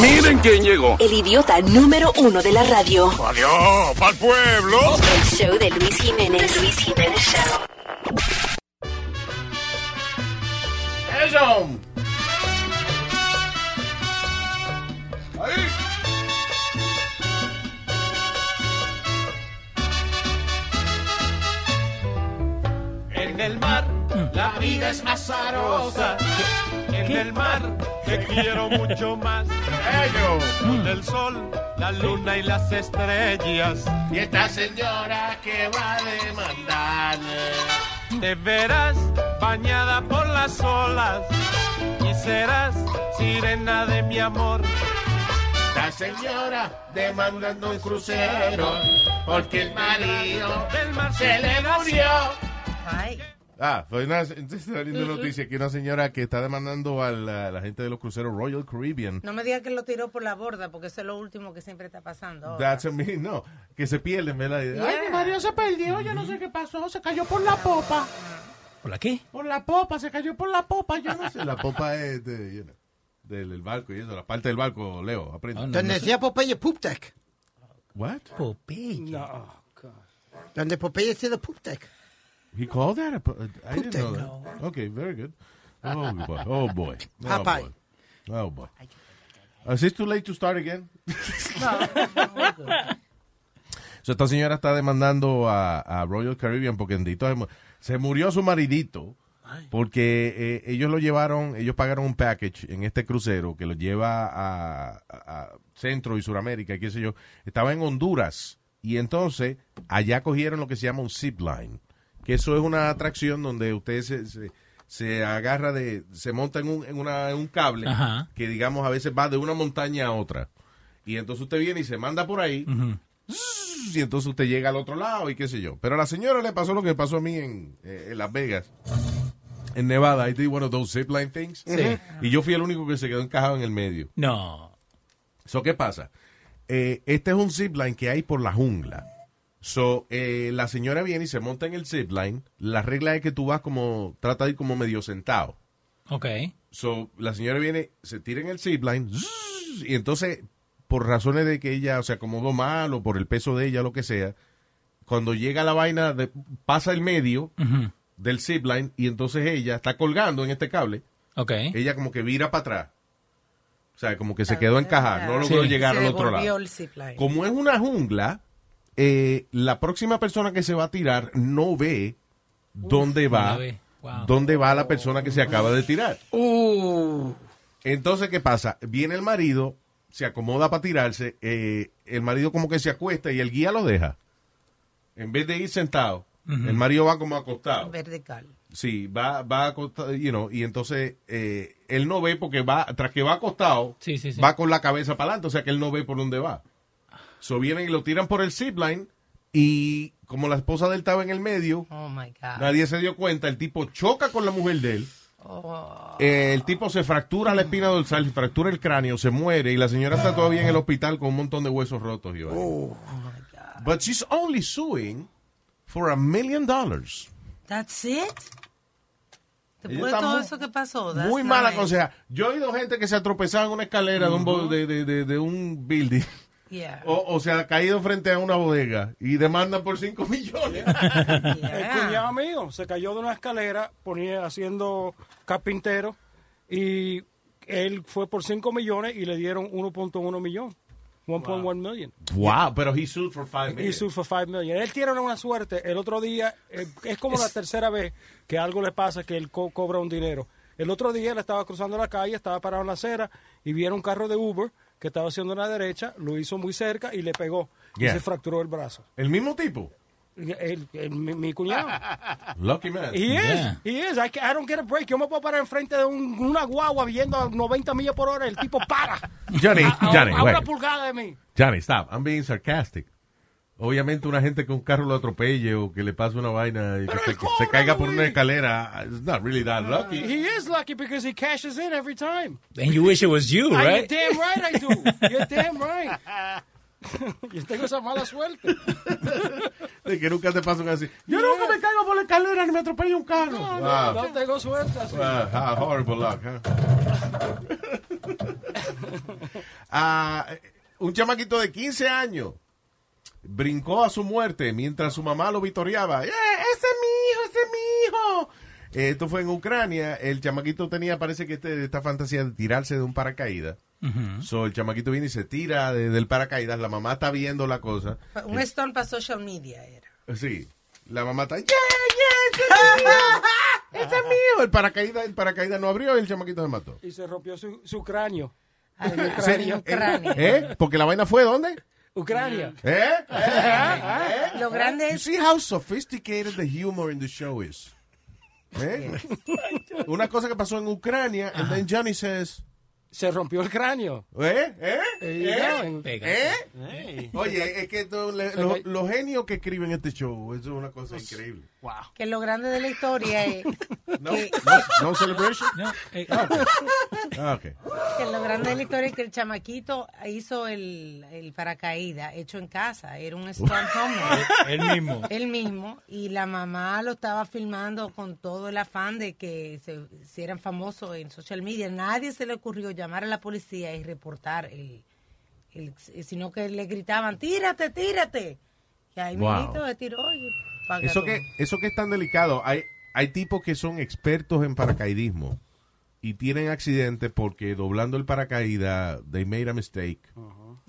Miren quién llegó. El idiota número uno de la radio. Adiós, pa'l pueblo. El show de Luis Jiménez. Luis Jiménez Show. Eso. Ahí. En el mar la vida es azarosa. En el mar te quiero mucho más. Con el sol, la luna y las estrellas. Y esta señora que va a demandar. Te verás bañada por las olas y serás sirena de mi amor. Esta señora demandando un crucero porque el marido Del mar se le murió. Ay. Ah, fue una entonces, está viendo noticia que una señora que está demandando a la, la gente de los cruceros Royal Caribbean. No me diga que lo tiró por la borda, porque eso es lo último que siempre está pasando. ahora. That's a me, no, que se pierden, ¿verdad? Yeah. Ay, mi marido se perdió, yo no sé qué pasó, se cayó por la popa. ¿Por la qué? Por la popa, se cayó por la popa, yo no sé. La popa es de, you know, del, del barco y eso, la parte del barco, Leo, aprende. Oh, no, Donde no sé. decía Popeye Poop Deck. What? Popeye. Donde Popeye decía Poop Deck. He called that? a po- I didn't know that. Okay, very good. Oh boy, oh boy. Oh Popeye. boy. Oh boy. Is it too late to start again? So, esta señora está demandando a, a Royal Caribbean porque bendito, se mu- se murió su maridito porque eh, ellos lo llevaron, ellos pagaron un package en este crucero que lo lleva a, a- a Centro y Suramérica, qué sé yo. Estaba en Honduras y entonces allá cogieron lo que se llama un zip line, que eso es una atracción donde usted se, se, se agarra de, se monta en un, en una, en un cable Ajá. que digamos a veces va de una montaña a otra. Y entonces usted viene y se manda por ahí y entonces usted llega al otro lado y qué sé yo. Pero a la señora le pasó lo que pasó a mí en, eh, en Las Vegas. En Nevada, I did one of those zipline things. Sí. Y yo fui el único que se quedó encajado en el medio. No. So, ¿qué pasa? Eh, este es un zipline que hay por la jungla. So, eh, la señora viene y se monta en el zipline. La regla es que tú vas como, trata de ir como medio sentado. Ok. So, la señora viene, se tira en el zipline, y entonces, por razones de que ella se acomodó mal o por el peso de ella, lo que sea, cuando llega la vaina, de- pasa el medio Ujú. del zipline y entonces ella está colgando en este cable, Ok. ella como que vira para atrás. O sea, como que se quedó encajada, no logró Sí. llegar Se al otro lado. el. Como es una jungla, eh, la próxima persona que se va a tirar no ve dónde va. Wow. dónde va la persona que se acaba de tirar. Entonces, ¿qué pasa? Viene el marido, se acomoda para tirarse, eh, el marido como que se acuesta y el guía lo deja. En vez de ir sentado, el marido va como acostado. Vertical. Sí, va, va acostado, you know, y entonces eh, él no ve porque va, tras que va acostado, Sí, sí, sí. va con la cabeza para adelante, o sea que él no ve por dónde va. So vienen y lo tiran por el zipline y como la esposa de él estaba en el medio, Oh my God. nadie se dio cuenta, el tipo choca con la mujer de él. Oh. Eh, el tipo se fractura la espina dorsal, se fractura el cráneo, se muere y la señora está todavía en el hospital con un montón de huesos rotos. y vaina. But she's only suing for a million dollars. That's it. Después de todo muy- eso que pasó. that's Muy mala nice. conseja. Yo he oído gente que se ha tropezado en una escalera de, un, bo- de, de- de- de un building Yeah. o, o se ha caído frente a una bodega y demandan por 5 millones. El Yeah. cuñado mío se cayó de una escalera, ponía haciendo carpintero y él fue por 5 millones y le dieron 1.1 millón. 1.1 million. wow, pero he sued for 5 He million. sued for 5 million. Él tiene una suerte. El otro día, eh, es como la tercera vez que algo le pasa que él co- cobra un dinero. El otro día él estaba cruzando la calle, estaba parado en la acera y vieron un carro de Uber que estaba haciendo una derecha, lo hizo muy cerca y le pegó Yeah. y se fracturó el brazo. El mismo tipo. El- el- mi, mi cuñado. Lucky man. He Yeah. is, he is. I, I don't get a break. Yo me puedo parar enfrente de un- una guagua viendo a 90 millas por hora. El tipo para. Johnny, a, a- Johnny, a una wait. pulgada de mí. Johnny, stop. I'm being sarcastic. Obviamente una gente que un carro lo atropelle o que le pase una vaina y que, se, que caiga por una escalera, it's not really that lucky. He is lucky because he cashes in every time. And you wish it was you, Ah, right? You're damn right I do. You're damn right. Yo tengo esa mala suerte. De que nunca te pasan así. Yo nunca me caigo por la escalera ni me atropello un carro. No, Wow. no, no tengo suerte así. How horrible luck, huh? Ah, un chamaquito de 15 años brincó a su muerte mientras su mamá lo vitoreaba. ¡Eh, ¡Ese es mi hijo! ¡Ese es mi hijo! Eh, Esto fue en Ucrania. El chamaquito tenía, parece que este- esta fantasía de tirarse de un paracaídas. So, el chamaquito viene y se tira de- del paracaídas. La mamá está viendo la cosa. Un stunt para social media era. Sí. La mamá está. ¡Yeah, yeah! ¡Ese es mi hijo! ¡Ese es mi hijo! El paracaídas, el paracaídas no abrió y el chamaquito se mató. Y se rompió su, su cráneo. Ay, Sí, Ucrania. Ucrania. ¿Eh? Porque la vaina fue ¿dónde? Ucrania. ¿Eh? ¿Eh? Lo grande You es see how sophisticated the humor in the show is. ¿Eh? Una cosa que pasó en Ucrania, and then Johnny says, Se rompió el cráneo. ¿eh? ¿Eh? Eh, ¿Eh? ¿Eh? Oye, es que le- lo- los genios que escriben este show, eso es una cosa increíble. que lo grande de la historia es No, que, no, no celebration? No, eh, Ah, ok. que lo grande de la historia es que el chamaquito hizo el, el paracaídas hecho en casa. Era un stunt homemade. él mismo. él mismo y la mamá lo estaba filmando con todo el afán de que se hicieran famosos en social media. Nadie se le ocurrió llamar a la policía y reportar el, el- sino que le gritaban, tírate, tírate. Y ahí Wow. se tiró y Eso todo. que, eso que es tan delicado, hay, hay tipos que son expertos en paracaidismo y tienen accidentes porque doblando el paracaídas, they made a mistake.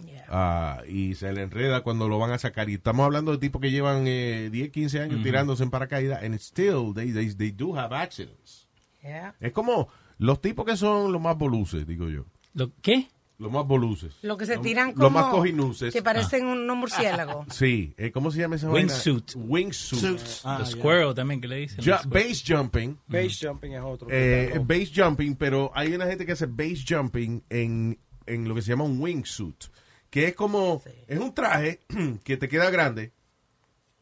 Yeah. Ah, y se le enreda cuando lo van a sacar. Y estamos hablando de tipos que llevan eh, 10, 15 años tirándose en paracaídas, and still they, they, they do have accidents. Yeah. Es como los tipos que son los más boluces, digo yo. ¿Lo, ¿Qué? Los más boluces. Lo que se tiran Los como más cojinuces. que parecen unos murciélagos. Sí, eh, ¿cómo se llama esa vaina? Wingsuit. Wingsuit. Ah, Los squirrel también que le dicen. Ju- los base jumping. Base jumping es otro. Eh, base jumping, pero hay una gente que hace base jumping en, en lo que se llama un wingsuit, que es como, es un traje que te queda grande.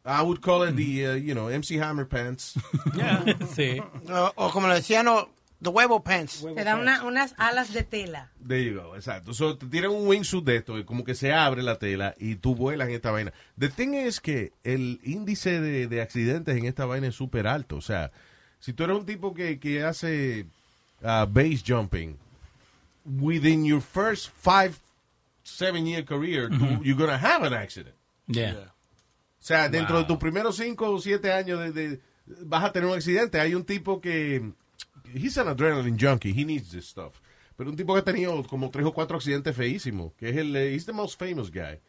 I would call it the, uh, you know, MC Hammer pants. Sí. O, o como le decían, o, the huevo pants. Te dan una- unas alas de tela. There you go, exacto. So, te tiran un wingsuit de esto, y como que se abre la tela y tú vuelas en esta vaina. The thing es que el índice de, de accidentes en esta vaina es súper alto. O sea, si tú eres un tipo que, que hace uh, base jumping, within your first five, seven year career, tú- you're gonna have an accident. Yeah. O sea, dentro de tus primeros cinco o siete años de, de- vas a tener un accidente. Hay un tipo que he's an adrenaline junkie, he needs this stuff. Pero un tipo que ha tenido como tres o cuatro accidentes feísimos, que es el he's the most famous guy.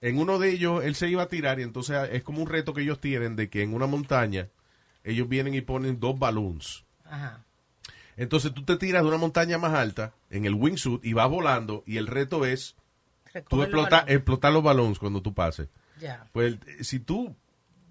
En uno de ellos él se iba a tirar y entonces es como un reto que ellos tienen de que en una montaña ellos vienen y ponen dos balloons. Ajá. Entonces tú te tiras de una montaña más alta en el wingsuit y vas volando y el reto es tú los explota- balones. explotar los balones cuando tú pases. Ya, Pues si tú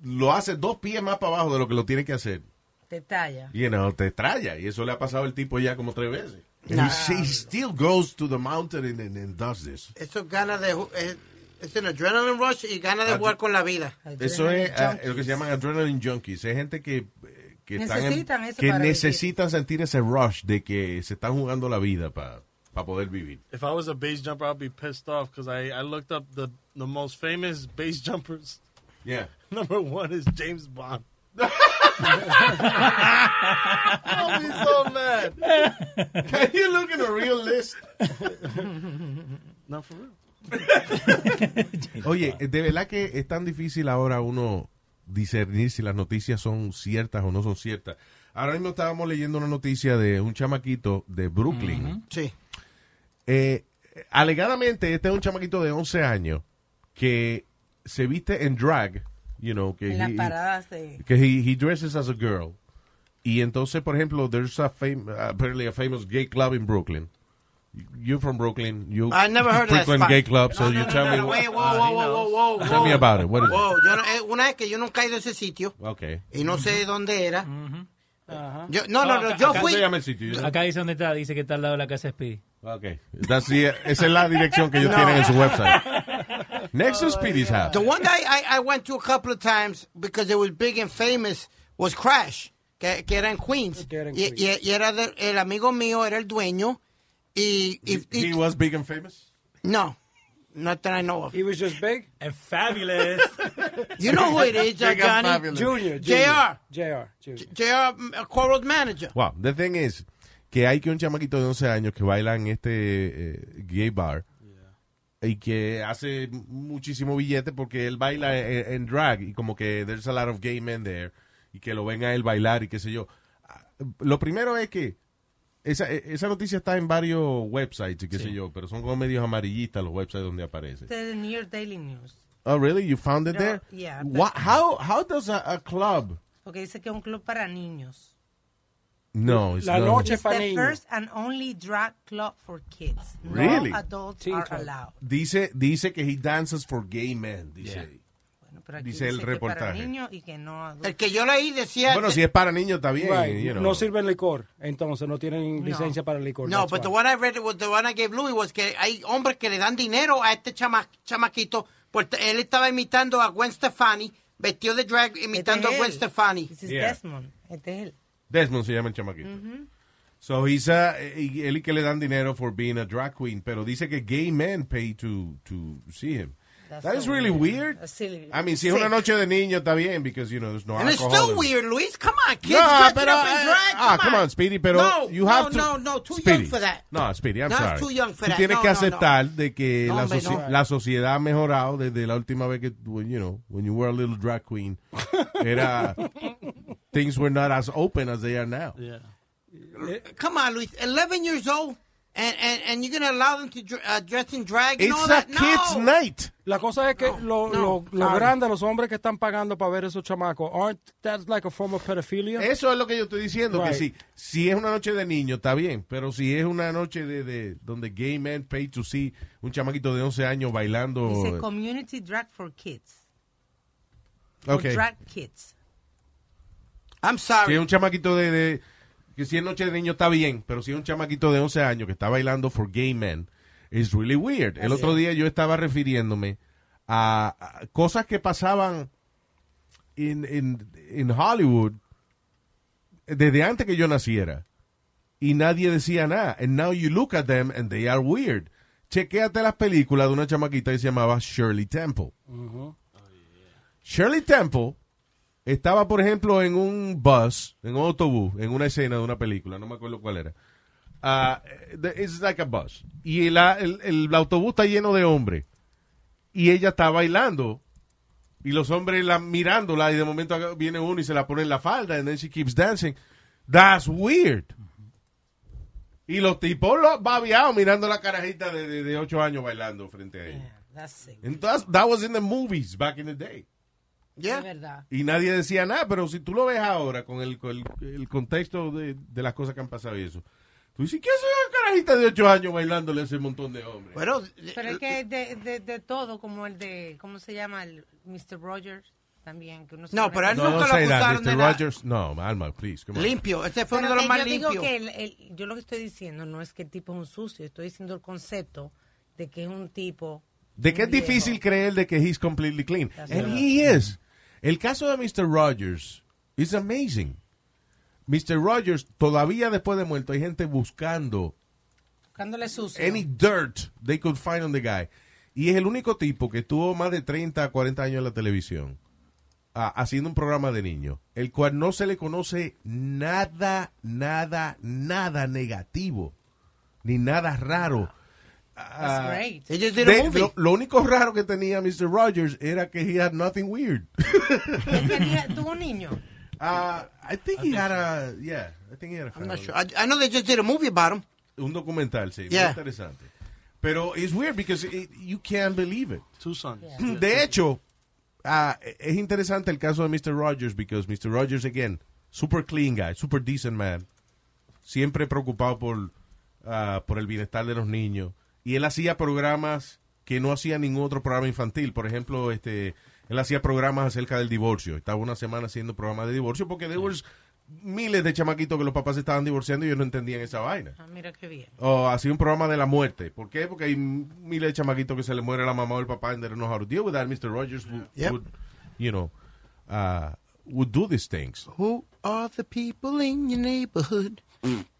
lo haces dos pies más para abajo de lo que lo tienes que hacer, te talla. you know, te estrella. Y eso le ha pasado al tipo ya como tres veces. And he, he still goes to the mountain and, and- and does this. Eso gana de... Es, es un adrenaline rush y gana de jugar con la vida. Eso es Junkies. lo que se llaman adrenaline junkies. Es gente que, eh, que, están en- Necesitan eso que necesitan sentir ese rush de que se están jugando la vida para poder vivir. If I was a base jumper, I'd be pissed off because I, I looked up the, the most famous base jumpers. Yeah. Number one is James Bond. I'll be so mad. Can you look at a real list? Not for real. Oye, de verdad que es tan difícil ahora uno discernir si las noticias son ciertas o no son ciertas. Ahora mismo estábamos leyendo una noticia de un chamaquito de Brooklyn. Sí. Eh, alegadamente, este es un chamaquito de 11 años que se viste en drag, you know, que En las he- paradas de... que he, he dresses as a girl. Y entonces, por ejemplo, there's a fam apparently a famous gay club in Brooklyn. You're from Brooklyn. You I never heard of that gay clubs, so No, you no, no, tell no, me. no, wait, whoa, whoa, whoa, whoa, whoa, Tell me whoa. about it. What is it? Wow, yo no- eh, una vez que yo nunca he ido a ese sitio Okay. y no sé dónde era. Ajá. Yo, no, no, Ah, no, acá- yo acá fui. sitio? Acá dice dónde está, dice que está al lado de la casa de Speedy. Okay. That's the- esa es la dirección que ellos tienen en su website. Next to Speedy's house. The one that I, I went to a couple of times because it was big and famous was Crash, que, que era en Queens. Que era en y, Queens. y- y era de- el amigo mío, era el dueño. Y, y, y- He was big and famous. no, not that I know of. He was just big. And fabulous. You know who it is, Johnny? fabulous. Junior. JR. JR. Junior. JR, Coral's manager. Wow. The thing is que hay que un chamaquito de 11 años que baila en este eh, gay bar y que hace muchísimo billete porque él baila en, en drag y como que there's a lot of gay men there y que lo ven a él bailar y qué sé yo. Ah, Lo primero es que esa, esa noticia está en varios websites y qué sé yo, pero son como medios amarillistas los websites donde aparece. The New York Daily News. Oh, really? You found it No, there? yeah, Wha- how, how does a, a club? Porque dice que es un club para niños. No, it's La not. noche It's para the niños. first and only drag club for kids. Really? No adults Teen are club. allowed. Dice, dice que he dances for gay men, dice. ahí. Bueno, pero aquí Dice el que para reportaje. niños y que no adultos. El que yo leí decía... Bueno, si es para niños está bien. Right. you know. No sirven licor, entonces no tienen licencia para licor. No, that's but the why. one I read, was the one I gave Louis was que hay hombres que le dan dinero a este chama, chamaquito, porque él estaba imitando a Gwen Stefani, vestido de drag imitando Este a Gwen. Stefani. This is Yeah. Desmond. Este es él. Desmond se llama el chamaquito. So he's a, y él que le dan dinero for being a drag queen, pero dice que gay men pay to, to see him. That's That is so really weird. Silly. I mean, si es una noche de niño está bien, because, you know, there's no And it's alcohol. still weird, Luis. Come on, kids No, pero, up in eh, drag. ah, come on, Speedy, pero no, you have no, to. no, no, too Speedy. young for that. No, Speedy, I'm No, it's sorry. too young for Tú that. tienes No, que no, no. aceptar de que No, la, soci- no. la sociedad ha mejorado desde la última vez que, when, you know, when you were a little drag queen, era, things were not as open as they are now. Yeah. Come on, Luis. 11 years old, and, and, and you're going to allow them to uh, dress in drag and It's all a that? kid's no. night. La cosa es que lo, no, lo, lo sorry. grande, los hombres que están pagando para ver esos chamacos, aren't that's like a form of pedophilia? Eso es lo que yo estoy diciendo, que Right. si, si es una noche de niño, está bien, pero si es una noche de, de donde gay men pay to see un chamaquito de 11 años bailando... Dice community drag for kids. For Okay. drag kids. I'm Si sorry. es un chamaquito de, de- que si es noche de niño está bien, pero si es un chamaquito de 11 años que está bailando for gay men, it's really weird. El otro día yo estaba refiriéndome a, a cosas que pasaban en en- en Hollywood desde antes que yo naciera y nadie decía nada. And now you look at them and they are weird. Chequéate las películas de una chamaquita que se llamaba Shirley Temple. Shirley Temple estaba, por ejemplo, en un bus, en un autobús, en una escena de una película, no me acuerdo cuál era. Ah, it's like a bus. Y el, el- el autobús está lleno de hombres. Y ella está bailando. Y los hombres la mirándola y de momento viene uno y se la pone en la falda and then she keeps dancing. That's weird. Y los tipos los babiados mirando la carajita de, de, de ocho años bailando frente a ella. Yeah, that's sick. And that's- that was in the movies back in the day. Yeah. Es verdad. Y nadie decía nada, pero si tú lo ves ahora con el, con el, el contexto de, de las cosas que han pasado y eso, tú dices, ¿qué es esa carajita de ocho años bailándole a ese montón de hombres? Bueno, Pero es que de, de, de todo, como el de, ¿cómo se llama? El Mr. Rogers también. Que uno se No, pero él no, nunca don't lo acusaron Mr. de. Rogers. No, Alma, please, come on. limpio. Este fue Pero uno de los que más yo digo limpios. que el- el- yo lo que estoy diciendo no es que el tipo es un sucio, estoy diciendo el concepto de que es un tipo. De que es viejo. difícil creer de que he's completely clean. That's And right. he is. El caso de Mr. Rogers is amazing. Mr. Rogers, todavía después de muerto, hay gente buscando Buscándole sucio. any dirt they could find on the guy. Y es el único tipo que tuvo más de 30 a 40 años en la televisión ah, haciendo un programa de niños, el cual no se le conoce nada, nada, nada negativo, ni nada raro. That's great. They just did a movie. lo, lo único raro que tenía Mr. Rogers era que he had nothing weird. Tuvo un niño. Ah, I think he had a, yeah, I think he had a I'm not sure. I, I know they just did a movie about him. Un documental, sí, muy Yeah. interesante. Pero it's weird because it- you can't believe it. Two sons. De hecho, ah, es interesante el caso de Mr. Rogers because Mr. Rogers, again, super clean guy, super decent man, siempre preocupado por, por el bienestar de los niños. Y él hacía programas que no hacía ningún otro programa infantil. Por ejemplo, este, él hacía programas acerca del divorcio. Estaba una semana haciendo programas de divorcio porque there was miles de chamaquitos que los papás se estaban divorciando y ellos no entendían esa vaina. Ah, mira qué bien. O hacía un programa de la muerte. ¿Por qué? Porque hay miles de chamaquitos que se le muere la mamá o el papá and they don't know how to deal with that. Mr. Rogers would, Yep. would, you know, uh, would do these things. Who are the people in your neighborhood?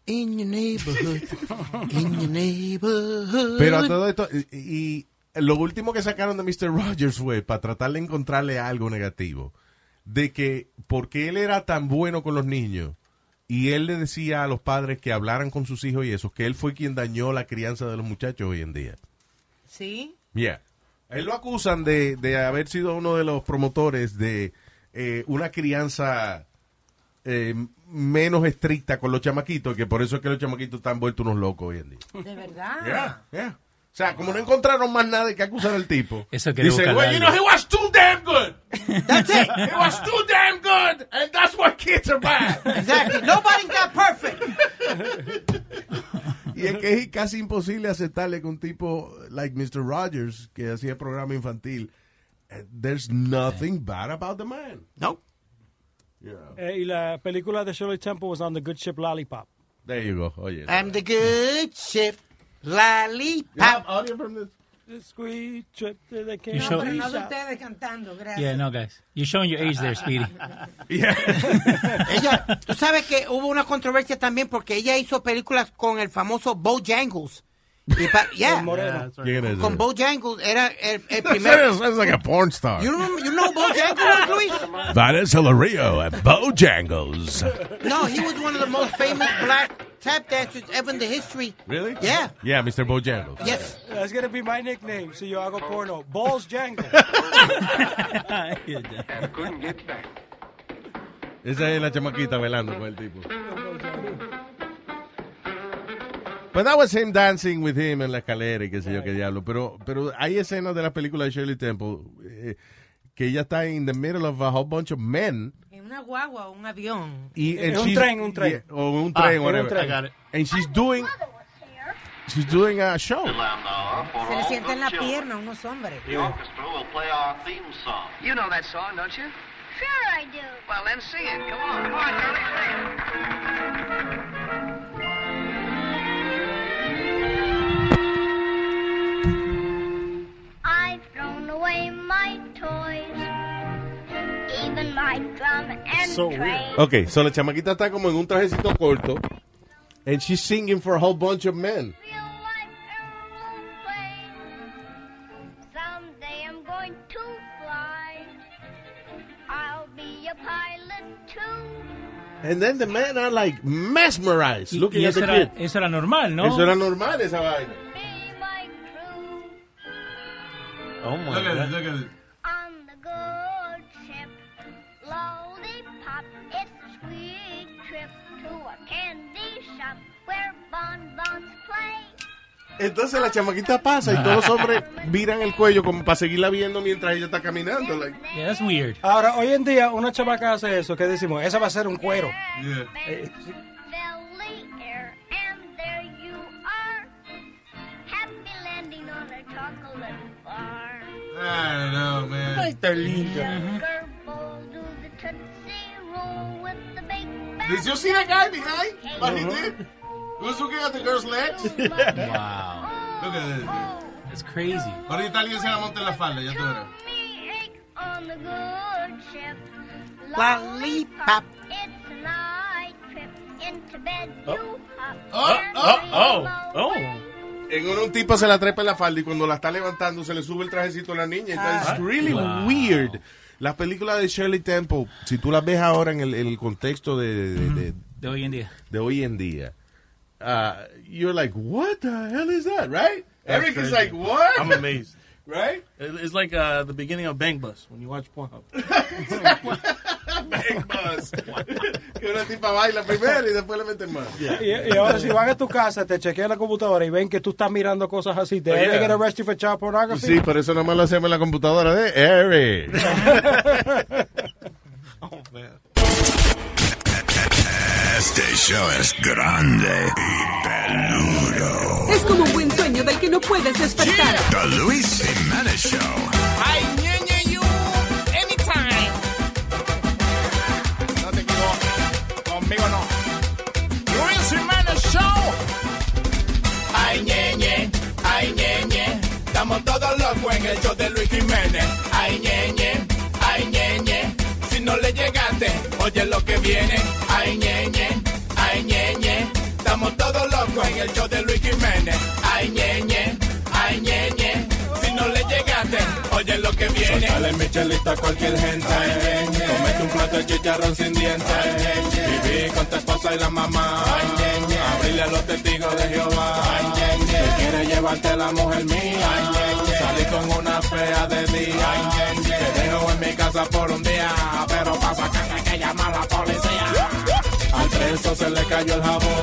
In your neighborhood. in your neighborhood. Pero a todo esto, y, y lo último que sacaron de Mr. Rogers fue para tratar de encontrarle algo negativo. De que, porque él era tan bueno con los niños, y él le decía a los padres que hablaran con sus hijos y eso, que él fue quien dañó la crianza de los muchachos hoy en día. Sí. Yeah. Él lo acusan de, de haber sido uno de los promotores de eh, una crianza eh, menos estricta con los chamaquitos, que por eso es que los chamaquitos están vueltos unos locos hoy en día. De verdad. Yeah, yeah. O sea, como no encontraron más nada que acusar al tipo. Eso que Dice, well, you know, he was too damn good. That's it. He was too damn good. And that's why kids are bad. Exactly. Nobody got perfect. Y es que es casi imposible aceptarle que un tipo like Mr. Rogers, que hacía programa infantil, eh, there's nothing bad about the man. No. Eh, y la película de Shirley Temple was on the good ship Lollipop. There you go. Oye. I'm the good ship. You have Lollipop. audio from this? The sweet trip to the You No, show- pero no de Candy Shop. ustedes cantando, gracias. Yeah, no, guys. You're showing your age there, Speedy. Ella, tú sabes que hubo una controversia también porque ella hizo películas con el famoso Bojangles. Y pa- yeah, El moreno. that's right. Con? Bojangles era el, el primer. Sounds like a porn star. You know, you know Bojangles, Luis? That is Hilario at Bojangles. No, he was one of the most famous black tap dancers ever in the history. Really? Yeah. Yeah, Mr. Bojangles. Yes. That's gonna be my nickname. Si yo hago porno, Balls Jangle. Esa es la chamaquita bailando con el tipo. But that was him dancing with him en la escalera y qué sé yo qué diablo. Pero, pero hay escenas de la película de Shirley Temple eh, que ella está in the middle of a whole bunch of men. En una guagua o un avión. Y, En and un she's- tren, un tren. yeah, o un Ah, tren, en un whatever. tren. Got it. And she's doing, she's doing a show. Se le sienta en la pierna a unos hombres. The orchestra will play our theme song. You know that song, don't you? Sure I do. Well, then sing it. Come on. Come on, Charlie, sing it. Away my toys, even my drum and So train. Okay, so la chamaquita está como en un trajecito corto. And she's singing for a whole bunch of men. Feel like aeroplane. Someday I'm going to fly. I'll be a pilot too. And then the men are like mesmerized Y, looking y at the era, kid. eso era normal, ¿no? Eso era normal, esa vaina. Oh my god. look at it. on the good ship. Lollipop, it's a sweet trip to a candy shop where bonbons play. Entonces la chamaquita pasa y todos los hombres viran el cuello como para seguirla viendo mientras ella está caminando. Like, Yeah, that's weird. Ahora, hoy en día, una chamaca hace eso. ¿Qué decimos? Esa va a ser un cuero. Eh, I don't know, man. Está linda. The tootsie roll with the big back. Did you see that guy behind? What he uh-huh. did? He was looking at the girl's legs. Wow. Look at this. That's crazy. Ahorita alguien se la monta en la falda, ya tú verás. Tummy ache on the good ship. Lollipop. It's a night trip. Into bed you. Oh, oh oh, oh, oh, oh. En uno un tipo se la trepa en la falda y cuando la está levantando se le sube el trajecito a la niña. Entonces, it's really Wow. weird. Las películas de Shirley Temple, si tú las ves ahora en el, en el contexto de, de- de- De hoy en día. de hoy en día, uh, you're like, what the hell is that, right? That's Eric is crazy. like, what? I'm amazed. right? It- It's like uh, the beginning of Bang Bus when you watch Pornhub. Bang Bus. que una tipa baila primero y después le meten más. Y, y ahora si van a tu casa, te chequean la computadora y ven que tú estás mirando cosas así, te Oh, yeah. deben get arrested for child pornography. Sí, por eso nomás lo hacemos en la computadora de Eric. Oh man. Este show es grande y peludo. Es como un buen sueño del que no puedes despertar. The Luis Jimenez Show. Ay, ñeñe, conmigo no. Luis Jiménez Show. Ay, ñeñe, ay, ñeñe. Estamos todos locos en el show de Luis Jiménez. Ay, ñeñe, ay, ñeñe. Si no le llegaste, oye lo que viene. Ay, ñeñe, ay, ñeñe. Estamos todos locos en el show de Luis Jiménez. Lo que viene. Dale Michelito a cualquier gente. Comete un plato de chicharrón sin dientes. Viví con tu esposa y la mamá. Abrirle a los testigos de Jehová. Que quiere llevarte la mujer mía. Salí con una fea de día. Te dejo en mi casa por un día. Pero pasa que hay que llamar a la policía. Al preso se le cayó el jabón.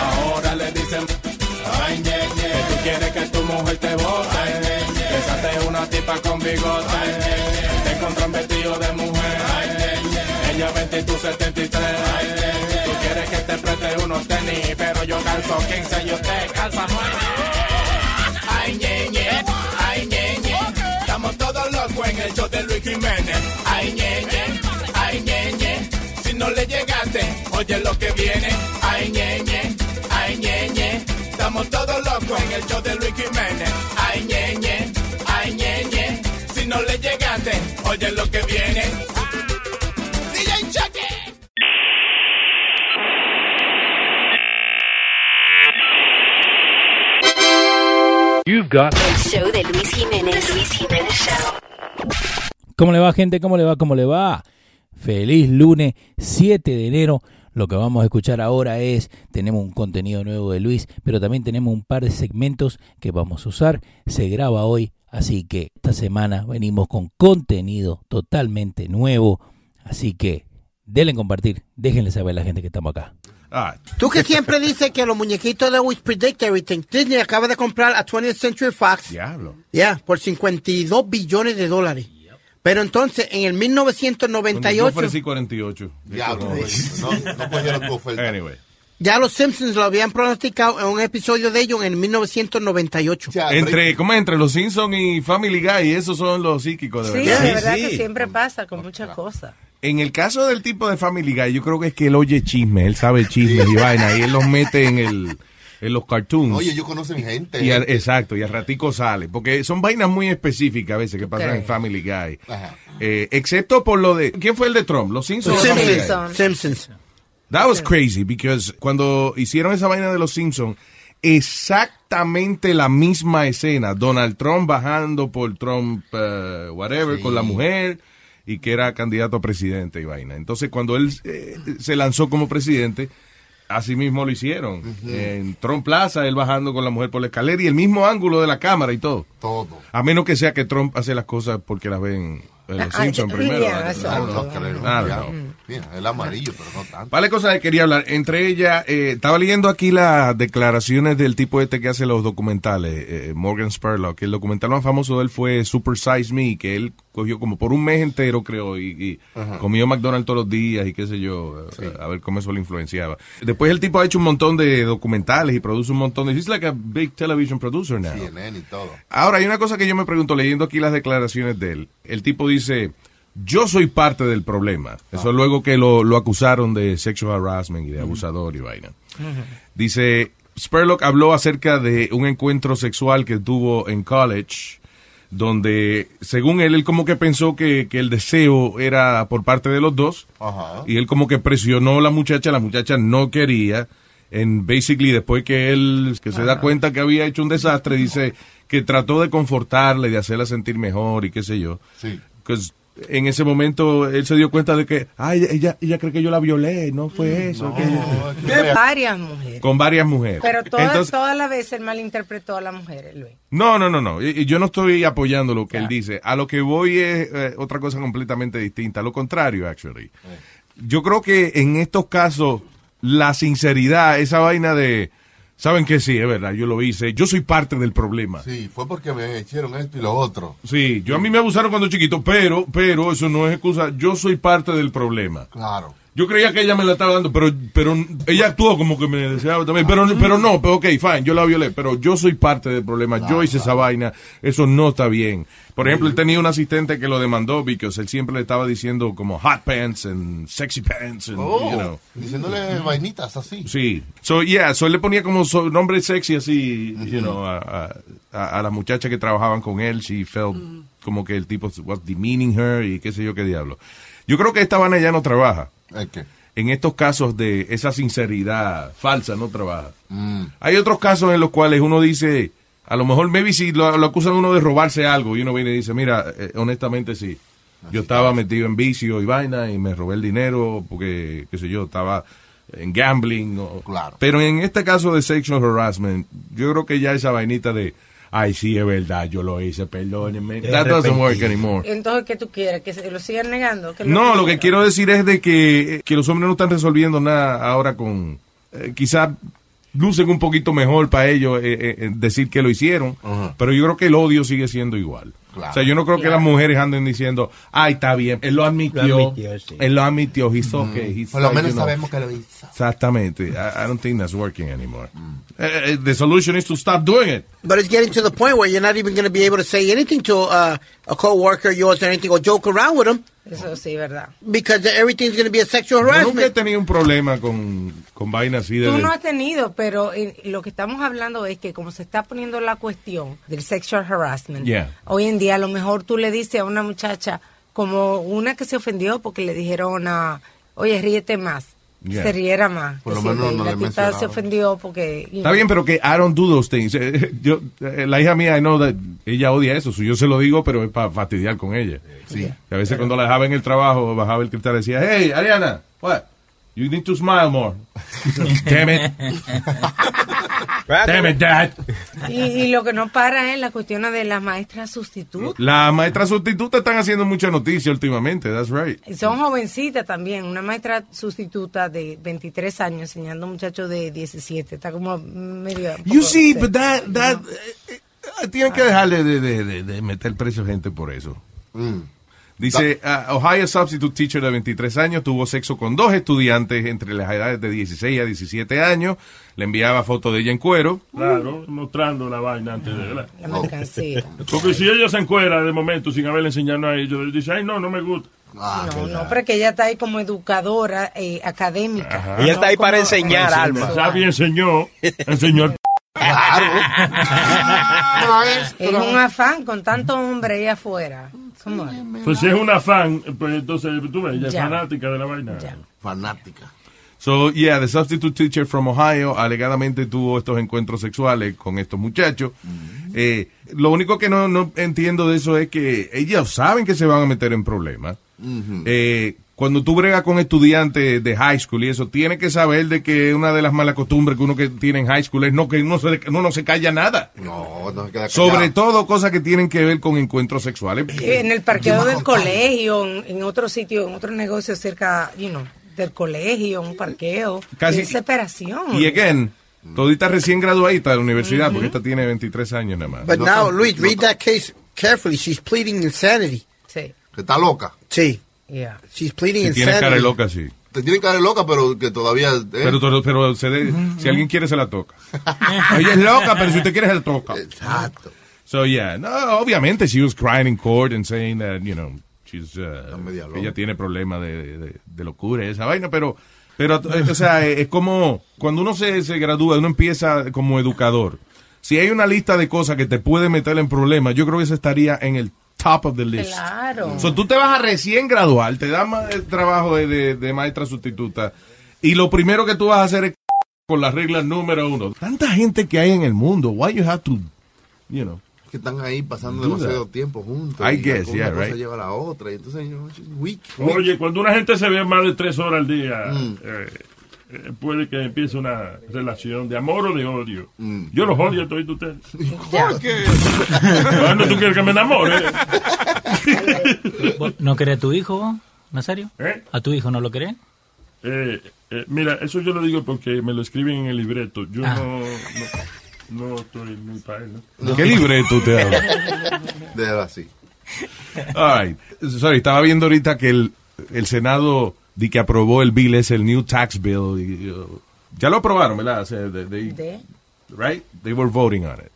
Ahora le dicen que tú quieres que tu mujer te bote. Una tipa con bigote. Te encontró un vestido de mujer. Ella 20 y tú 73. Tú quieres que te preste unos tenis. Pero yo calzo 15 y usted calza 9. Ay, ñeñe, ay, ñeñe. Estamos todos locos en el show de Luis Jiménez. Ay, ñeñe, ay, ñeñe. Si no le llegaste, oye lo que viene. Ay, ñeñe, ay, ñeñe. Estamos todos locos en el show de Luis viene. DJ Chucky. El show de Luis Jiménez. Luis Jiménez Show. ¿Cómo le va, gente? ¿Cómo le va? ¿Cómo le va? Feliz lunes 7 de enero. Lo que vamos a escuchar ahora es, tenemos un contenido nuevo de Luis, pero también tenemos un par de segmentos que vamos a usar. Se graba hoy, así que esta semana venimos con contenido totalmente nuevo. Así que denle compartir, déjenle saber a la gente que estamos acá. Tú que siempre dices que los muñequitos de Wish Predict Everything, Disney acaba de comprar a 20th Century Fox. Diablo. Ya, por 52 billones de dólares. Pero entonces, en el Yo 1998, ofrecí 48. Diablo, no, no cogieron tu oferta. Anyway. ya los Simpsons lo habían pronosticado en un episodio de ellos en el 1998. Entre, ¿cómo es? Entre los Simpsons y Family Guy, esos son los psíquicos, de Sí, verdad. de verdad que siempre pasa con muchas cosas. En el caso del tipo de Family Guy, yo creo que es que él oye chismes, él sabe chismes y vaina, y él los mete en el en los cartoons. Oye, ellos conocen gente. Y al- exacto, y al ratico sale. Porque son vainas muy específicas a veces que pasan en Family Guy. Ajá. Eh, excepto por lo de... ¿Quién fue el de Trump? ¿Los Simpsons? Guy? Simpsons. Simpsons. That was crazy, because cuando hicieron esa vaina de los Simpsons, exactamente la misma escena. Donald Trump bajando por Trump, eh, whatever, Sí. con la mujer, y que era candidato a presidente y vaina. Entonces, cuando él eh, se lanzó como presidente, así mismo lo hicieron. En Trump Plaza, él bajando con la mujer por la escalera y el mismo ángulo de la cámara y todo. Todo. A menos que sea que Trump hace las cosas porque las ven en los Simpsons ah, primero. Mira, el amarillo, pero no tanto. Vale, cosas que quería hablar. Entre ellas, eh, estaba leyendo aquí las declaraciones del tipo este que hace los documentales, eh, Morgan Spurlock. que El documental más famoso de él fue Super Size Me, que él cogió como por un mes entero, creo, y, comió McDonald's todos los días y qué sé yo, a ver cómo eso lo influenciaba. Después el tipo ha hecho un montón de documentales y produce un montón de... He's like a big television producer now. CNN y todo. Ahora, hay una cosa que yo me pregunto leyendo aquí las declaraciones de él. El tipo dice, yo soy parte del problema. Eso luego que lo, lo acusaron de sexual harassment y de abusador y vaina. Dice, Spurlock habló acerca de un encuentro sexual que tuvo en college, donde, según él, él como que pensó que, que el deseo era por parte de los dos, Ajá. y él como que presionó a la muchacha, la muchacha no quería, en basically después que él que se da cuenta que había hecho un desastre, dice que trató de confortarle, de hacerla sentir mejor y qué sé yo. Sí. En ese momento él se dio cuenta de que, ay, ella, ella cree que yo la violé, no fue eso. que ella-". De varias mujeres. Con varias mujeres. Pero todas, Entonces- todas las veces él malinterpretó a las mujeres, Luis. No, no, no, no. Y- Yo no estoy apoyando lo que él dice. A lo que voy es eh, otra cosa completamente distinta. Lo contrario, actually. Yo creo que en estos casos, la sinceridad, esa vaina de, saben que sí, es verdad, yo lo hice, yo soy parte del problema. Sí, fue porque me hicieron esto y lo otro. Sí, yo a mí me abusaron cuando chiquito, pero, pero eso no es excusa, yo soy parte del problema. Claro. Yo creía que ella me la estaba dando, pero, pero ella actuó como que me deseaba también. Pero, pero no, pero ok, fine, yo la violé, pero yo soy parte del problema. yo hice esa vaina, eso no está bien. Por ejemplo, él tenía un asistente que lo demandó porque él siempre le estaba diciendo como hot pants and sexy pants and, Oh, you know. diciéndole vainitas así. Sí. So, yeah, so él le ponía como so- nombre sexy así, you know, a, a, a, a las muchachas que trabajaban con él. She felt como que el tipo was demeaning her y qué sé yo qué diablo. Yo creo que esta vaina ya no trabaja. En estos casos de esa sinceridad falsa no trabaja. Mm. Hay otros casos en los cuales uno dice, A lo mejor, maybe si lo, lo acusan uno de robarse algo y uno viene y dice, mira, eh, honestamente sí. Yo estaba metido en vicio y vaina y me robé el dinero porque, qué sé yo, estaba en gambling. o- Pero en este caso de sexual harassment, yo creo que ya esa vainita de, ay, sí, es verdad, yo lo hice, perdónenme. That doesn't work anymore. Entonces, ¿qué tú quieres? ¿Que lo sigan negando? ¿Que No, lo que quiero decir es de que, que los hombres no están resolviendo nada ahora con... Eh, quizás lucen un poquito mejor para ellos eh, eh, eh, decir que lo hicieron, pero yo creo que el odio sigue siendo igual. Claro. O sea, yo no creo que Claro. las mujeres anden diciendo, ay, está bien, él lo admitió, Lo admitió, sí. él lo admitió, he's okay, he's Por lo menos know. sabemos que lo hizo. Exactamente. I, I don't think that's working anymore. Eh, eh, the solution is to stop doing it. But it's getting to the point where you're not even going to be able to say anything to uh, a coworker of yours or anything or joke around with them Eso sí, verdad. because everything's going to be a sexual Yo nunca he harassment. tenido un problema con, con vainas así de... Tú no has tenido, pero eh, lo que estamos hablando es que como se está poniendo la cuestión del sexual harassment, Yeah. hoy en día a lo mejor tú le dices a una muchacha como una que se ofendió porque le dijeron, a, oye, ríete más, Yeah. se riera más. Por lo menos no la le tipa se ofendió porque... Está know. bien, pero que I don't do those things. Eh, Yo, eh, la hija mía, I know that ella odia eso. so yo se lo digo, pero es para fastidiar con ella. Sí. Y a veces cuando la dejaba en el trabajo, bajaba el cristal y decía, hey, Ariana, what? You need to smile more. Damn it. Damn it, dad. Y, y lo que no para es la cuestión de las maestras sustitutas. Las maestras sustitutas están haciendo mucha noticia últimamente, that's right. Y Son jovencitas también. Una maestra sustituta de 23 años enseñando a un muchacho de 17. Está como medio... You see, but that, that, eh, eh, tienen que dejarle de, de, de, de meter precio a gente por eso. Dice, uh, Ohio substitute teacher de 23 años tuvo sexo con dos estudiantes entre las edades de 16 a 17 años. Le enviaba fotos de ella en cuero. Claro, mostrando la vaina antes de ¿verdad? La mercancía. Porque si ella se encuera de momento sin haberle enseñado a ellos, dice, ay, no, no me gusta. No, no, pero que ella está ahí como educadora eh, académica. Ella está ahí No para enseñar, Alma. Sabi enseñó, enseñó el Es un afán con tanto hombre ahí afuera. Come on. Pues si es una fan, pues entonces tú ves, ella es Ya. fanática de la vaina. Fanática. So, yeah, the substitute teacher from Ohio alegadamente tuvo estos encuentros sexuales con estos muchachos. Eh, lo único que no, no entiendo de eso es que ellos saben que se van a meter en problemas. Eh, cuando tú bregas con estudiantes de high school y eso, tienes que saber de que una de las malas costumbres que uno que tiene en high school es no que uno, se, uno no se calla nada. No, no se queda Sobre todo cosas que tienen que ver con encuentros sexuales. En el parqueo del colegio, en, otro sitio, en otro negocio cerca, you know, del colegio, un parqueo. Casi- Qué desesperación. Y again, todita recién graduadita de la universidad, porque esta tiene 23 años nada más. But now, Luis, read that case carefully. She's pleading insanity. Sí. Que está loca. Sí. Yeah. She's pleading Que tiene cara de loca, sí. Te tiene cara de loca, pero que todavía... eh, Pero, pero, pero se de- si alguien quiere, se la toca. Ella es loca, pero si usted quiere, se la toca. Exacto. So, yeah. No, obviamente, she was crying in court and saying that, you know, she's, uh, ella tiene problemas de, de, de locura y esa vaina, pero, pero, eh, o sea, es como cuando uno se, se gradúa, uno empieza como educador. Si hay una lista de cosas que te puede meter en problemas, yo creo que esa estaría en el top of the list. Claro. So, tú te vas a recién graduar, te dan el trabajo de, de- de maestra sustituta y lo primero que tú vas a hacer es con la regla número uno. Tanta gente que hay en el mundo, why you have to, you know. que están ahí pasando Do demasiado tiempo juntos. I y guess, una yeah, cosa right. lleva a la otra. Y entonces, you know, she's weak, weak. Oye, cuando una gente se ve más de tres horas al día, Mm. eh, puede que empiece una relación de amor o de odio. Mm. Yo los odio a todos ustedes. Ya. ¿Cuándo tú quieres que me enamore? ¿Vos ¿No querés a tu hijo, Nazario? ¿Eh? ¿A tu hijo no lo querés? Eh, eh, mira, eso yo lo digo porque me lo escriben en el libreto. Yo Ah. no, no, no estoy muy para él. ¿no? ¿Qué libreto te habla? Déjalo así. Right. Sorry, estaba viendo ahorita que el, el Senado di que aprobó el bill, es el New Tax Bill. y, uh, ya lo aprobaron, ¿verdad? O sea, they- they- De- right? They were voting on it.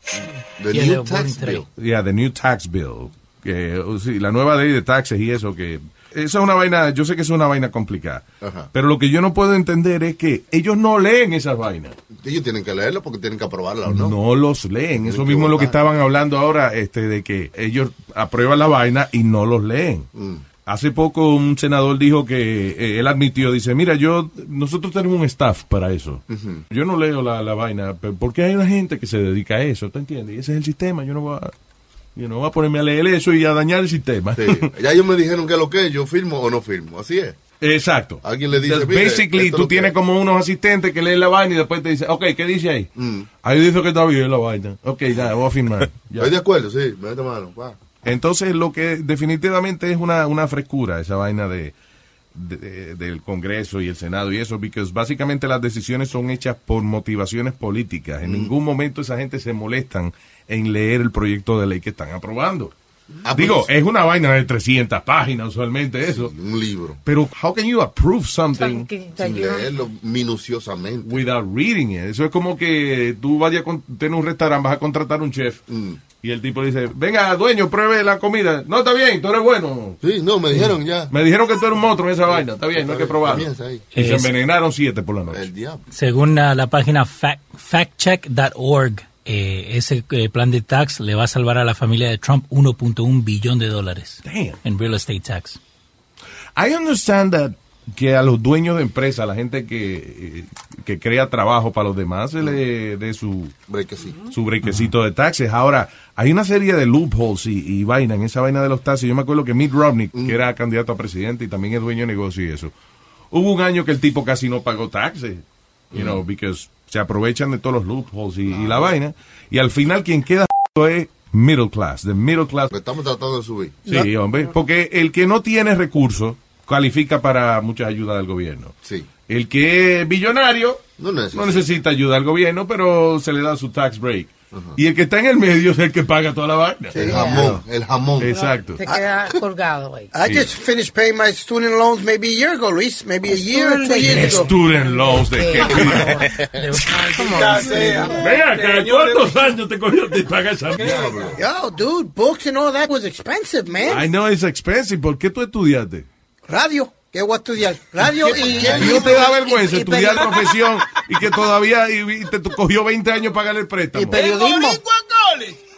The Yeah, new tax bill. Yeah, the New Tax Bill. Que, uh, sí, la nueva ley de taxes y eso, que... Esa es una vaina, yo sé que es una vaina complicada. Ajá. Pero lo que yo no puedo entender es que ellos no leen esas vainas. Ellos tienen que leerlo porque tienen que aprobarla, ¿o no? No los leen. Eso mismo es lo que estaban hablando ahora, este, de que ellos aprueban la vaina y no los leen. Mm. Hace poco un senador dijo que eh, él admitió, dice, mira, yo, nosotros tenemos un staff para eso. Yo no leo la, la vaina, pero porque hay una gente que se dedica a eso, ¿te entiendes? Y ese es el sistema, yo no voy a, yo no voy a ponerme a leer eso y a dañar el sistema. Sí. Ya ellos me dijeron que lo que es, yo firmo o no firmo. Así es. Exacto. Alguien le dice, Entonces, "Mire, basically, tú tienes es". como unos asistentes que leen la vaina y después te dicen, ok, ¿qué dice ahí? Ahí dice que está bien la vaina. Ok, ya, voy a firmar. Ya. Estoy de acuerdo, sí, mete mano. va. Entonces, lo que definitivamente es una, una frescura, esa vaina de, de- del Congreso y el Senado y eso, porque básicamente las decisiones son hechas por motivaciones políticas. En Mm. ningún momento esa gente se molestan en leer el proyecto de ley que están aprobando. Ah, Digo, pues- es una vaina de 300 páginas usualmente eso. Un libro. Pero, how can you approve something Sin leerlo minuciosamente. without reading it? Eso es como que tú vayas a tener un restaurante, vas a contratar un chef. Mm. Y el tipo dice, venga, dueño, pruebe la comida. No, está bien, tú eres bueno. Sí, no, me dijeron ya. Me dijeron que tú eres un monstruo en esa vaina. Está bien, no hay que probarlo. Ahí. Y se envenenaron siete por la noche. El diablo. Según la, la página fact, factcheck.org, eh, ese eh, plan de tax le va a salvar a la familia de Trump 1.1 billón de dólares en real estate tax. I understand that que a los dueños de empresas, a la gente que, eh, que crea trabajo para los demás, se le dé su, Brequecito. su brequecito de taxes. Ahora, hay una serie de loopholes y, y vaina en esa vaina de los taxes. Yo me acuerdo que Mitt Romney, que era candidato a presidente y también es dueño de negocio y eso, hubo un año que el tipo casi no pagó taxes, you know, because se aprovechan de todos los loopholes y, y la vaina. Y al final quien queda es middle class, the middle class. Lo estamos tratando de subir. Sí, hombre, porque el que no tiene recursos califica para muchas ayudas del gobierno. Sí. El que es billonario No necesita. no necesita ayuda del gobierno, pero se le da su tax break. Y el que está en el medio es el que paga toda la vaina. El jamón, el jamón. Exacto. Se queda colgado ahí. I just finished paying my student loans maybe a year ago, Luis. Maybe a year or two years ago. Student loans de qué. Vea, acá, ¿cuántos años te cogió te paga esa mierda? Yo, dude, books and all that was expensive, man. I know it's expensive. ¿Por qué tú estudiaste? Radio. ¿Qué voy a estudiar? Radio y... ¿Y no te da vergüenza y- y estudiar profesión y que todavía y, y te cogió 20 años pagar el préstamo? Y periodismo.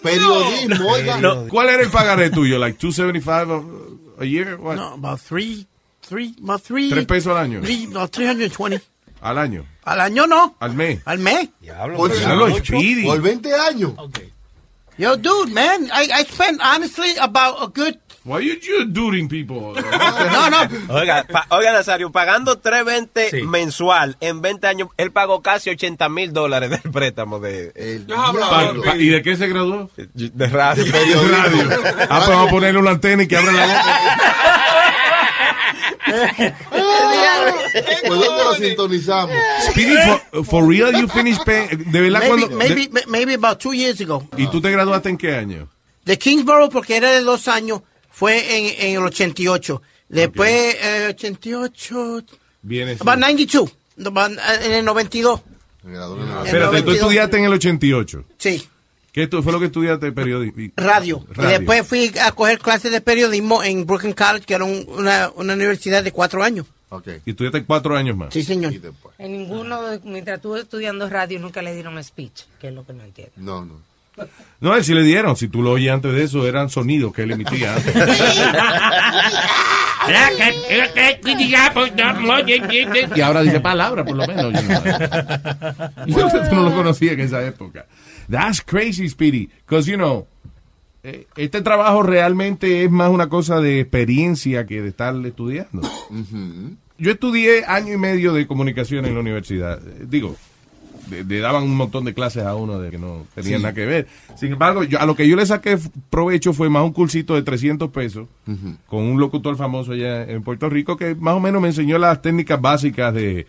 Periodismo, oiga. ¿Cuál era el pagaré tuyo? Like 275 a, a year? What? No, about three, three, about three. ¿Tres pesos al año? Three, no, 320. Al año. Al año no. Al mes. Al mes. Por, Diablo, por 20 años. Yo, dude, man, I, I spent honestly about a good. Why you, you during people? No, no. Oiga, pa- oiga, Nazario, pagando 320 Sí. mensual en 20 años, él pagó casi 80 mil dólares del préstamo de, pa- ¿Y de qué se graduó? de radio. De radio. Ah, pues vamos a ponerle una antena y que abra la boca. ¿Por dónde lo sintonizamos? Speedy, for, for real you finished paying? De verdad Maybe, cuando... maybe, maybe about two years ago. ¿Y tú te graduaste en qué año? De Kingsborough, porque era de dos años, fue en, en el 88. Después, eh, 88. Viene. About 92. About, eh, en el 92. Me gradué en la- En Espérate, tú 92. estudiaste en el 88. Sí, ¿Qué fue lo que estudiaste periodismo? radio. Radio. Y después fui a coger clases de periodismo en Brooklyn College, que era un- una, una universidad de cuatro años. Ok. Y estudiaste cuatro años más. Sí, señor. Y después. En ninguno, de- mientras estuve estudiando radio, nunca le dieron speech, que es lo que no entiendo. No, no. No, él sí le dieron. Si tú lo oías antes de eso, eran sonidos que él emitía antes. y ahora dice palabra, por lo menos. Yo no, Yo no lo conocía en esa época. That's crazy, Speedy. Because, you know, eh, este trabajo realmente es más una cosa de experiencia que de estar estudiando. Yo estudié año y medio de comunicación en la universidad. Eh, Digo, le, daban un montón de clases a uno de que no tenían Sí. nada que ver. Sin embargo, yo, a lo que yo le saqué provecho fue más un cursito de 300 pesos con un locutor famoso allá en Puerto Rico que más o menos me enseñó las técnicas básicas de,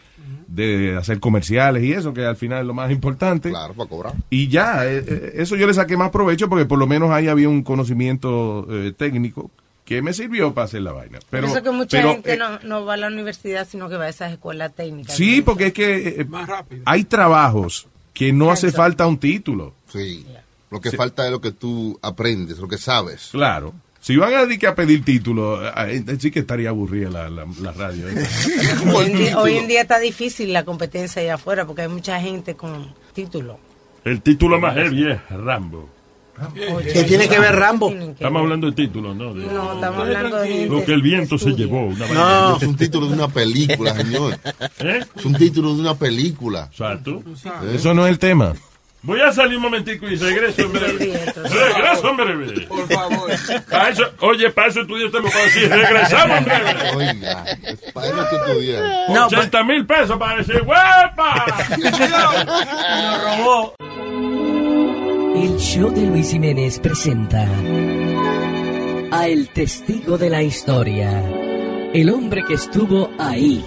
de hacer comerciales y eso, que al final es lo más importante. Claro, para cobrar. Y ya, eh, eh, eso yo le saqué más provecho porque por lo menos ahí había un conocimiento eh, técnico que me sirvió para hacer la vaina. Pero, Por eso que mucha pero, gente eh, no, no va a la universidad, sino que va a esas escuelas técnicas. Sí, porque es que eh, hay trabajos que no hace falta un título. Sí. Lo que Sí. falta es lo que tú aprendes, lo que sabes. Claro. Si van a dedicar a pedir título, eh, eh, sí que estaría aburrida la, la, la radio. ¿eh? Hoy en, día, hoy en día está difícil la competencia allá afuera porque hay mucha gente con título. El título más heavy es Rambo. ¿Qué tiene que ver Rambo? Estamos hablando de títulos, ¿no? De- No, estamos hablando de Lo que el viento se llevó. Una No, es un título de una película, señor. ¿Eh? Es un título de una película. Exacto. Eso no es el tema. Voy a salir un momentico y regreso en breve. regreso en breve. Por favor. Para eso, oye, para eso estudiaste para decir regresamos en breve. Oiga, es para eso que estudiar. 80 mil pesos para decir ¡Huepa! Lo robó. El show de Luis Jiménez presenta a El Testigo de la Historia, el hombre que estuvo ahí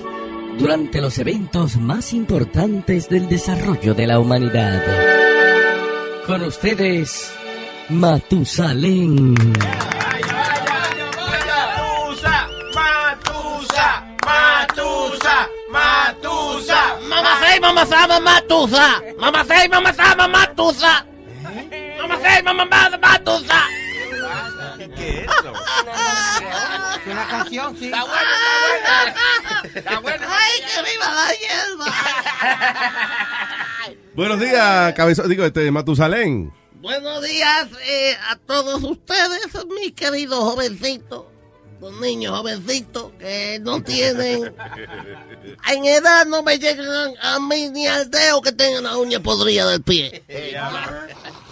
durante los eventos más importantes del desarrollo de la humanidad. Con ustedes, Matusalén. Matusa, Matusa, Matusa, Matusa. Mamá sei, mamá sama, matusa. Mamá sei, mamá sama, matusa. Mamá sei, mamá sama, matusa. ¿Qué es eso? Es una canción, sí. Está bueno, está bueno. Está bueno. Ay, que viva la hierba. Buenos días, cabezón. Digo, este, Matusalén. Buenos días eh, a todos ustedes, mis queridos jovencitos, los niños jovencitos que no tienen, en edad no me llegan a mí ni al dedo que tengan la uña podrida del pie.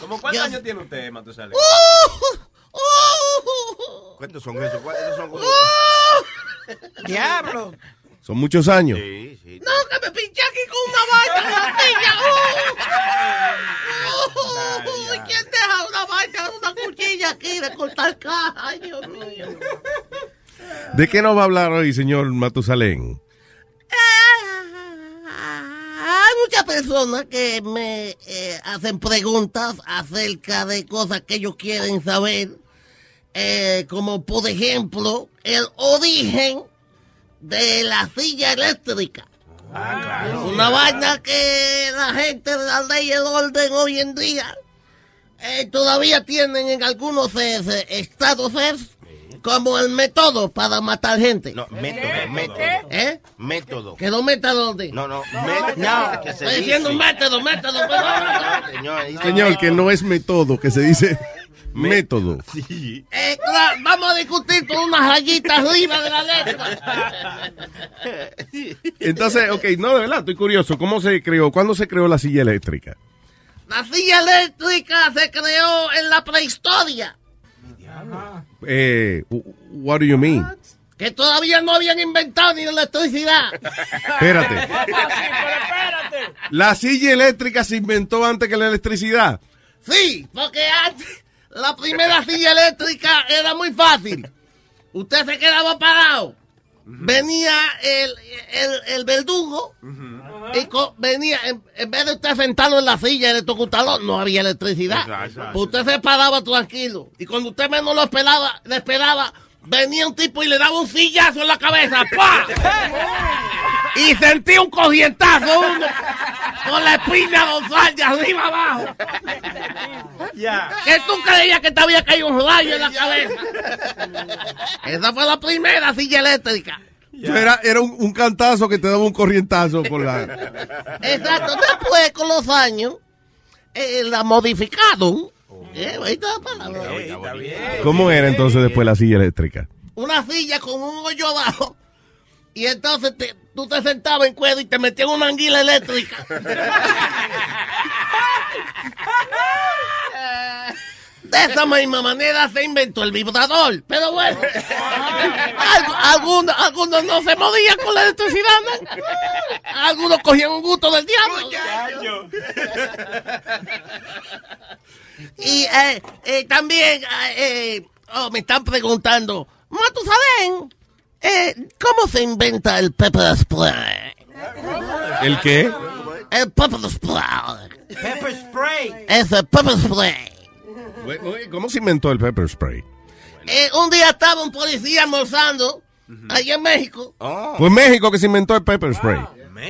¿Cómo cuántos años tiene usted, Matusalén? ¿Cuántos son esos? ¿Cuántos son? Diablo. Son muchos años. No, que me pinché aquí con una vaina, la piña. Uh, uh, ¿Quién deja una vaina, una cuchilla aquí de cortar caja? Ay, Dios mío. ¿De qué nos va a hablar hoy, señor Matusalén? Hay muchas personas que me eh, hacen preguntas acerca de cosas que ellos quieren saber, eh, como por ejemplo el origen de la silla eléctrica. Una vaina que la gente de la ley y el orden hoy en día eh, todavía tienen en algunos eh, eh, estados eh, como el método para matar gente. No, método, método. ¿Eh? Método. ¿Que lo meta dónde? No, no, método. No, que se estoy diciendo dice. un método, método. pero no, no. Señor, Señor, que no es método, que se dice método. Sí. Eh, claro, vamos a discutir con unas rayitas arriba de la letra. Entonces, ok, no, de verdad, estoy curioso. ¿Cómo se creó? ¿Cuándo se creó la silla eléctrica? La silla eléctrica se creó en la prehistoria, Eh, what do you mean? que todavía no habían inventado ni electricidad. Espérate. La silla eléctrica se inventó antes que la electricidad. Sí, porque antes la primera silla eléctrica era muy fácil. Usted se quedaba parado. Venía el, el, el verdugo y co- venía, en, en vez de usted sentarlo en la silla talón, no había electricidad. Exacto. Pues usted se paraba tranquilo. Y cuando usted menos lo esperaba, le esperaba, venía un tipo y le daba un sillazo en la cabeza. ¡Pah! Y sentí un corrientazo uno con la espina dorsal de arriba abajo. Que tú creías que te había caído un rayo en la cabeza. Esa fue la primera silla eléctrica. Era, era un, un cantazo que te daba un corrientazo por la... Exacto. Después, con los años, eh, la modificaron. Eh, ahí está la palabra. ¿Cómo era entonces después la silla eléctrica? Una silla con un hoyo abajo. Y entonces te- tú te sentabas en cuero y te metían una anguila eléctrica. De esa misma manera se inventó el vibrador. Pero bueno, algu- algunos, algunos no se movían con la electricidad, ¿no? Algunos cogían un gusto del diablo. Y eh, eh, también eh, eh, oh, me están preguntando, Matusalén, eh, ¿cómo se inventa el pepper spray? ¿El qué? El pepper spray. Pepper spray. Es el pepper spray. ¿Cómo se inventó el pepper spray? Eh, un día estaba un policía almorzando allá en México. Fue en México que se inventó el pepper spray.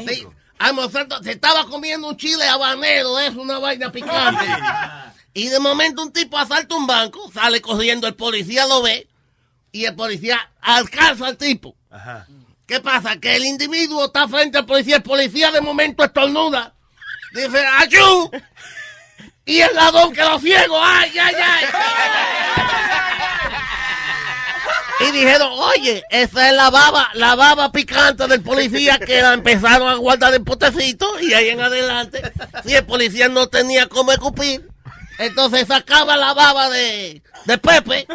Sí, almorzando, se estaba comiendo un chile habanero, es una vaina picante. Y de momento un tipo asalta un banco, sale corriendo, el policía lo ve y el policía alcanza al tipo. ¿Qué pasa? Que el individuo está frente al policía, el policía de momento estornuda. Dice, ¡ayú! y el ladrón quedó ciego. ¡Ay, ay, ay! Y dijeron, oye, esa es la baba, la baba picante del policía que la empezaron a guardar en potecito y ahí en adelante, si el policía no tenía cómo escupir, entonces sacaba la baba de, de Pepe.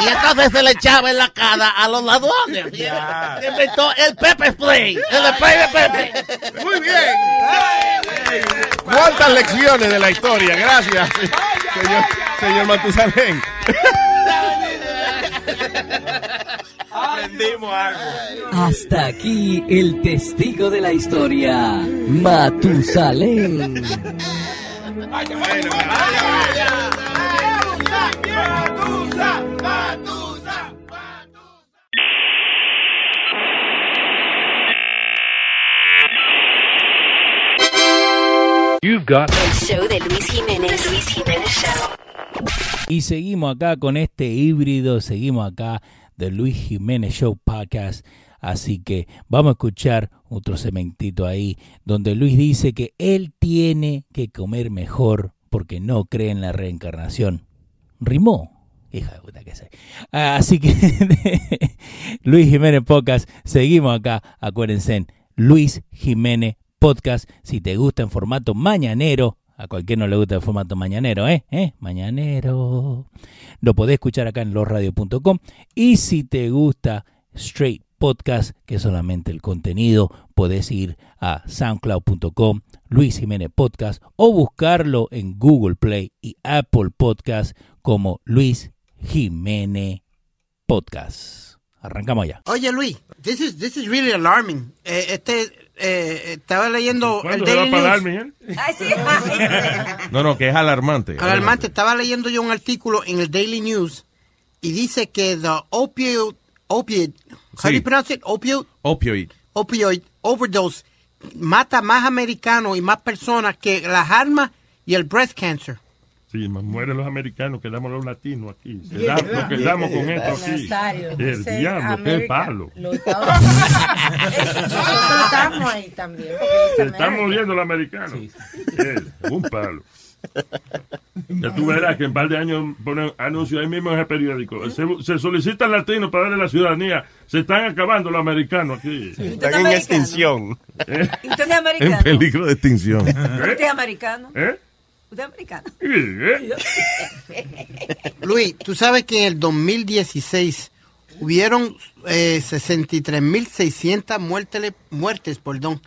Y entonces se le echaba en la cara a los ladrones. inventó el Pepe Spray, el spray de Pepe. Muy bien. ¿Cuántas lecciones de la historia? Gracias, señor, señor Matusalén. Aprendimos algo. Hasta aquí el testigo de la historia, Matusalén. You've got El show de Luis Jiménez. Luis Jiménez Show. Y seguimos acá con este híbrido, seguimos acá de Luis Jiménez Show Podcast. Así que vamos a escuchar otro cementito ahí, donde Luis dice que él tiene que comer mejor porque no cree en la reencarnación. Rimó. Hija de puta que sé. Así que Luis Jiménez Podcast, seguimos acá. Acuérdense, en Luis Jiménez Podcast. Si te gusta en formato mañanero, a cualquiera no le gusta el formato mañanero, ¿eh? ¿eh? Mañanero. Lo podés escuchar acá en losradio.com. Y si te gusta Straight Podcast, que es solamente el contenido, podés ir a soundcloud.com, Luis Jiménez Podcast, o buscarlo en Google Play y Apple Podcast como Luis Jiménez Podcast. Arrancamos ya. Oye, Luis, this is, this is really alarming. Eh, este, eh, estaba leyendo el ¿Cuándo se va Daily parar, News. Miguel? Ay, sí. No, no, que es alarmante. Alarmante, estaba leyendo yo un artículo en el Daily News y dice que the opioid, opioid, how do you pronounce it? Opioid, Opioid. opioid overdose mata más americanos y más personas que las armas y el breast cancer. Sí, más mueren los americanos, quedamos los latinos aquí. Nos quedamos con esto aquí. Nazario, El diablo, qué palo. Los Estados Nosotros estamos ahí también. Se están muriendo los americanos. Eh, un palo. Ya tú verás que en par de años ponen anuncios ahí mismo en el periódico. Se, se solicitan latinos para darle la ciudadanía. Se están acabando los americanos aquí. Están en extinción. ¿Eh? ¿Y usted es americano? En peligro de extinción. ¿Usted es americano? ¿Eh? ¿Usted es americano? Luis, tú sabes que en el 2016 hubieron eh, 63.600 muertes, muertes perdón,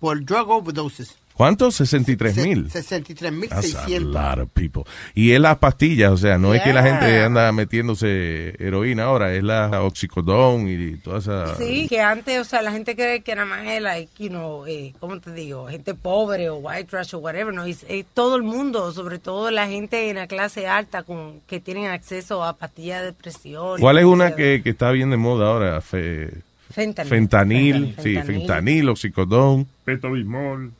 por drug overdoses. ¿Cuántos? 63 mil. That's a 63.600. lot of people. Y es las pastillas, o sea, no es que la Yeah. gente anda metiéndose heroína ahora, es la oxicodón y toda esa... Sí, que antes, o sea, la gente cree que nada más es, like, you know, eh, ¿cómo te digo? Gente pobre o white trash o whatever, no, es, es todo el mundo, sobre todo la gente en la clase alta con que tienen acceso a pastillas de depresión. ¿Cuál es una que, que está bien de moda ahora? Fe- Fentanil. Fentanil, sí, Fentanil. fentanil, oxicodón. Petobismol.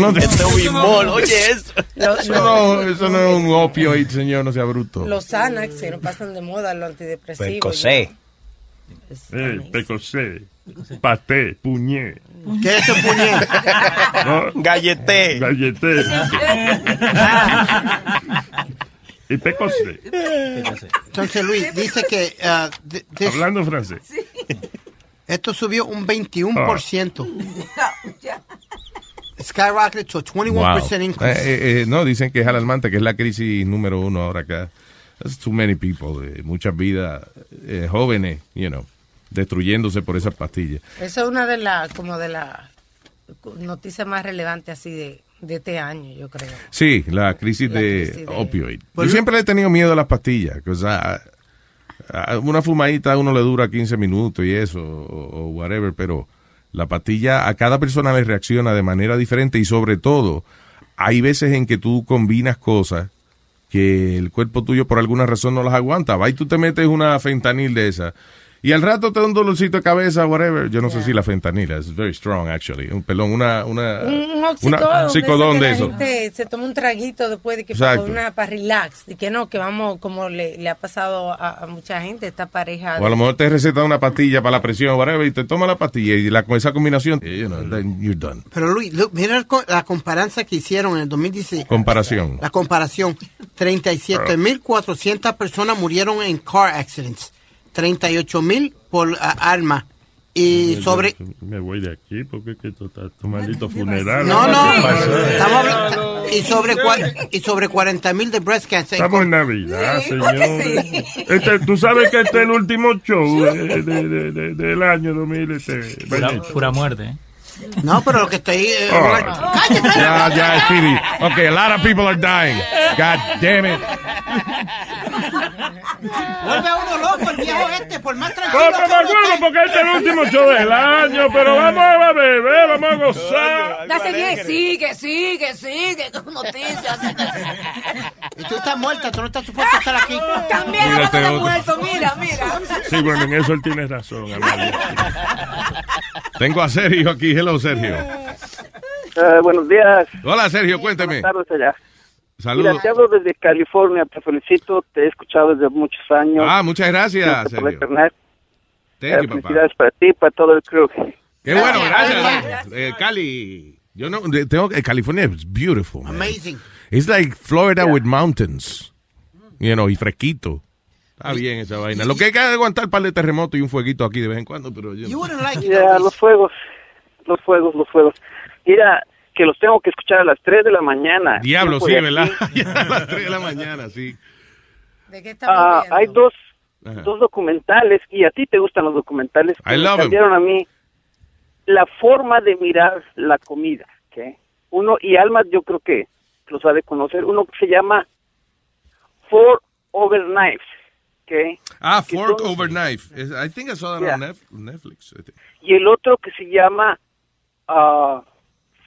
No, Petobismol, oye eso. Lo- Eso no, eso no es un opioid, señor, no sea bruto. Los Xanax que no pasan de moda, los antidepresivos. Percocé. Eh, pecosé. Paté, puñé. ¿Qué es eso, puñé? ¿no? Galleté. Galleté. y pecosé. Entonces, Luis, dice que this- Hablando francés. esto subió un 21%. Skyrocketed to a 21% Wow. increase. Eh, eh, eh, no, dicen que es alarmante, que es la crisis número uno ahora acá. There's too many people, eh, muchas vidas eh, jóvenes, you know, destruyéndose por esas pastillas. Eso es una de las, como de las noticias más relevantes así de, de este año, yo creo. Sí, la crisis La de crisis de- opioid. Pues Yo siempre le he tenido miedo a las pastillas. que, o sea, una fumadita a uno le dura 15 minutos y eso, o, o whatever, pero la pastilla a cada persona le reacciona de manera diferente y sobre todo, hay veces en que tú combinas cosas que el cuerpo tuyo por alguna razón no las aguanta. Va y tú te metes una fentanil de esa Y al rato te da un dolorcito de cabeza, whatever. Yo no sé si la fentanila es very strong, actually. Un pelón, una, una, Un, un oxicodón, oxicodón de que eso. La gente se toma un traguito después de que Exacto. para una para relax, y que no, que vamos como le, le ha pasado a, a mucha gente esta pareja. O a lo mejor te receta una pastilla para la presión, whatever, y te toma la pastilla y la, con esa combinación, you know, then you're done. Pero Luis, look, mira la comparanza que hicieron en el 2016. Comparación. La comparación. 37.400 personas murieron en car accidents. 38.000 por ah, arma. Y sobre... Me voy de aquí porque es que esto está tu maldito funeral. No, no. Estamos hablando- y sobre y sobre 40.000 de breast cancer. Estamos en Navidad, señor. Este, Tú sabes que este es el último show de- de- de- de- del año 2000. Este, Pura, pura muerte. ¿eh? No, pero lo que estoy... eh, Oh. Ya, ya, Speedy. Okay, a lot of people are dying. God damn it. Vuelve a uno loco el viejo este, por más tranquilo No, pero me porque este es el último show del año, pero vamos a beber, vamos a gozar. Ya sigue, sigue, sigue, sigue con noticias. Y tú estás muerta, tú no estás supuesto a estar aquí. También no otro. muerto, mira, mira. Sí, bueno, en eso él tiene razón. Tengo a Sergio aquí. Hello, Sergio. Eh, buenos días. Hola, Sergio, cuéntame. Buenas tardes allá. Saludos. Mira, te hablo desde California, te felicito, te he escuchado desde muchos años. Ah, muchas gracias, internet. Thank Eh, you, papá. felicidades para ti y para todo el crew. Qué bueno, gracias. Eh, Cali. Yo no, tengo, eh, California is beautiful. man. Amazing. It's like Florida with mountains. You know, y fresquito. Está bien esa vaina. Lo que hay que aguantar un par de terremotos y un fueguito aquí de vez en cuando, pero yo no. Ya, los fuegos, los fuegos, los fuegos. Mira, que los tengo que escuchar a las 3 de la mañana. Diablo, sí, ¿verdad? a las 3 de la mañana, sí. ¿De qué Ah, hay dos, Ajá. dos documentales y a ti te gustan los documentales que I me love 'em. cambiaron a mí la forma de mirar la comida. ¿ok? Uno, y Alma yo creo que los ha de conocer, uno que se llama Four Over Knives. ¿ok? Ah, Que Fork son- Over Knife. I think I saw that Yeah. on Netflix. I think. y el otro que se llama ah,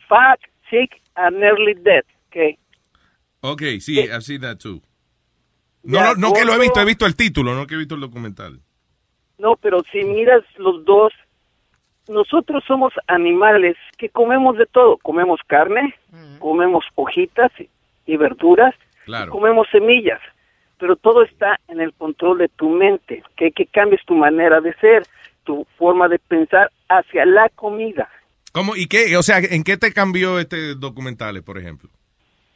Fat, Sick and Nearly Dead. ¿ok? Ok, sí, I've seen that too. No, no, no que lo he visto, he visto el título, no que he visto el documental. No, pero si miras los dos, nosotros somos animales que comemos de todo. Comemos carne, comemos hojitas y- y verduras, Claro. comemos semillas, pero todo está en el control de tu mente, que, que cambies tu manera de ser, tu forma de pensar hacia la comida. ¿Cómo? ¿Y qué? O sea, ¿en qué te cambió este documental, por ejemplo?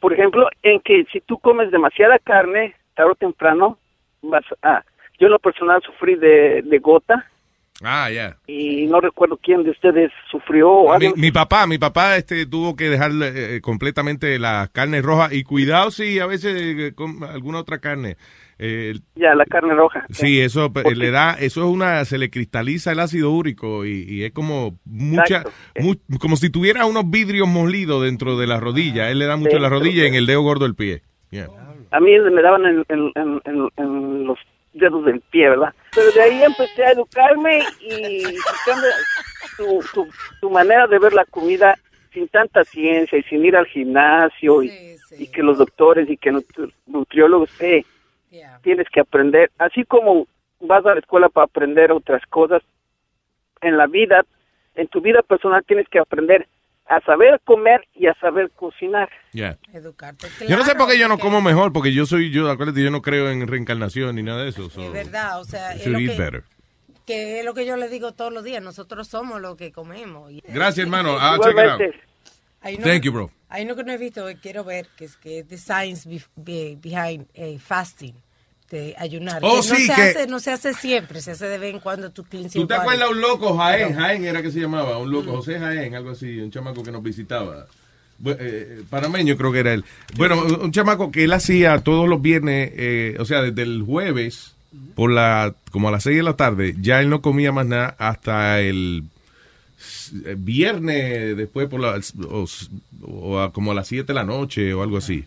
Por ejemplo, en que si tú comes demasiada carne, tarde o temprano, vas a... Yo en lo personal sufrí de, de gota Ah, ya. y no recuerdo quién de ustedes sufrió o Mi, algo. mi papá, mi papá este tuvo que dejar eh, completamente la carne roja y cuidado si a veces eh, con alguna otra carne. Eh, Ya, la carne roja. sí, eso le da, eso es una, se le cristaliza el ácido úrico y, y es como mucha, mu- como si tuviera unos vidrios molidos dentro de la rodilla. Él le da mucho Sí, en la rodilla y en el dedo gordo del pie. Yeah. A mí me daban en, en- en- en- en los dedos del pie, ¿verdad? Pero de ahí empecé a educarme y tu, tu, tu manera de ver la comida sin tanta ciencia y sin ir al gimnasio y, y que los doctores y que nutri- nutriólogos, eh, tienes que aprender, así como vas a la escuela para aprender otras cosas, en la vida, en tu vida personal tienes que aprender a saber comer y a saber cocinar. Yeah. Educarte. Yo no sé por qué yo no como mejor, porque yo soy, yo, acuérdate, yo no creo en reencarnación ni nada de eso. so Es verdad, o sea, es lo, eat que, que es lo que yo le digo todos los días. Nosotros somos lo que comemos. Gracias, hermano. I'll check it out. Thank you, bro. Hay uno que no he visto que quiero ver, que es, que es The Science be- be- Behind eh, Fasting, de ayunar. Oh, que sí, no se, que- hace, no se hace siempre, se hace de vez en cuando tu cleanse ¿Tú te body. acuerdas un loco, Jaén? Jaén era que se llamaba, un loco, José Jaén, algo así, un chamaco que nos visitaba. Bu- eh, panameño creo que era él. Bueno, un chamaco que él hacía todos los viernes, eh, o sea, desde el jueves, por la, como a las 6 de la tarde, ya él no comía más nada hasta el eh, viernes, después por la, o, s- o a como a las 7 de la noche o algo así.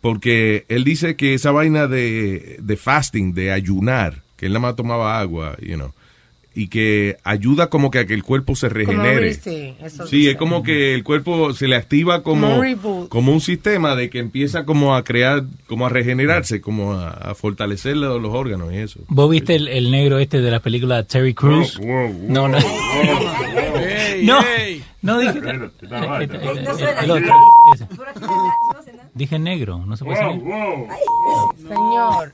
Porque él dice que esa vaina de, de fasting, de ayunar, que él nada más tomaba agua, you know, y que ayuda como que a que el cuerpo se regenere. sí, eso Sí, dice. es como que el cuerpo se le activa como, Como un reboot. como un sistema de que empieza como a crear, como a regenerarse, como a, a fortalecer los, los órganos y eso. ¿Vos viste el, el negro este de la película Terry Crews? no, no. No, no dije. El otro. Dije negro, no se puede decir. Señor.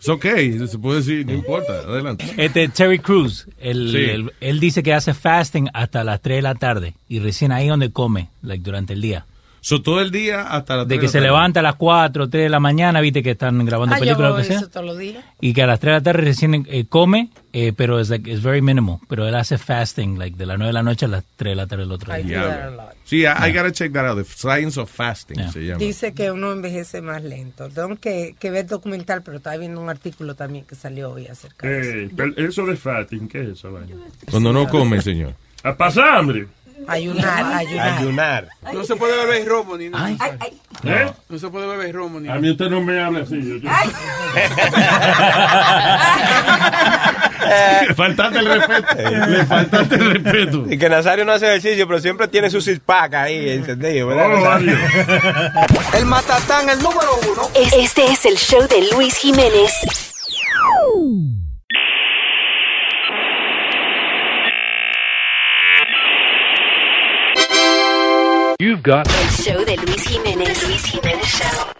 Es ok, se puede decir, no importa, adelante. Este Terry Crews, él, Sí. él- él dice que hace fasting hasta las 3 de la tarde y recién ahí donde come, like, durante el día. So, todo el día hasta las De tres que la se tarde. levanta a las 4, 3 de la mañana, viste que están grabando Ah, yo películas o hago lo que sea. todos los días. Y que a las 3 de la tarde recién eh, come, eh, pero es like, it's very minimal. Pero él hace fasting, like de las 9 de la noche a las 3 de la tarde el otro día. Diablo. Sí, I, I gotta check that out. The Science of Fasting se llama. Dice que uno envejece más lento. Tengo que, que ver documental, pero estaba viendo un artículo también que salió hoy acerca de eso. Eh, pero eso de fatting, ¿qué es eso? Cuando no come, señor. A pasar hambre. Ayunar, ayunar. Ayunar. No se puede beber romo ni nada. ¿Eh? No se puede beber romo ni A mí usted no me habla así. yo- yo- Le faltaste el respeto. Le faltaste el respeto. Y que Nazario no hace ejercicio, pero siempre tiene su six pack ahí, encendido, ¿verdad? Oh? El matatán, el número uno. Es- Este es el show de Luis Jiménez. You've got El show de Luis Jiménez. Luis Jiménez Show.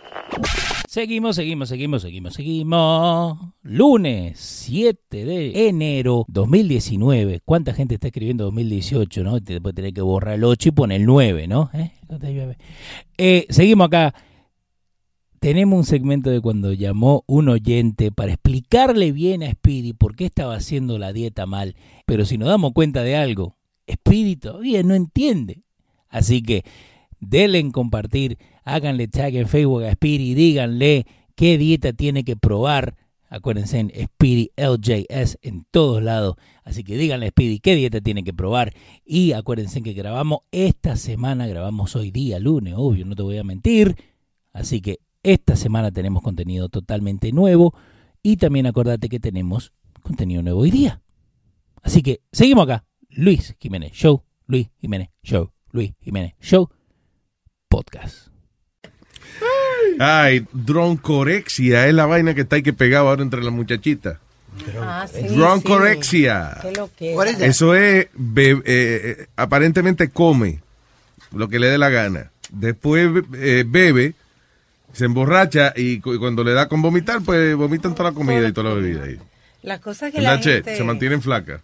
Seguimos, seguimos, seguimos, seguimos, seguimos. Lunes 7 de enero 2019. ¿Cuánta gente está escribiendo 2018, no? Después tener que borrar el 8 y poner el 9, ¿no? ¿Eh? No te llueve. Eh, seguimos acá. Tenemos un segmento de cuando llamó un oyente para explicarle bien a Speedy por qué estaba haciendo la dieta mal. Pero si nos damos cuenta de algo, Speedy todavía no entiende. Así que denle en compartir, háganle tag en Facebook a Speedy díganle qué dieta tiene que probar. Acuérdense en Speedy LJS en todos lados. Así que díganle a Speedy qué dieta tiene que probar. Y acuérdense que grabamos esta semana, grabamos hoy día, lunes, obvio, no te voy a mentir. Así que esta semana tenemos contenido totalmente nuevo. Y también acuérdate que tenemos contenido nuevo hoy día. Así que seguimos acá. Luis Jiménez Show, Luis Jiménez Show, Luis Jiménez Show, podcast. Ay, droncorexia es la vaina que está ahí que pegado ahora entre las muchachitas. Ah, sí, Droncorexia. Eso es, be- eh, aparentemente come lo que le dé la gana. Después eh, bebe, se emborracha y cu- cuando le da con vomitar, pues vomitan toda la comida y toda la bebida. ahí. La cosa que la gente... Se mantienen flacas.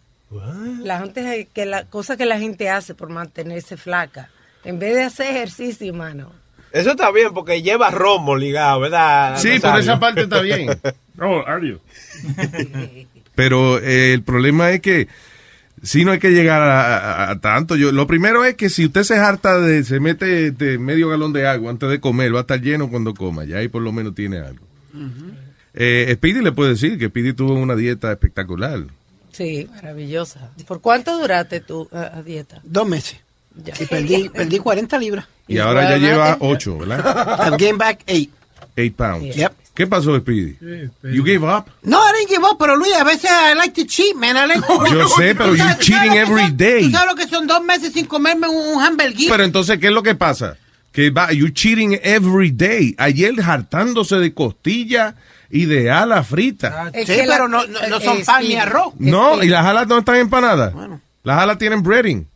La gente que la cosa que la gente hace por mantenerse flaca, en vez de hacer ejercicio, mano. Eso está bien porque lleva romo ligado, ¿verdad? Sí, por esa parte está bien. Oh, adiós. Pero eh, el problema es que si no hay que llegar a, a- a tanto. Yo, lo primero es que si usted se harta de, se mete de medio galón de agua antes de comer, va a estar lleno cuando coma. Ya ahí por lo menos tiene algo. Eh, Speedy le puede decir que Speedy tuvo una dieta espectacular. Sí, maravillosa. ¿Por cuánto duraste tu eh, a dieta? Dos meses. Y perdí, perdí 40 libras. Y ahora ya lleva ocho, ¿verdad? I've gained back eight. Eight pounds. Yep. ¿Qué pasó, Speedy? You gave up? No, I didn't give up, pero Luis, a veces I like to cheat, man. I like Yo sé, pero ¿Tú tú sabes cheating every son- day. ¿Tú sabes lo que son dos meses sin comerme un, un hamburguito? Pero entonces, ¿qué es lo que pasa? Que va, you cheating every day. Ayer hartándose de costilla y de ala frita. Sí, pero no, no, no son pan ni arroz. No, y las alas no están empanadas. Las alas tienen breading.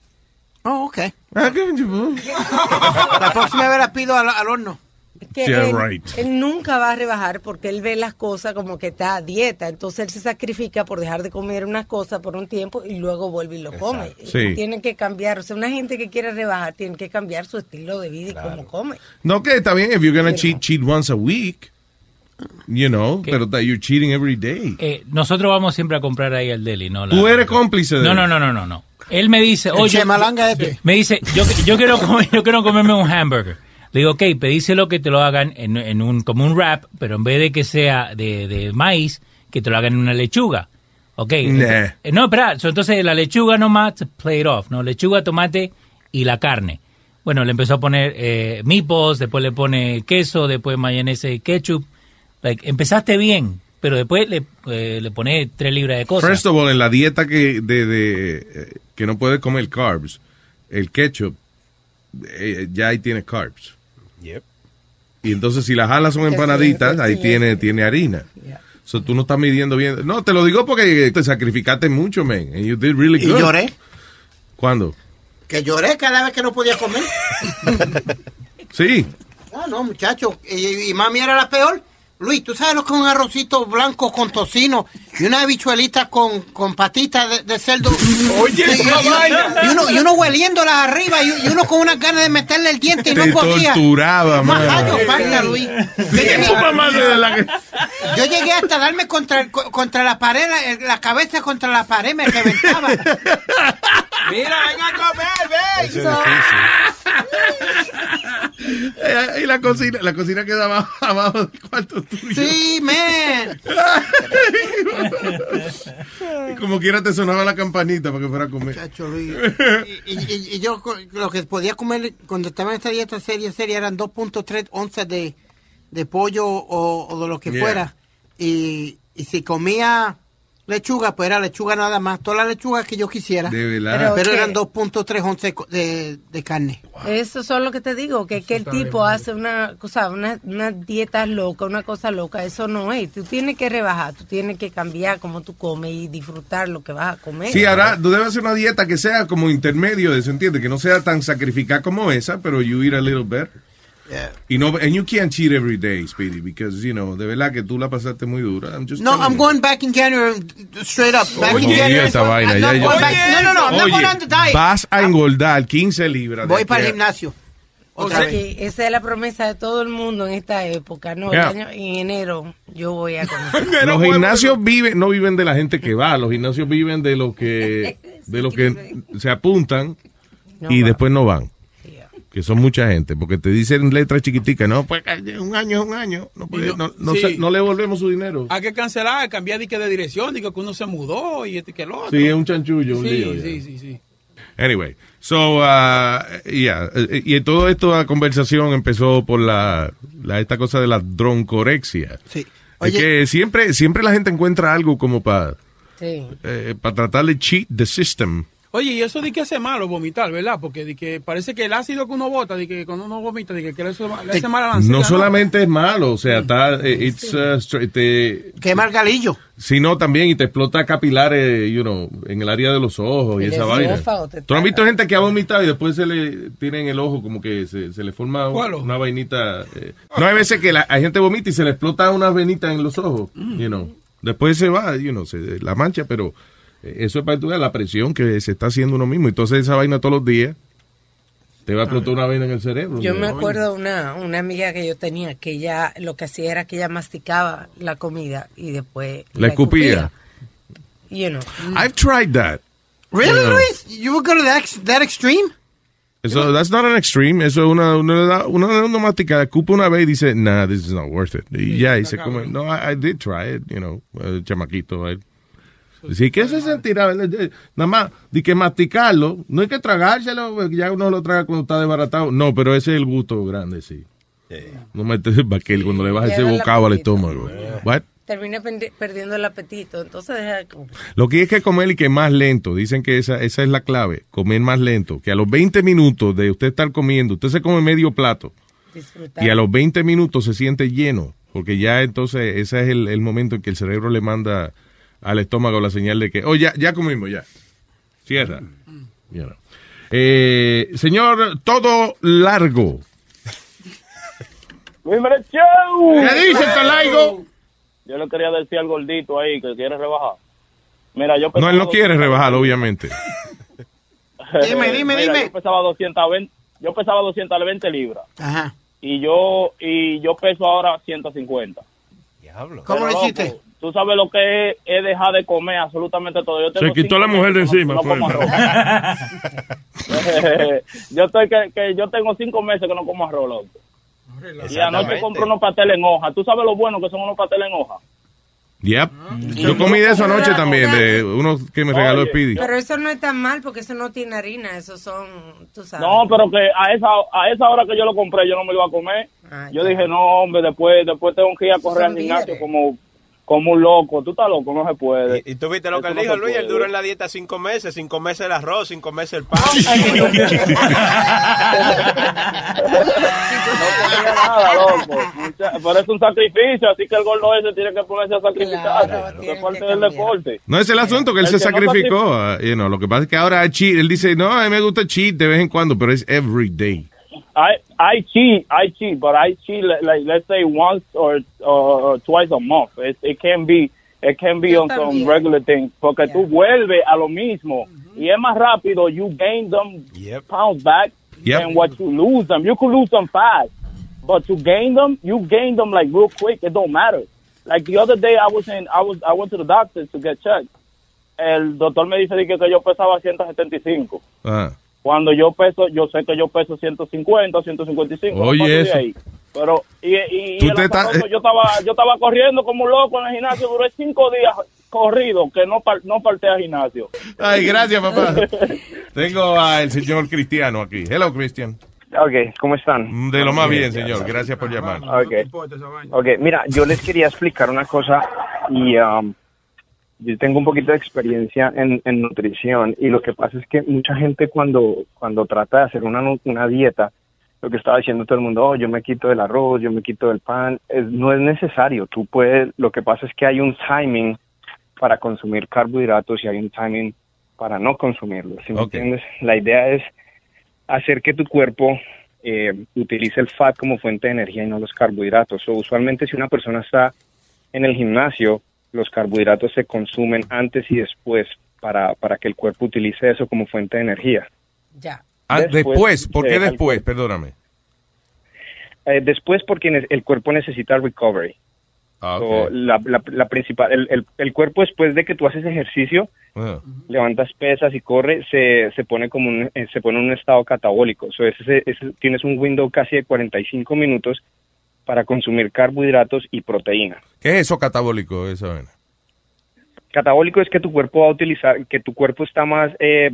Oh, ok. Ah, La próxima vez las pido al, al horno. que Yeah, él, right. él nunca va a rebajar porque él ve las cosas como que está a dieta. Entonces él se sacrifica por dejar de comer unas cosas por un tiempo y luego vuelve y lo come. Sí. Tiene que cambiar. O sea, una gente que quiere rebajar tiene que cambiar su estilo de vida y cómo come. No, que está bien, if you're gonna cheat, cheat once a week. You know, pero that you're cheating every day. Eh, nosotros vamos siempre a comprar ahí al deli, ¿no? La- Tú eres cómplice de No, no, no, no, no, no. Él me dice, oye, chemalanga este. me dice, yo, yo quiero comer, yo quiero comerme un hamburger. Le digo, ok, pedíselo que te lo hagan en, en un, como un wrap, pero en vez de que sea de, de maíz, que te lo hagan en una lechuga. Ok. Nah. Eh, No, espera, so, entonces la lechuga nomás, to play it off, ¿no? Lechuga, tomate y la carne. Bueno, le empezó a poner eh, meatballs, después le pone queso, después mayonesa y ketchup. Like, empezaste bien, pero después le, eh, le pone tres libras de cosas. First of all, en la dieta que, de, de, eh, que no puedes comer carbs, el ketchup eh, ya ahí tiene carbs. Y entonces si las alas son empanaditas, sí, ahí sí, tiene, tiene harina. So, tú no estás midiendo bien. No, te lo digo porque te sacrificaste mucho, man. And you did really Y good. lloré. ¿Cuándo? Que lloré cada vez que no podía comer. Sí. Ah, no, muchacho. Y, y mami era la peor. Luis, ¿tú sabes lo que es un arrocito blanco con tocino y una habichuelita con, con patitas de, de cerdo? Oye, y, y- y uno, y uno hueliéndolas arriba y, y uno con unas ganas de meterle el diente y no Te podía. torturaba, Luis. Yo llegué, yo hasta darme contra, contra la pared, la, la cabeza contra la pared, me reventaba. Mira, ven a comer, ven. Eh, y la cocina, la cocina queda abajo, abajo del cuarto tuyo. Sí, man. Y como quiera te sonaba la campanita para que fuera a comer. Luis. Y, y- y yo lo que podía comer cuando estaba en esta dieta seria, seria, eran 2.3 onzas de, de pollo o, o de lo que Yeah. fuera. Y, y si comía lechuga, pues era lechuga nada más. Todas las lechugas que yo quisiera. De verdad. Pero, Pero eran que- 2.3 onzas de, de carne. Eso es lo que te digo, que, que el tipo hace una cosa, una, una dieta loca, una cosa loca, eso no es. Tú tienes que rebajar, tú tienes que cambiar cómo tú comes y disfrutar lo que vas a comer. Sí, ahora tú debes hacer una dieta que sea como intermedio de eso, ¿entiendes? Que no sea tan sacrificada como esa, pero you eat a little better. Y no, and you can't cheat every day, Speedy, because, you know, de verdad que tú la pasaste muy dura. I'm just No, I'm you. going back in January, straight up. Back in Oye, January. esa vaina, I'm ya not yo- going back- No, no, no, I'm not Oye, going on the diet. vas a engordar 15 libras. Voy para el gimnasio. O sea que esa es la promesa de todo el mundo en esta época. No, Yeah. año- en enero yo voy a comer. Los gimnasios viven, no viven de la gente que va, los gimnasios viven de los que, de los que se apuntan y después no van. Que son mucha gente, porque te dicen letras chiquiticas, no, pues un año es un año, no, puede- no- no, no sí. se- no le volvemos su dinero. Hay que cancelar, cambiar de, de dirección, digo que uno se mudó y este que el otro. Sí, es un chanchullo, un sí, lío. ya. Sí, sí, sí. Anyway, so, uh, yeah, eh, y todo esto, la conversación empezó por la, la- esta cosa de la droncorexia. Sí. Es Oye- que siempre, siempre la gente encuentra algo como para Sí. para tratar de cheat the system. Oye, y eso de que hace malo vomitar, ¿verdad? Porque de que parece que el ácido que uno bota, de que cuando uno vomita, de que, que le hace, le hace mal a la No solamente es malo, o sea, está, eh, it's, uh, te, Quema el galillo. sino también y te explota capilares, you know, en el área de los ojos y El esa vaina. ¿Tú has visto gente que ha vomitado y después se le tiene en el ojo como que se, se le forma ¿Cuál una vainita? eh? No hay veces que la, hay gente vomita y se le explota una venita en los ojos, Mm. you know. Después se va, you know, se, la mancha, pero eh, eso es para que tú veas la presión que se está haciendo uno mismo. Entonces esa vaina todos los días te va a explotar una vaina en el cerebro. Yo me acuerdo de una, una amiga que yo tenía que ella lo que hacía era que ella masticaba la comida y después La escupía. You know. I've tried that. Really, No. Luis? You would go to that, that extreme? Eso, that's not an extreme. Eso es una, una, una, una masticada. Cupa una vez y dice, nah, this is not worth it. Y ya, y se come. No, I, I did try it, you know, eh, chamaquito. I- Sí, ¿qué se sentirá? Nada más, de que masticarlo, no hay que tragárselo, ya uno lo traga cuando está desbaratado. No, pero ese es el gusto grande, sí. No metes el baquel cuando le baja ese bocado al estómago. What? Terminé pendi- perdiendo el apetito, entonces deja de comer. Lo que hay que comer y que más lento. Dicen que esa, esa es la clave. Comer más lento. Que a los 20 minutos de usted estar comiendo, usted se come medio plato. disfrutar. Y a los 20 minutos se siente lleno. Porque ya entonces ese es el, el momento en que el cerebro le manda al estómago la señal de que, oh, ya, ya comimos, ya. Cierra. You know. Eh, señor, todo largo. ¿Qué dice, Calaigo? Yo le quería decir al gordito ahí que quiere rebajar. Mira, yo No, él no quiere 200 rebajar, obviamente. Dime, dime, Mira, dime. Yo pesaba 220, yo pesaba 220 libras Ajá. y yo y yo peso ahora 150. ¿Cómo Pero, lo hiciste? Tú sabes lo que es, es dejar de comer absolutamente todo. Yo tengo Se quitó la mujer de encima. no- yo estoy que, que yo tengo cinco meses que no como arroz, loco. Y anoche compré unos pasteles en hoja. ¿Tú sabes lo bueno que son unos pasteles en hoja? Yep. Yo comí de eso anoche también, de uno que me regaló Oye, Speedy. Pero eso no es tan mal porque eso no tiene harina, eso son, tú sabes. No, pero que a esa a esa hora que yo lo compré yo no me lo iba a comer. Ah, yo dije, no, hombre, después después tengo que ir a correr al gimnasio como como un loco. Tú estás loco, no se puede. ¿Y tú viste lo que él dijo, no Luis? Él duró en la dieta cinco meses, cinco meses el arroz, cinco meses el pan. No nada, loco. Mucha- Pero es un sacrificio, así que el gordo ese tiene que ponerse a sacrificarse. Eso es parte del deporte. No es el asunto que él El se que no sacrificó. ah, you know, lo que pasa es que ahora cheat. Él dice, no, a mí me gusta cheat de vez en cuando, pero es every day. I I cheat, I cheat, but I cheat like, like, let's say once or, or, or twice a month. It, it can be it can be Yo on some regular things porque tú vuelves a lo mismo y es más rápido. You gain them pounds back Yep. than what you lose them. You could lose them fast, but to gain them, you gain them like real quick. It don't matter. Like the other day, I was in, I was, I went to the doctor to get checked. El doctor me dice de que, que yo pesaba 175. Ah. Cuando yo peso, yo sé que yo peso 150, 155. no Oye, paso de eso. ahí. Pero, y, y, y Tú el azaroso, yo estaba, yo estaba corriendo como un loco en el gimnasio, duré cinco días corrido, que no, par- no falté al gimnasio. Ay, gracias, papá. Tengo al señor Cristiano aquí. Hello, Cristian. Ok, ¿cómo están? De lo más bien, señor. Gracias por llamar. Ok. Ok, mira, yo les quería explicar una cosa y um, yo tengo un poquito de experiencia en, en nutrición y lo que pasa es que mucha gente cuando, cuando trata de hacer una, una dieta, lo que estaba diciendo todo el mundo, oh, yo me quito del arroz, yo me quito del pan, es, no es necesario. Tú puedes, lo que pasa es que hay un timing para consumir carbohidratos y hay un timing para no consumirlos. ¿sí me entiendes? La idea es hacer que tu cuerpo eh, utilice el fat como fuente de energía y no los carbohidratos. O usualmente si una persona está en el gimnasio, los carbohidratos se consumen antes y después para, para que el cuerpo utilice eso como fuente de energía. Ya. Ah, Después después, ¿por qué después? Perdóname. Eh, después porque el cuerpo necesita recovery. Ah, So, la, la- la principal, el, el- el cuerpo después de que tú haces ejercicio, Ah. levantas pesas y corre, se, se pone como un, eh, se pone en un estado catabólico. So, ese, ese- tienes un window casi de 45 minutos para consumir carbohidratos y proteína. ¿Qué es eso catabólico? Esa vaina? Catabólico es que tu cuerpo va a utilizar, que tu cuerpo está más eh,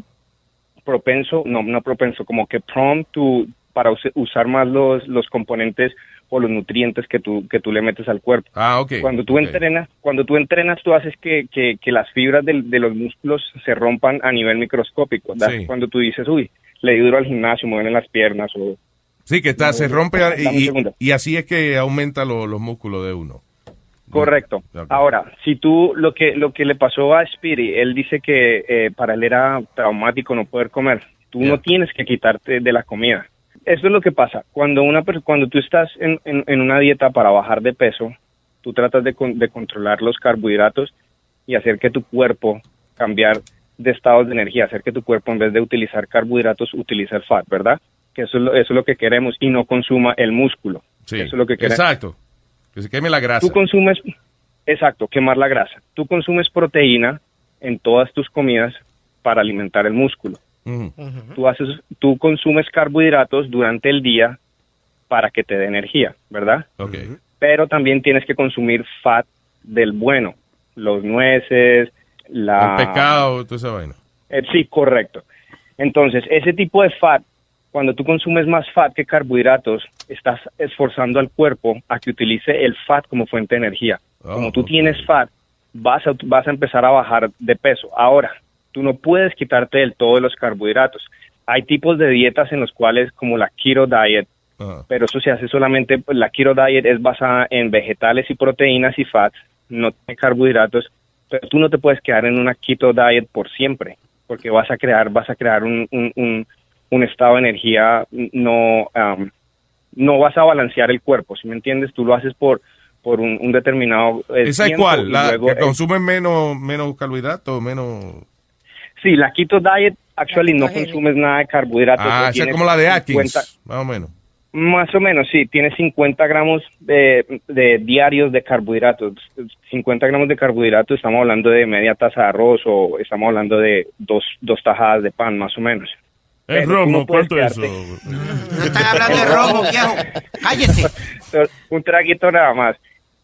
propenso, no, no propenso, como que prone to, para us- usar más los, los componentes o los nutrientes que tú, que tú le metes al cuerpo. Ah, ok. Cuando tú entrenas, cuando tú entrenas, tú haces que, que, que las fibras de, los músculos se rompan a nivel microscópico. Sí. Cuando tú dices, uy, le di duro al gimnasio, me duelen las piernas o Sí, que está, se rompe y, así es que aumenta lo- los músculos de uno. Correcto. Ahora, si tú lo que lo que le pasó a Speedy, él dice que eh, para él era traumático no poder comer. Tú no tienes que quitarte de la comida. Eso es lo que pasa. Cuando una cuando tú estás en, en- en una dieta para bajar de peso, tú tratas de, de controlar los carbohidratos y hacer que tu cuerpo cambiar de estados de energía, hacer que tu cuerpo en vez de utilizar carbohidratos utilice el fat, ¿verdad? Que eso es lo, eso es lo que queremos y no consuma el músculo. Sí. Eso es lo que queremos. Exacto. Que se queme la grasa. Tú consumes, exacto, quemar la grasa. Tú consumes proteína en todas tus comidas para alimentar el músculo. Ujú. Tú haces, tú consumes carbohidratos durante el día para que te dé energía, ¿verdad? Ok. Pero también tienes que consumir fat del bueno, los nueces, la El pescado, toda esa vaina. eh, sí, correcto. Entonces, ese tipo de fat, cuando tú consumes más fat que carbohidratos, estás esforzando al cuerpo a que utilice el fat como fuente de energía. como tú tienes fat, vas a, vas a empezar a bajar de peso. Ahora, tú no puedes quitarte del todo de los carbohidratos. Hay tipos de dietas en los cuales, como la keto diet, pero eso se hace solamente, pues, la keto diet es basada en vegetales y proteínas y fats, no tiene carbohidratos, pero tú no te puedes quedar en una keto diet por siempre, porque vas a crear, vas a crear un, un, un, un estado de energía, no, am, no vas a balancear el cuerpo, ¿sí me entiendes? Tú lo haces por, por un, un determinado eh, ¿Esa es cuál? y ¿La luego, que eh, consumen menos, menos carbohidratos? Menos... Sí, la keto diet, actually no consumes nada de carbohidratos. Ah, esa es como la de Atkins, 50 más o menos. Más o menos, sí. Tiene 50 gramos de, de diarios de carbohidratos. 50 gramos de carbohidratos, estamos hablando de media taza de arroz o estamos hablando de dos, dos tajadas de pan, más o menos. Es tú romo, no puedes ¿cuánto es eso? No están hablando de romo, viejo. Cállese. Un traguito nada más.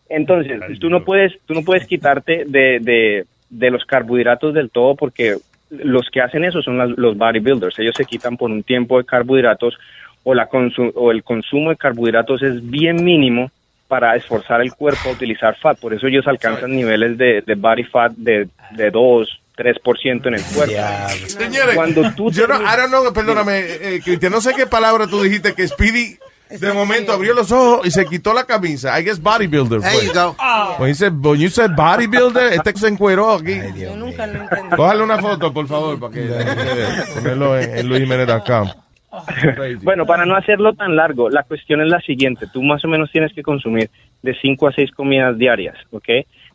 Entonces, tú no puedes, tú no puedes quitarte de, de, de los carbohidratos del todo porque los que hacen eso son las- los bodybuilders. Ellos se quitan por un tiempo de carbohidratos o, la consu- o el consumo de carbohidratos es bien mínimo para esforzar el cuerpo a utilizar fat. Por eso ellos alcanzan niveles de, de body fat de, de 2, 3% en el cuerpo. Señores, Cuando tú yo no, terminas- I don't know, perdóname, eh, Cristian, no sé qué palabra tú dijiste que Speedy de momento abrió los ojos y se quitó la camisa. I guess bodybuilder. There you go. When you said, when you said bodybuilder, este se encueró aquí. Yo nunca lo entendí. Cójale una foto, por favor, para que ponerlo en, en luisjimenez.com. Bueno, para no hacerlo tan largo, la cuestión es la siguiente. Tú más o menos tienes que consumir de 5 a 6 comidas diarias, ¿ok?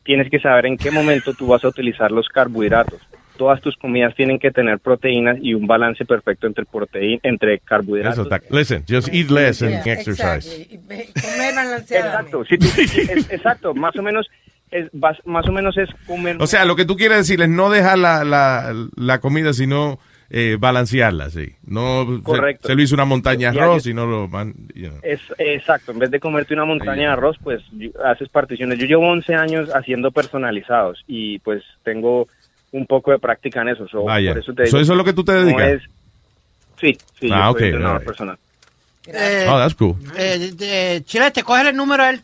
Tienes que saber en qué momento tú vas a utilizar los carbohidratos. Todas tus comidas tienen que tener proteínas y un balance perfecto entre proteína, entre carbohidratos. Eso está. Listen, just eat less and Yeah, exercise. exactly. Comer balanceadamente. Exacto, sí, tú- es- exacto, más o menos es más o menos es comer O sea, lo que tú quieres decir es no dejar la, la, la comida, sino eh, balancearla, sí. No se- Correcto. Se, lo hizo una montaña de arroz y no lo... man- you know. Es, exacto, en vez de comerte una montaña de arroz, pues haces particiones. Yo llevo 11 años haciendo personalizados y pues tengo un poco de práctica en eso. so, Vaya. por eso, te So, digo ¿eso es lo que tú te dedicas? es- sí, sí, Ah, yo ok, soy entrenador alright. personal. Eh, Oh, that's cool. eh, eh, Chilete, coge el número él.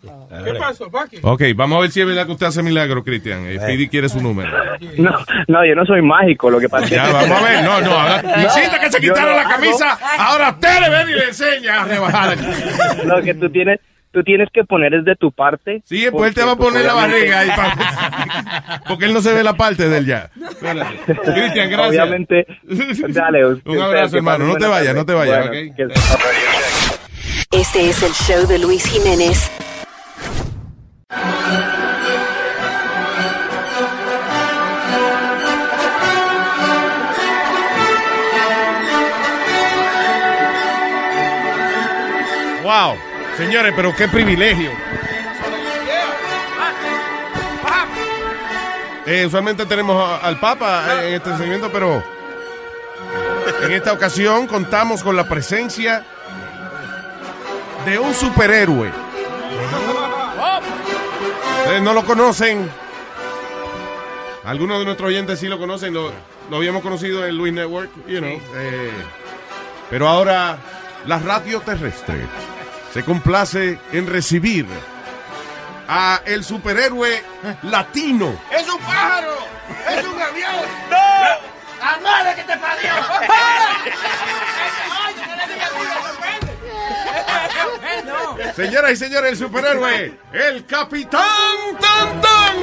¿Qué pasó, Paqui? Ok, vamos a ver si es verdad que usted hace milagro, Cristian. Eh, Speedy quiere su número. No, no, yo no soy mágico, lo que pasa Ya, es que... vamos a ver. No, no. ahora- Necesita que se no la hago- camisa. Ahora usted le ven y le enseña a rebajar. Lo que tú tienes, tú tienes que poner es de tu parte. Sí, después él te va a porque, poner la pues, barriga ahí obviamente- pa- porque él no se ve la parte de él ya. Cristian, gracias. Obviamente, dale. Un abrazo, hermano. No te vayas, no te vayas, ok. Este es el show de Luis Jiménez. Wow. Señores, pero qué privilegio. Eh, usualmente tenemos al Papa en este segmento, pero en esta ocasión contamos con la presencia de un superhéroe. Ustedes no lo conocen. Algunos de nuestros oyentes sí lo conocen. Lo, lo habíamos conocido en Luis Network, you know. eh, pero ahora la radio terrestre se complace en recibir a el superhéroe latino. ¡Es un pájaro! ¡Es un avión! ¡No! ¡La madre que te parió! Señoras y señores, el superhéroe, el Capitán Tantan.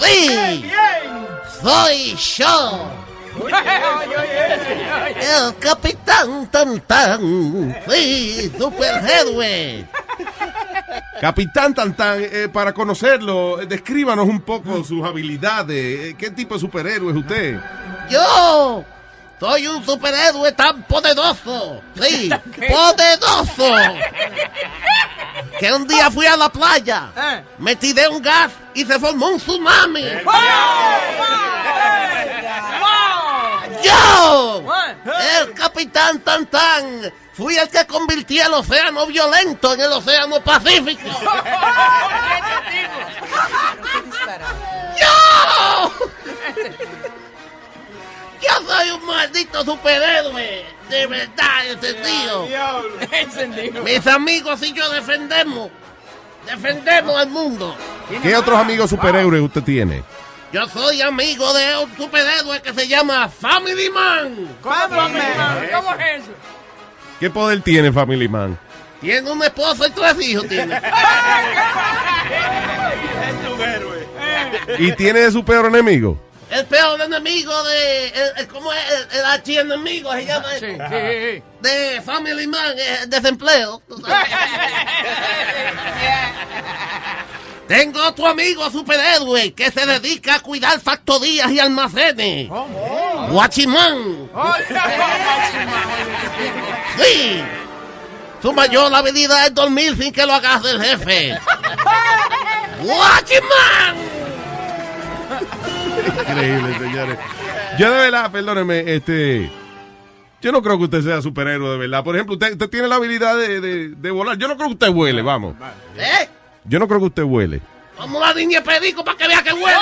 Sí, soy yo, el Capitán Tan Tan. Sí, superhéroe. Capitán Tantan, eh, para conocerlo, eh, descríbanos un poco sus habilidades. Eh, ¿Qué tipo de superhéroe es usted? Yo soy un superhéroe tan poderoso. Sí, poderoso. Que un día fui a la playa, me tiré un gas y se formó un tsunami. Yo, el capitán Tan Tan, fui el que convirtió el océano violento en el océano Pacífico. ¡Yo! Yo soy un maldito superhéroe. De verdad, encendido. Mis amigos y yo defendemos. Defendemos al mundo. ¿Qué otros amigos superhéroes usted tiene? Yo soy amigo de un superhéroe que se llama Family Man. ¿Cómo es eso? ¿Qué poder tiene Family Man? Tiene una esposa y tres hijos. Tiene. ¿Y tiene su peor enemigo? El peor enemigo de. El, el- ¿Cómo es? El, el archienemigo se llama. De Family Man, eh, desempleo. tú sabes. Tengo otro amigo superhéroe que se dedica a cuidar factorías y almacenes. Guachimán. Sí. Su mayor habilidad es dormir sin que lo agarre el jefe. Guachimán. Increíble, señores. Yo de verdad, perdóneme, este. Yo no creo que usted sea superhéroe de verdad. Por ejemplo, usted, usted tiene la habilidad de, de- de volar. Yo no creo que usted vuele, vamos. ¿Eh? Yo no creo que usted vuele. Vamos a de perico para que vea que huele.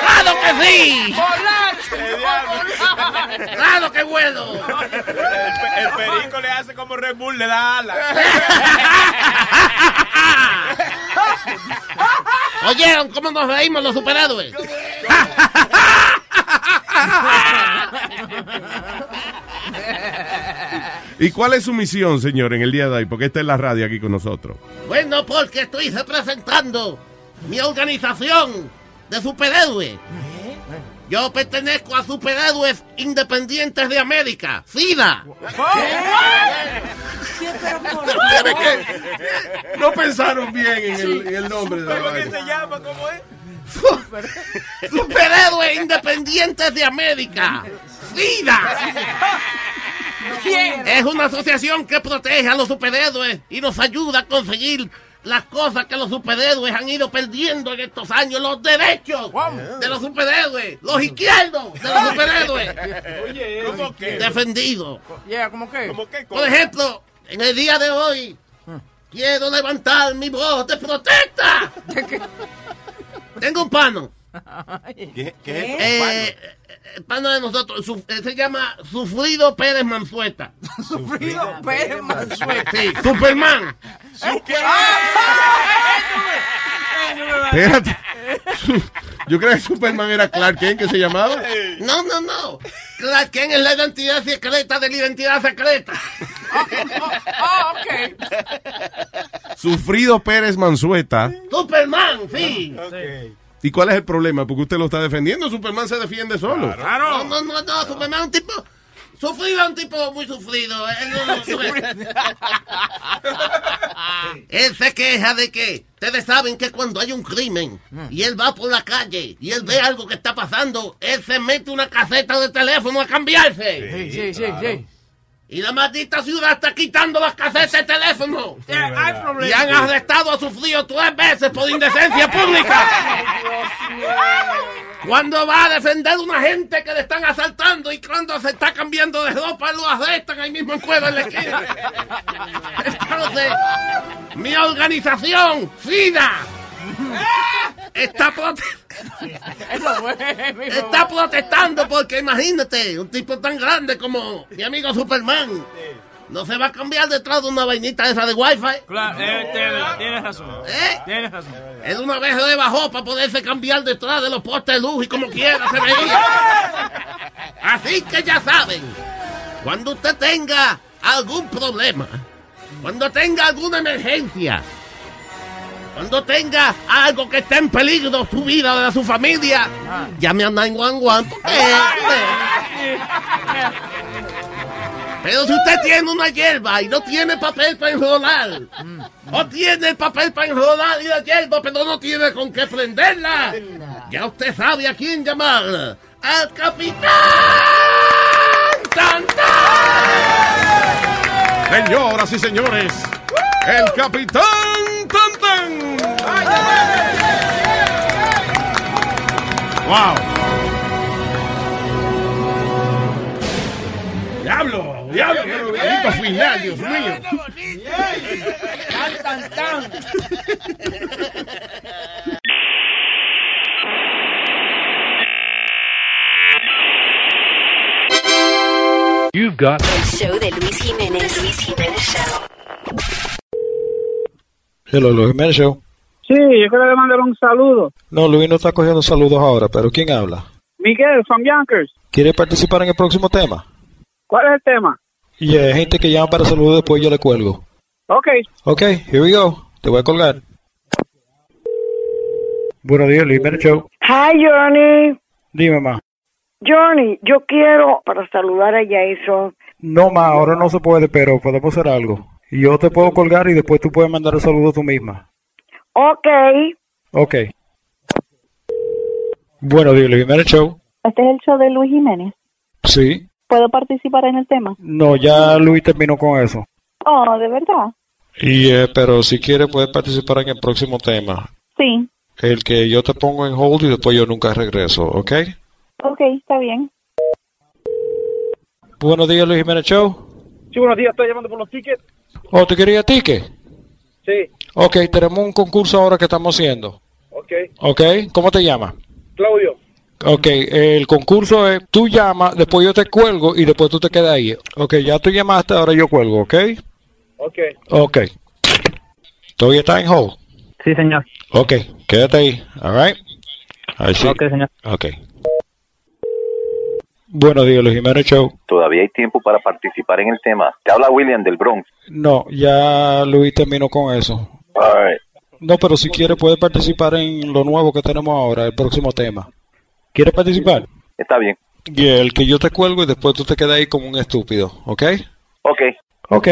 ¡Claro que sí! ¡Claro que bueno! El, el perico le hace como Red Bull, le da ala. ¿Oyeron cómo nos reímos los superhéroes? ¿Y cuál es su misión, señor, en el día de hoy? Porque está en la radio aquí con nosotros. Bueno, porque estoy representando mi organización de superhéroes. Yo pertenezco a Superhéroes Independientes de América, SIDA. Tiene que- No pensaron bien en el, en el nombre de la ¿Cómo que se llama? ¿Cómo es? Superhéroes Independientes de América, SIDA. Es una asociación que protege a los superhéroes y nos ayuda a conseguir las cosas que los superhéroes han ido perdiendo en estos años, los derechos de los superhéroes, los izquierdos de los superhéroes. Oye, ¿cómo que? Defendidos. Yeah, ¿cómo qué? ¿Cómo qué? Por ejemplo, en el día de hoy, quiero levantar mi voz de protesta. Tengo un pano. ¿Qué? Eh, el pano de nosotros su- eh, se llama Sufrido Pérez Mansueta. Sufrido Pérez Mansueta. Sí, Superman. Espérate. Yo creo que Superman era Clark Kent, que se llamaba. No, no, no. Clark Kent es la identidad secreta de la identidad secreta. Ah, ok. Sufrido Pérez Mansueta. Superman, sí. ¿Y cuál es el problema? Porque usted lo está defendiendo. Superman se defiende solo. No, no, no, no, Superman es un tipo... Sufrido es un tipo muy sufrido. Él, no- Él se queja de que ustedes saben que cuando hay un crimen y él va por la calle y él ve algo que está pasando, él se mete una caseta de teléfono a cambiarse. Sí, sí, sí, sí. Y la maldita ciudad está quitando las casetas de teléfono. hay problema. Y han arrestado a Sufrido tres veces por indecencia pública. Cuando va a defender a una gente que le están asaltando y cuando se está cambiando de ropa lo arrestan ahí mismo en Cueva en la esquina. Entonces, mi organización, FIDA, está, prote- está protestando porque imagínate, un tipo tan grande como mi amigo Superman. No se va a cambiar detrás de una vainita esa de wifi. Claro, eh, tienes razón. ¿Eh? Tienes razón. Él una vez se bajó para poderse cambiar detrás de los postes de luz y como quiera se veía. Así que ya saben, cuando usted tenga algún problema, cuando tenga alguna emergencia, cuando tenga algo que esté en peligro su vida o de su familia, llame a 911 porque... Pero si usted tiene una hierba y no tiene papel para enrolar, o tiene el papel para enrolar y la hierba, pero no tiene con qué prenderla, ya usted sabe a quién llamar. ¡Al capitán! ¡Tan, Señoras y señores, el Capitán Tantan. ¡Wow! ¡Diablo! ¡Diablo! ¡Qué bonito final, Dios mío! Tan, tan, tan. You've got El show de Luis Jiménez. Luis Jiménez Show. Hello, Luis Show. Sí, yo quiero mandar un saludo. No, Luis no está cogiendo saludos ahora, pero ¿quién habla? Miguel, from Yonkers. ¿Quiere participar en el próximo tema? ¿Cuál es el tema? Y hay gente que llama para saludar, después yo le cuelgo. Ok. Ok, here we go. Te voy a colgar. Buenos días, Luis Show. Hi, Johnny. Dime, ma. Johnny, yo quiero para saludar a Jason. No, ma, ahora no se puede, pero podemos hacer algo. Y yo te puedo colgar y después tú puedes mandar el saludo tú misma. Ok. Ok. Buenos días, Luis Jiménez Show. Este es el show de Luis Jiménez. Sí. ¿Puedo participar en el tema? No, ya Luis terminó con eso. Oh, ¿de verdad? Y, eh, pero si quiere puedes participar en el próximo tema. Sí. El que yo te pongo en hold y después yo nunca regreso, ¿ok? Ok, está bien. Buenos días, Luis Jiménez Show. Sí, buenos días, estoy llamando por los tickets. ¿O te quería ticket? Sí, Ok, tenemos un concurso ahora que estamos haciendo. ok. ¿Ok? ¿Cómo te llamas? Claudio, Ok, el concurso es, tú llamas, después yo te cuelgo y después tú te quedas ahí. Ok, ya tú llamaste, ahora yo cuelgo, ¿ok? Ok. Ok. ¿Todavía está en hold? Sí, señor. Ok, quédate ahí, alright? Ahí sí. Ok, señor. Ok. Buenos días, Luis Jiménez Show. Todavía hay tiempo para participar en el tema. Te habla William del Bronx. No, ya Luis terminó con eso. All right. No, pero si quiere puede participar en lo nuevo que tenemos ahora, el próximo tema. ¿Quiere participar? Está bien. Y el que yo te cuelgo y después tú te quedas ahí como un estúpido, ¿ok? Ok. Ok.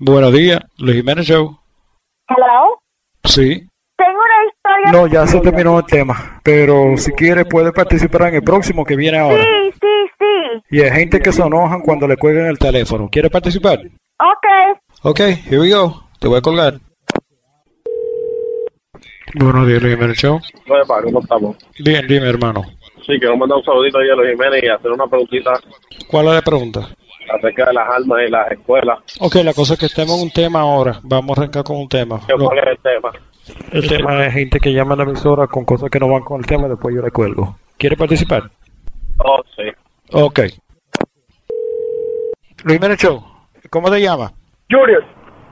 Buenos días, Luis Jiménez Show. Hello. Sí. No, ya se terminó el tema. Pero si quiere puede participar en el próximo que viene ahora. Sí, sí, sí. Y hay gente que se enojan cuando le cuelgan el teléfono. ¿Quiere participar? Ok. Ok, here we go. Te voy a colgar. Buenos días, Luis Jiménez Show. ¿cómo estamos? Bien, dime, hermano. Sí, quiero mandar un saludito ahí a los Jiménez y hacer una preguntita ¿Cuál es la pregunta? acerca de las armas y las escuelas. Ok, la cosa es que estemos en un tema ahora. Vamos a arrancar con un tema. ¿Qué No, ¿Cuál es el tema? El tema es gente que llama a la emisora con cosas que no van con el tema, después yo le cuelgo. ¿Quiere participar? Oh, sí. Ok. Luis Show, ¿cómo te llamas? Junior,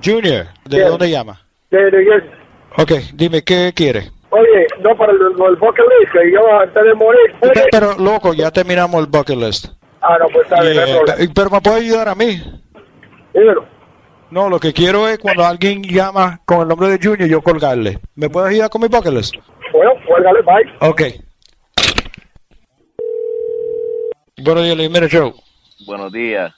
Junior, ¿de dónde llama? de New Jersey. Ok, dime, ¿qué quiere? Oye, no para el, el bucket list, que yo antes de morir. Pe- Pero, loco, ya terminamos el bucket list. Ah, no, pues está bien, Yeah, Pero me puede ayudar a mí. Dímelo. No, lo que quiero es cuando alguien llama con el nombre de Junior, yo colgarle. ¿Me puedes ayudar con mi bucket list? Bueno, cuélgale, bye. Ok. Buenos días, Luis Jiménez Show. Buenos días.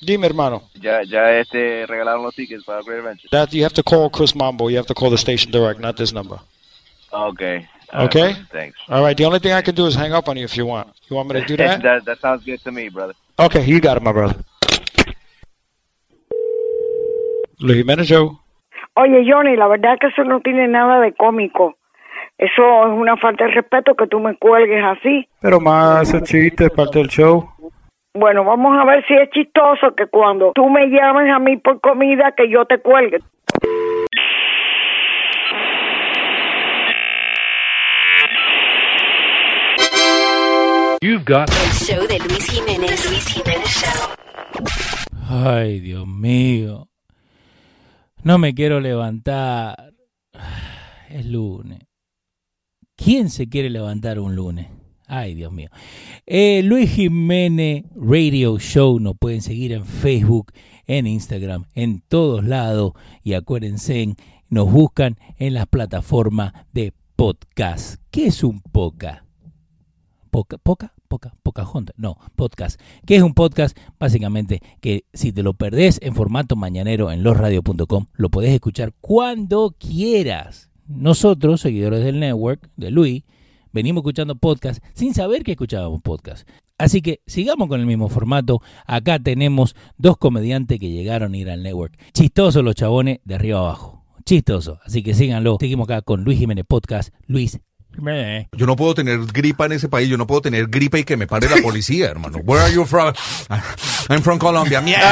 Dime, hermano. Ya, ya este regalaron los tickets para Great Adventure. That you have to call Chris Mambo. You have to call the station direct, not this number. Okay. All right, Okay? brother. Thanks. All right. The only thing I can do is hang up on you if you want. You want me to do that? that, that sounds good to me, brother. Okay, you got it, my brother. Luis Jiménez Show. Oye, Johnny, la verdad es que eso no tiene nada de cómico. Eso es una falta de respeto que tú me cuelgues así. Pero más ese chiste es parte del show. Bueno, vamos a ver si es chistoso que cuando tú me llames a mí por comida que yo te cuelgue. You've got El show de Luis Jiménez. Luis Jiménez Show. Ay, Dios mío. No me quiero levantar. Es lunes. ¿Quién se quiere levantar un lunes? Ay, Dios mío. Eh, Luis Jiménez Radio Show nos pueden seguir en Facebook, en Instagram, en todos lados. Y acuérdense, nos buscan en las plataformas de podcast. ¿Qué es un podcast? Poca, poca, poca, poca junta. No, podcast. ¿Qué es un podcast? Básicamente que si te lo perdés en formato mañanero en losradio.com, lo podés escuchar cuando quieras. Nosotros, seguidores del network, de Luis, venimos escuchando podcast sin saber que escuchábamos podcast. Así que sigamos con el mismo formato. Acá tenemos dos comediantes que llegaron a ir al network. Chistosos los chabones de arriba abajo. Chistoso. Así que síganlo. Seguimos acá con Luis Jiménez Podcast. Luis Yo no puedo tener gripa en ese país, yo no puedo tener gripa y que me pare la policía, hermano. Where are you from? I'm from Colombia. Mierda.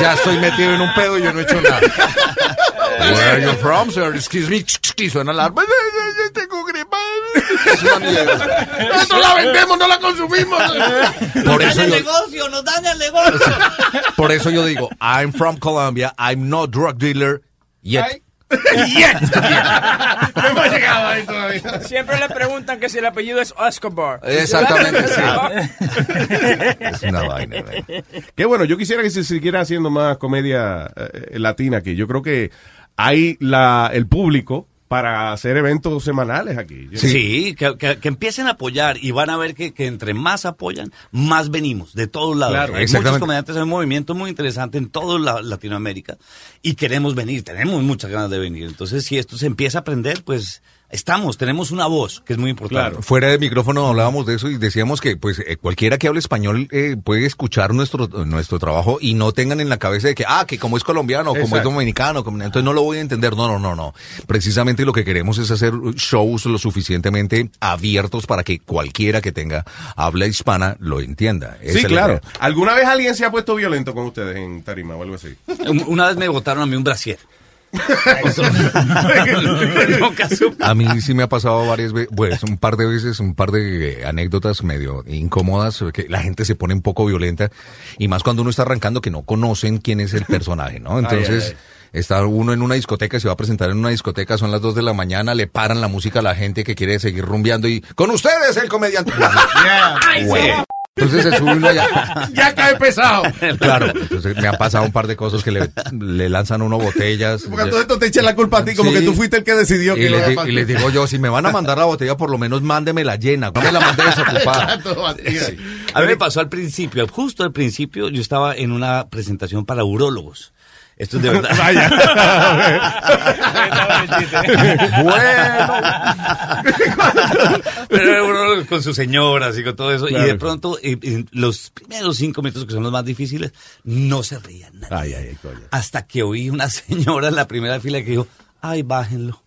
Ya estoy metido en un pedo y yo no he hecho nada. Where are you from, sir? Excuse me. Suena la alarma. Tengo gripa. Es una mierda. No la vendemos, no la consumimos. Por eso yo, negocio, nos daña el negocio. por eso yo digo, I'm from Colombia. I'm not drug dealer yet. Yet. No hemos llegado ahí todavía. Siempre le preguntan que si el apellido es Escobar. Exactamente, sí. Es una vaina. Qué bueno, yo quisiera que se siguiera haciendo más comedia eh, latina aquí. Yo creo que hay la, el público para hacer eventos semanales aquí. Sí, que, que- que empiecen a apoyar y van a ver que, que entre más apoyan, más venimos de todos lados. Claro, hay muchos comediantes, hay un movimiento muy interesante en toda la- Latinoamérica y queremos venir, tenemos muchas ganas de venir. Entonces, si esto se empieza a aprender, pues estamos, tenemos una voz que es muy importante. Fuera de micrófono hablábamos de eso y decíamos que pues eh, cualquiera que hable español eh, puede escuchar nuestro nuestro trabajo y no tengan en la cabeza de que ah que como es colombiano, como es dominicano, como- entonces no lo voy a entender. No, no, no, no. Precisamente lo que queremos es hacer shows lo suficientemente abiertos para que cualquiera que tenga habla hispana lo entienda. Esa Sí, claro. idea. ¿Alguna vez alguien se ha puesto violento con ustedes en tarima o algo así? Un- Una vez me botaron a mí un brasier. A mí sí me ha pasado varias veces, pues un par de veces, un par de eh, anécdotas medio incómodas, que la gente se pone un poco violenta, y más cuando uno está arrancando que no conocen quién es el personaje, ¿no? Entonces, ay, está uno en una discoteca, se va a presentar en una discoteca, son las 2 de la mañana, le paran la música a la gente que quiere seguir rumbeando y con ustedes el comediante. Güey. Entonces se sube uno allá. Ya cae pesado. Claro, entonces me han pasado un par de cosas que le, le lanzan a uno botellas. Porque todo esto te echa la culpa a ti, como Sí. que tú fuiste el que decidió Y que lo les, iba a di- pasar. y les digo yo, si me van a mandar la botella, por lo menos mándemela llena, no me la mande desocupada. Vacía. A mí me pasó al principio, justo al principio, yo estaba en una presentación para urólogos. Esto es de verdad. Pero era urólogos con sus señoras y con todo eso. Y de pronto, en los primeros cinco minutos, que son los más difíciles, no se reían nadie. Ay, ay, ay, coño. Hasta que oí una señora en la primera fila que dijo, ay, bájenlo.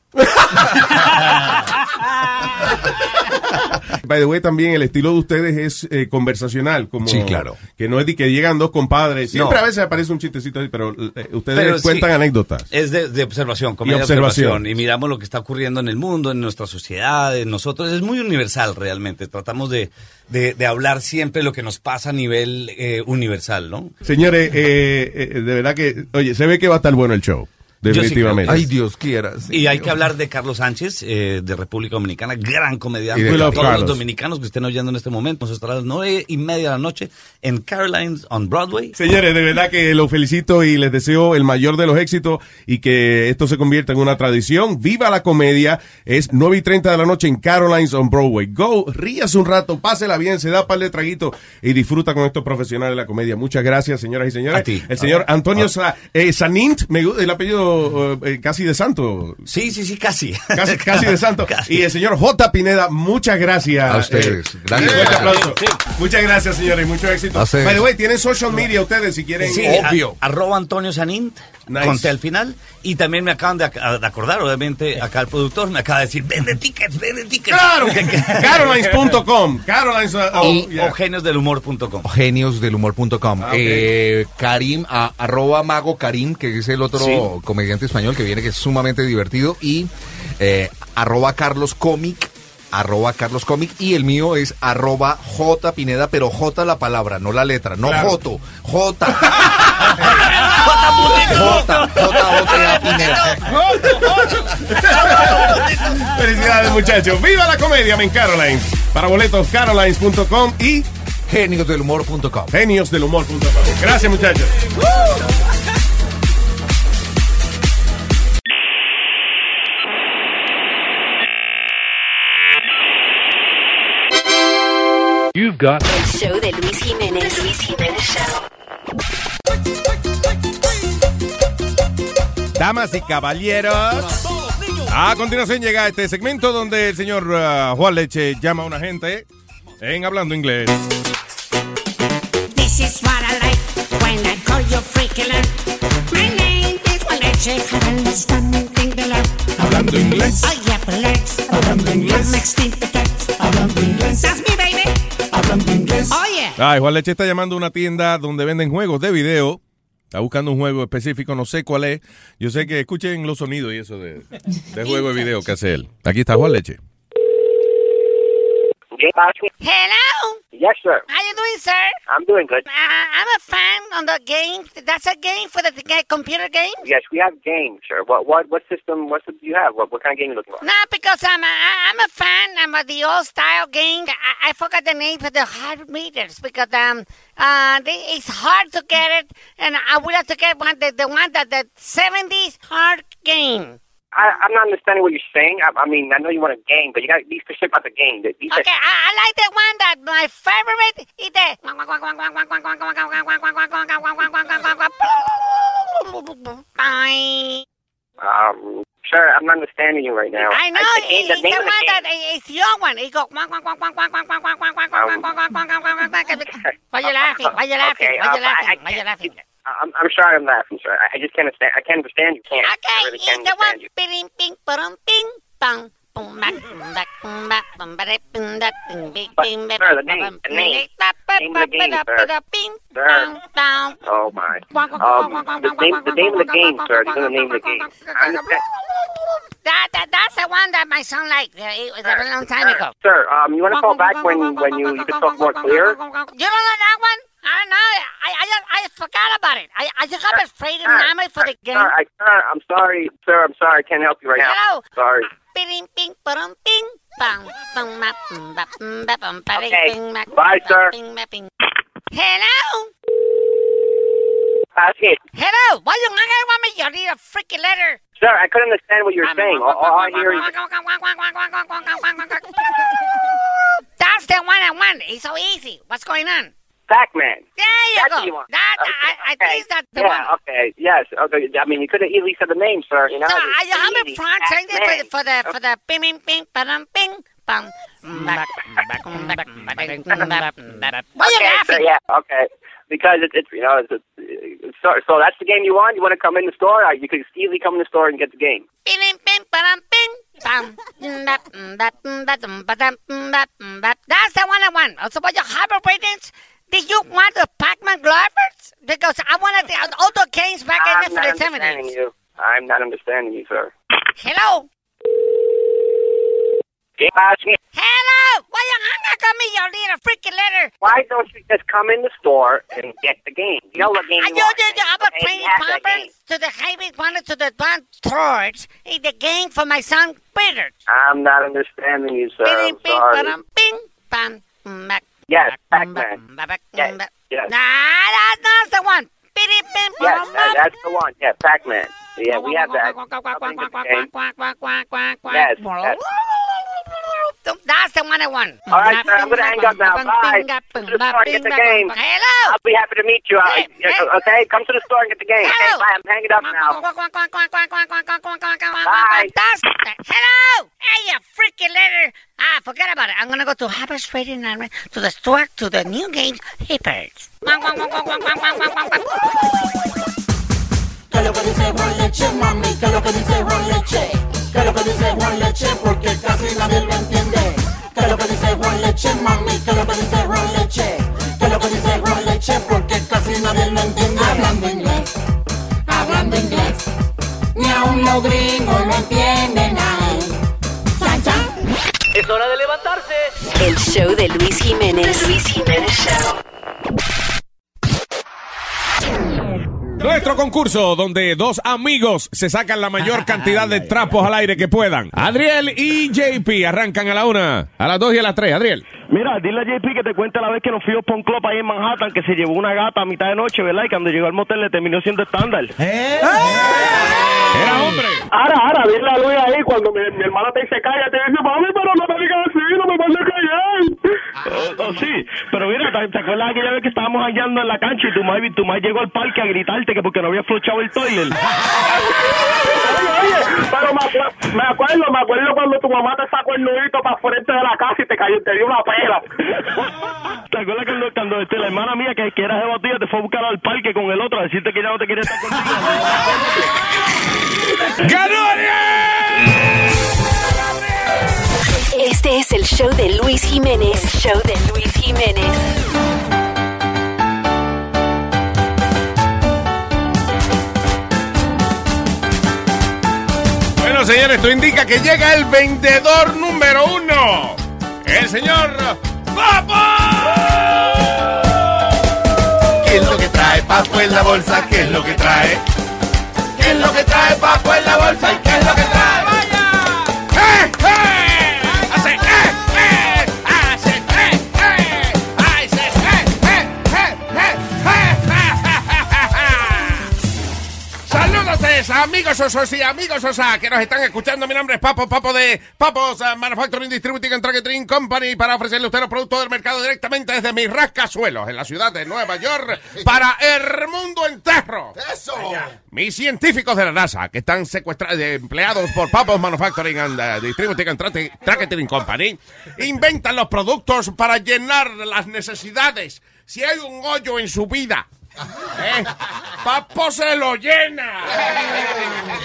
By the way, también el estilo de ustedes es eh, conversacional, como Sí, claro. que no es de que llegan dos compadres. Siempre No. a veces aparece un chistecito ahí, pero eh, ustedes Pero sí. cuentan anécdotas. Es de, de observación, comedia de observación. observación. Y miramos lo que está ocurriendo en el mundo, en nuestra sociedad, en nosotros. Es muy universal realmente. Tratamos de, de, de hablar siempre lo que nos pasa a nivel eh, universal, ¿no? Señores, de verdad que, oye, se ve que va a estar bueno el show. Definitivamente. Ay, Dios quiera. Y hay que hablar de Carlos Sánchez, eh, de República Dominicana, gran comediante. Y de Para Carlos. todos los dominicanos que estén oyendo en este momento, nos estará a las nueve y media de la noche en Carolines on Broadway. Señores, de verdad que los felicito y les deseo el mayor de los éxitos y que esto se convierta en una tradición. Viva la comedia. Es 9 y 30 de la noche en Carolines on Broadway. Go, ríase un rato, pásela bien, se da par de traguitos y disfruta con estos profesionales de la comedia. Muchas gracias, señoras y señores. A ti. El señor Antonio Sa- eh, Sanint, me gu- el apellido eh, casi de santo. Sí, sí, sí, casi. Casi, casi de santo. Casi. Y el señor J. Pineda, muchas gracias. A ustedes. Eh, Gracias. fuerte aplauso. Muchas gracias, señores, y mucho éxito. A ustedes. By the way, tienen social media ustedes si quieren. Sí, Obvio. a- arroba Antonio Sanint, Nice. conté al final. Y también me acaban de, ac- de acordar, obviamente, acá el productor me acaba de decir, vende tickets, vende tickets. Claro, Carolines.com. Carolines. uh, oh, Y, yeah. o geniosdelhumor.com. geniosdelhumor.com. Ah, eh, Karim, a- arroba Mago Karim, que es el otro Sí. comediante español que viene, que es sumamente divertido, y eh, arroba Carlos Comic, arroba Carlos Comic, y el mío es arroba J Pineda, pero J la palabra, no la letra, no Claro. Joto, J. J, J, J, Pineda. Felicidades, muchachos. ¡Viva la comedia en Carolines! Para boletos, carolines.com y Geniosdelhumor.com. geniosdelhumor.com. Gracias, muchachos. You've got El show de Luis Jiménez. The Luis Jiménez Show. Damas y caballeros. A continuación llega este segmento donde el señor uh, Juan Leche llama a una gente en hablando inglés. This is what I like when I call you freaky love. My name is Juaneche, I understand anything they love. Hablando inglés. Oh yeah, relax. Hablando inglés. Hablando inglés. That's me, baby. Hablando inglés. Oh yeah. Ay, Juan Leche está llamando a una tienda donde venden juegos de video. Está buscando un juego específico, no sé cuál es. Yo sé que escuchen los sonidos y eso de, de juego de video que hace él. Aquí está Juan Leche. Hello. Yes, sir. How you doing, sir? I'm doing good. Uh, I'm a fan on the game. That's a game for the computer game. Yes, we have games, sir. What what what system? What system do you have? What what kind of game are you looking for? No, because I'm a, I- I'm a fan. I'm a, the old style game. I, I forgot the name for the hard meters because um uh they, it's hard to get it, and I would have to get one the, the one that the 70s hard game. I, I'm not understanding what you're saying. I, I mean, I know you want a game, but you got to be specific about the game. The- These are- Okay, I, I like the one that my favorite is the. um, sir, I'm not understanding you right now. I know the game, the it's name the of the one game. that it's your one. It go. Why you laughing? Why you laughing? Okay, Why you um, I- laughing? I Why you laughing? I'm, I'm sorry I'm laughing, sir. I, I just can't understand. I can't understand you. Can't. I Okay, really can't the one. understand you. Bing, bing, But, bing, ba, sir, the name, the bing, name. ba, ba, Name of the game, sir. bing, Sir. bang, bang. Oh my. Um, the name, the name of the game, sir. You know the name of the game. I understand. That, that, that's the one that my son liked. Uh, It was a long time ago. Sir, um, you want to call back when when you you can talk more clear? You don't know that one? I don't know. I, I, just, I forgot about it. I, I just got afraid of Name for the game. Sir, I, sir, I'm sorry, sir. I'm sorry. I can't help you right Hello. now. Sorry. Ba, ding, Okay. Bye, sir. bing, ma, bing. Hello? Hello? Why you not want me? You need a freaking letter. Sir, I couldn't understand what you're saying. All, all I hear is That's the one I want. It's so easy. What's going on? Pac-Man. There you That's go. you. That, Okay, I, I think that's the yeah, one. okay, yes, okay. I mean, you could have easily said the name, sir. You know. So I easy. a it for the for the for the bing bing bing bing back, back. Why you okay, laughing? So, yeah, okay. Because it's, it's you know, it's, it's, so, so that's the game you want? You want to come in the store? Uh, You could easily come in the store and get the game. Bing bing bing bing. That's the one I want. Also, what your ratings? Did you want the Pac-Man Glovers? Because I wanted the auto games back I'm in the not for the understanding you. I'm not understanding you, sir. Hello? Get past me. Hello? Why you hung up on me? You need a freaking letter. Why don't you just come in the store and get the game? You know what game I you do, want. do, do. I'm a Okay, training you have that game. conference to the Highway wanted to the one towards the game for my son Peter. I'm not understanding you, sir. Bing, I'm bing, sorry. bing, bam, mm, back, Yes, back, Pac-Man. back, back, Yes, back. yes. Nah, that's not the one. Biddy, bim, Yes, ba-dum, that, bam. that's the one. Yeah, Pac-Man. Yeah, we have that. Quack, quack, quack, quack, quack, quack. Yes, yes. That's the one I want. All right, sir, I'm going to hang up now. Bye. Come to the store and get the game. Hello. I'll be happy to meet you. I- Okay, come to the store and get the game. Okay, bye. I'm hanging up now. Bye. That's hello. Hey, you freaking letter. Ah, forget about it. I'm gonna go to Harvard Trading and to the store to the new games Hippers. ¿Qué lo que dice Juan Leche, mami? ¿Qué lo que dice Juan Leche? ¿Qué es lo que dice Juan Leche? Porque casi nadie lo entiende. ¿Qué es lo que dice Juan Leche, mami? ¿Qué es lo que dice Juan Leche? ¿Qué es lo que dice Juan Leche? Porque casi nadie lo entiende. Hablando inglés, hablando inglés. Ni aun los gringos lo entienden. Ay. Chan, chan. Es hora de levantarse. El show de Luis Jiménez. Luis Jiménez Show. Nuestro concurso donde dos amigos se sacan la mayor cantidad de trapos al aire que puedan. Adriel y JP arrancan a la una, a las dos y a las tres. Adriel. Mira, dile a JP que te cuente la vez que nos fuimos por un club ahí en Manhattan que se llevó una gata a mitad de noche, ¿verdad? Y cuando llegó al motel le terminó siendo estándar. Era hombre. Ahora, ahora, dile a Luis ahí cuando mi, mi hermana te dice calla, te dice, mami, pero no me digas así, no me mandes callar. Oh, oh, sí, pero mira, ¿te, te acuerdas aquella vez que estábamos hallando en la cancha y tu madre, tu madre llegó al parque a gritarte que porque no había flochado el toilet? Oye, oye, pero me, acuer- me acuerdo, me acuerdo cuando tu mamá te sacó el nudito para frente de la casa y te cayó, te dio una pela. ¿Te acuerdas cuando, cuando este, la hermana mía que, que era te fue a buscar al parque con el otro a decirte que ya no te quería estar contigo? ¡Ganó Este es el show de Luis Jiménez. El show de Luis Jiménez. Bueno, señores, esto indica que llega el vendedor número uno. El señor Papo. ¿Qué es lo que trae Papo en la bolsa? ¿Qué es lo que trae? ¿Qué es lo que trae Papo en la bolsa? Amigos osos y amigos osa que nos están escuchando. Mi nombre es Papo, Papo de Papos uh, Manufacturing Distributing and Tracking Company para ofrecerle a usted los productos del mercado directamente desde mis rascasuelos en la ciudad de Nueva York para el mundo entero. ¡Eso! Mis científicos de la NASA, que están secuestrados, empleados por Papos Manufacturing and uh, Distributing and Tracking Company, inventan los productos para llenar las necesidades. Si hay un hoyo en su vida, ¿eh? Papo se lo llena.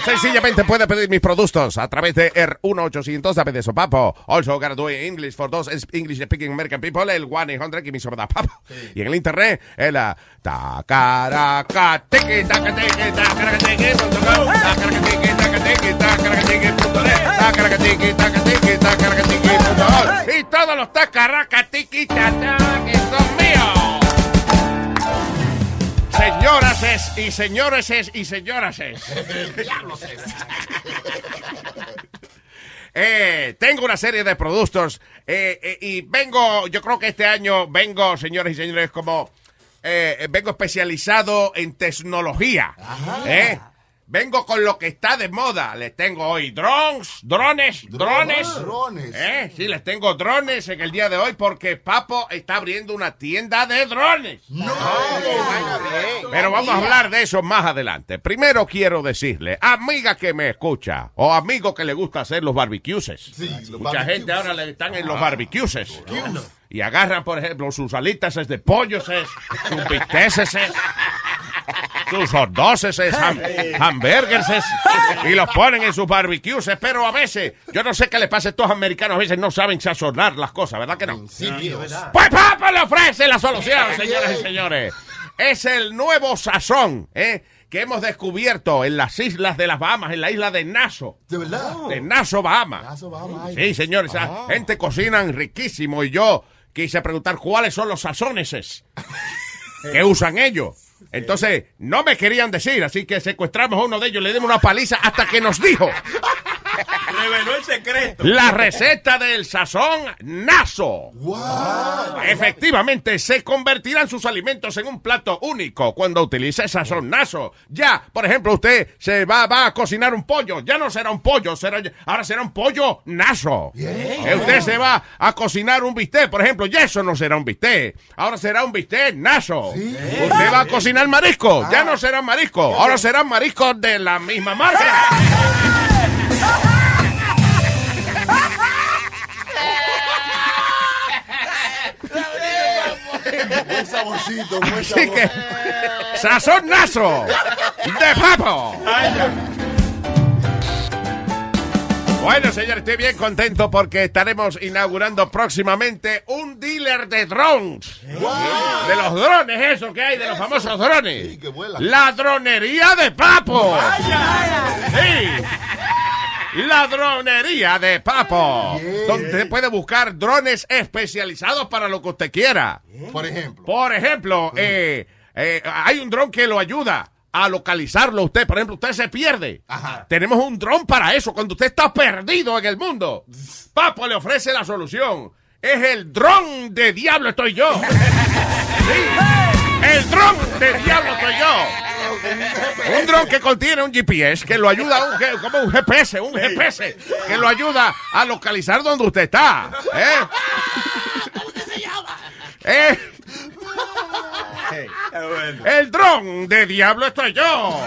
Sencillamente puede pedir mis productos a través de el 1-800 de eso, Papo. Also gotta do it English for those English speaking American people, el 1-800 que me sobra Papo. Y en el internet, el ah, tacaraca, tiki, taca, tiki, tacaraca, tiki, punto com, tacaraca, tiki, taca, tiki, tacaraca, tiki, punto net, tacaraca, tiki, taca, tiki, tacaraca, tiki, punto com. Y todos los tacaraca, tiki, taca, que son míos. Señoras es y señores es y señoras es. Eh, tengo una serie de productos eh, eh, y vengo, yo creo que este año vengo, señores y señores, como vengo especializado en tecnología. ¿eh? Vengo con lo que está de moda. Les tengo hoy drones, drones, drones. Drones. ¿Eh? Sí, les tengo drones en el día de hoy porque Papo está abriendo una tienda de drones. Pero vamos a hablar de eso más adelante. Primero quiero decirle, amiga que me escucha, o amigo que le gusta hacer los barbecues. Mucha gente ahora le están en los barbecues. Y agarran, por ejemplo, sus alitas de pollo, sus bisteces, sus hot dogs, ham- hamburgers, y los ponen en sus barbecues. Pero a veces, yo no sé qué le pasa a estos americanos, a veces no saben sazonar las cosas, ¿verdad que no? Pues Papa le ofrece la solución, señoras y señores. Es el nuevo sazón, ¿eh? Que hemos descubierto en las islas de las Bahamas, en la isla de Nassau. ¿De verdad? De Nassau, Bahamas. Sí, señores, esa gente cocinan riquísimo y yo quise preguntar cuáles son los sazones es que usan ellos. Entonces, no me querían decir, así que secuestramos a uno de ellos, le dimos una paliza hasta que nos dijo Reveló el secreto. la receta del sazón Naso. Efectivamente, se convertirán sus alimentos en un plato único cuando utilice sazón Naso. Ya, por ejemplo, usted se va, va a cocinar un pollo, ya no será un pollo, será, ahora será un pollo Naso. Eh, Usted se va a cocinar un bistec, por ejemplo, ya eso no será un bistec, ahora será un bistec Naso. Usted va a cocinar marisco, ya no será marisco, ahora serán mariscos de la misma marca. Buen saborcito, buen Así que, sazón Naso de papo. Bueno, señor, estoy bien contento porque estaremos inaugurando próximamente un dealer de drones. De los drones, eso que hay, de los famosos drones. La dronería de Papo. Sí. La dronería de Papo. Donde usted puede buscar drones especializados para lo que usted quiera. Por ejemplo. Por ejemplo, eh, eh, hay un dron que lo ayuda a localizarlo a usted. Por ejemplo, usted se pierde. Tenemos un dron para eso. Cuando usted está perdido en el mundo, Papo le ofrece la solución. Es el dron de diablo estoy yo. Sí. El dron de diablo estoy yo. Un dron que contiene un GPS que lo ayuda, a un, como un GPS, un GPS, que lo ayuda a localizar donde usted está. ¿Eh? ¿Eh? El dron de diablo estoy yo.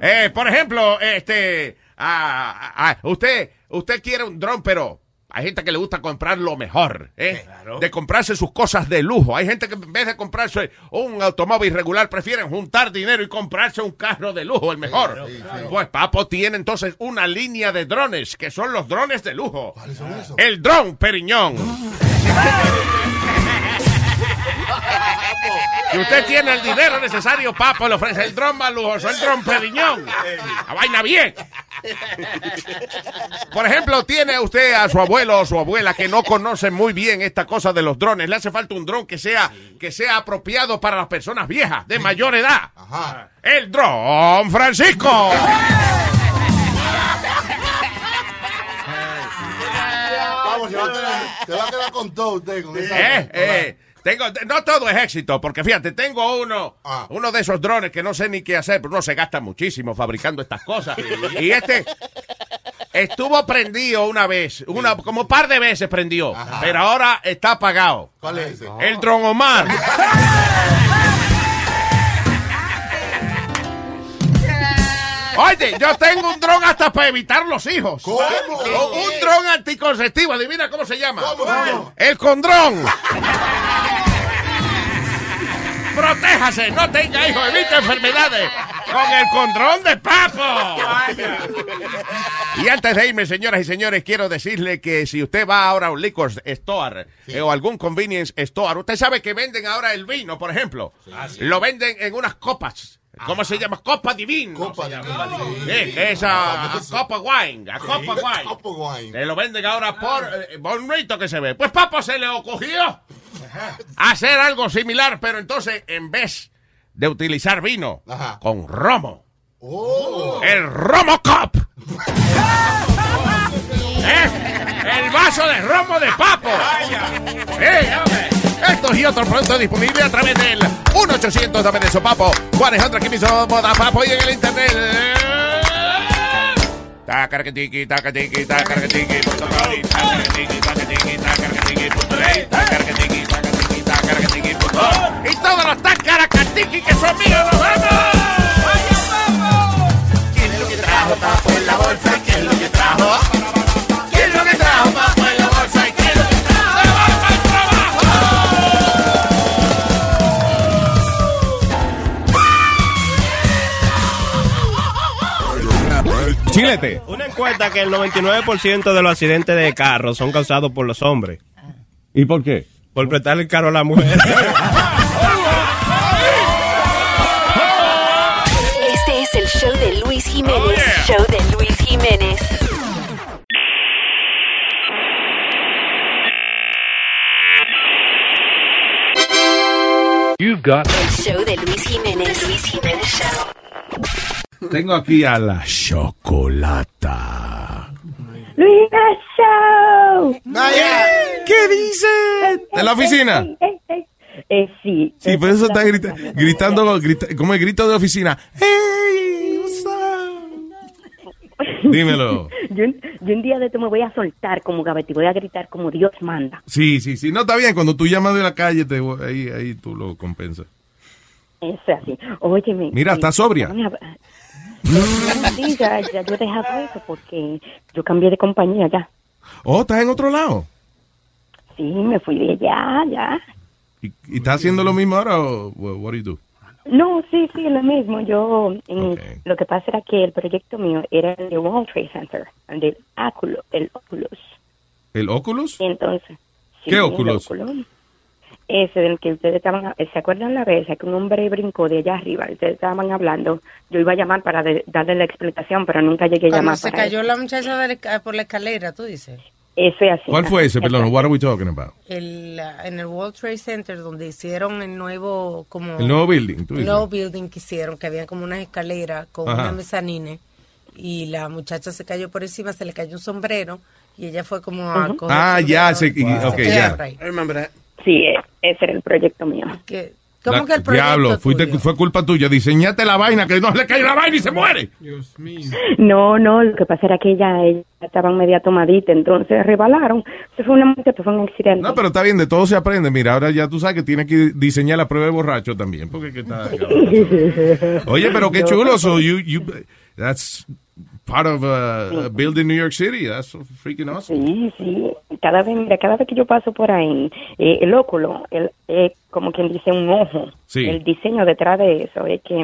Eh, por ejemplo, este, ah, ah, usted, usted quiere un dron, pero hay gente que le gusta comprar lo mejor, ¿eh? De comprarse sus cosas de lujo. Hay gente que en vez de comprarse un automóvil regular prefieren juntar dinero y comprarse un carro de lujo, el mejor. Pues Papo tiene entonces una línea de drones que son los drones de lujo. El dron Periñón. Si usted tiene el dinero necesario, Papo le ofrece el dron lujoso, el dron Periñón. La vaina bien. Por ejemplo, tiene usted a su abuelo o su abuela que no conocen muy bien esta cosa de los drones. Le hace falta un dron que sea, que sea apropiado para las personas viejas, de mayor edad. El dron Francisco. Vamos, se va, a quedar, se va a quedar con todo usted. Con esa Eh, eh, tengo, no todo es éxito, porque fíjate, tengo uno, Ah. uno de esos drones que no sé ni qué hacer, pero uno se gasta muchísimo fabricando estas cosas. Y este estuvo prendido una vez, una, como un par de veces prendió, pero ahora está apagado. ¿Cuál es ese? El dron Omar. Oye, yo tengo un dron hasta para evitar los hijos. ¿Cómo? Un dron anticonceptivo. Adivina cómo se llama. ¿Cómo? El condrón. protéjase, no tenga hijos, evite enfermedades con el control de papo. Y antes de irme, señoras y señores, quiero decirle que si usted va ahora a un liquor store eh, o algún convenience store, usted sabe que venden ahora el vino, por ejemplo. Lo venden en unas copas. ¿Cómo se llama? Copa divina. Copa Sí, esa copa wine, a copa wine. Se lo venden ahora por eh, bonito que se ve. Pues Papo se le ocurrió hacer algo similar, pero entonces en vez de utilizar vino con romo. El Romo Cup. ¿Eh? El vaso de romo de papo. Sí, hombre. Estos y otros productos disponibles a través del 1-800 dame de sopapo. 400 aquí mismo moda papo y en el internet. Tacarquetiqui, tacatiqui, tacarquetiqui, punto tacarquetiqui, tacarquetiqui, punto tacarquetiqui, tacarquetiqui, punto. Y todos los tacaracatiqui que son míos, nos vamos. ¿Quién es lo que trajo papo en la bolsa? ¿Quién es lo que trajo? Una encuesta que el 99% de los accidentes de carro son causados por los hombres. ¿Y por qué? Por prestarle el carro a la mujer. Este es el show de Luis Jiménez. Show de Luis Jiménez. You've got... El show de Luis Jiménez. Luis Jiménez Show. Tengo aquí a la chocolata. Luis Show. ¿Qué dice? ¿En la oficina? Eh, sí. Sí, por eso está grita- gritando, grita- como el grito de oficina. ¡Hey! what's up? Dímelo. Yo, un- yo un día de esto me voy a soltar como gavete y voy a gritar como Dios manda. Sí, sí, sí. No, está bien. Cuando tú llamas de la calle, te, ahí, ahí tú lo compensas. Eso es así. Óyeme. Mira, eh, está sobria. Sí, ya, ya yo he dejado eso porque yo cambié de compañía ya. Oh, ¿estás en otro lado? Sí, me fui de allá, ya. ¿Y, y estás haciendo lo mismo ahora o wha- what do you do? No, sí, sí, lo mismo. Yo, en- lo que pasa era que el proyecto mío era el de World Trade Center, el del Oculus, el Oculus. ¿El Oculus? Entonces, sí, ¿Qué el Oculus? Ese del que ustedes estaban, ¿se acuerdan la vez que un hombre brincó de allá arriba? Ustedes estaban hablando. Yo iba a llamar para de- darle la explicación, pero nunca llegué a Cuando llamar se para cayó eso. la muchacha de la por la escalera, tú dices. Eso es así. ¿Cuál fue ese? Perdón, what are we talking about? El, ah, en el World Trade Center, donde hicieron el nuevo, como... El nuevo building, tú El dices. nuevo building que hicieron, que había como unas escaleras con Ajá. una mezanine. Y la muchacha se cayó por encima, se le cayó un sombrero. Y ella fue como a Ujú. coger Ah, ya, sombrero. se- ok, Se ya. quedó ahí. Sí, e- ese era el proyecto mío. ¿Qué? ¿Cómo La- que el proyecto Diablo, fuiste, fue culpa tuya. Diseñate la vaina, que no le cae la vaina y se muere. No, no, lo que pasa era que ella, ella estaba media tomadita, entonces rebalaron. Se fue una muerte, fue un accidente. No, pero está bien, de todo se aprende. Mira, ahora ya tú sabes que tienes que diseñar la prueba de borracho también, porque que está... Oye, pero qué chulo. So you, you, that's part of uh, building New York City. That's freaking awesome. Sí, sí. Cada vez, mira, cada vez que yo paso por ahí, eh, el óculo, el, eh, como quien dice un ojo. Sí. El diseño detrás de eso es que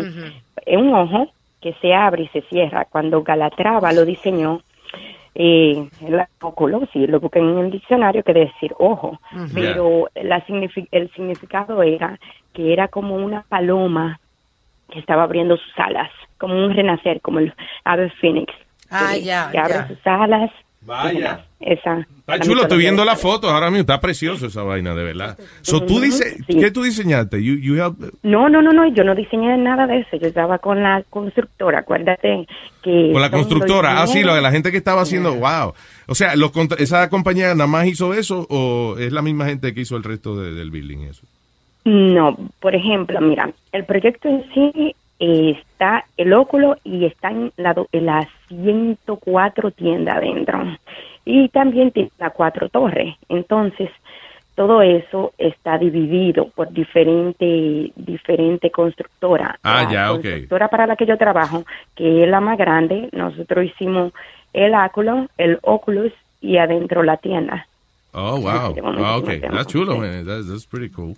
es un ojo que se abre y se cierra. Cuando Galatrava lo diseñó, eh, el óculo, si lo buscan en el diccionario, quiere decir ojo. Pero la el significado era que era como una paloma que estaba abriendo sus alas, como un renacer, como el ave fénix. Ah, que- ya, Que abre ya. sus alas. Vaya. Esa. Está chulo, estoy viendo las fotos ahora mismo. Está precioso esa vaina, de verdad. So, tú sí. ¿qué tú diseñaste? You, you help- No, no, no, no, yo no diseñé nada de eso. Yo estaba con la constructora, acuérdate que... con la constructora. Ah, sí, lo de la gente que estaba haciendo, wow. O sea, los ¿esa compañía nada más hizo eso o es la misma gente que hizo el resto de- del building eso? No, por ejemplo, mira, el proyecto en sí está el óculo y está en la, do- en las 104 tiendas adentro. Y también tiene las cuatro torres. Entonces, todo eso está dividido por diferente, diferente constructora. Ah, La ya, ok. constructora para la que yo trabajo, que es la más grande, nosotros hicimos el óculo, el Oculus y adentro la tienda. Oh, wow. Ah, ok. That's chulo, man. That's, that's pretty cool.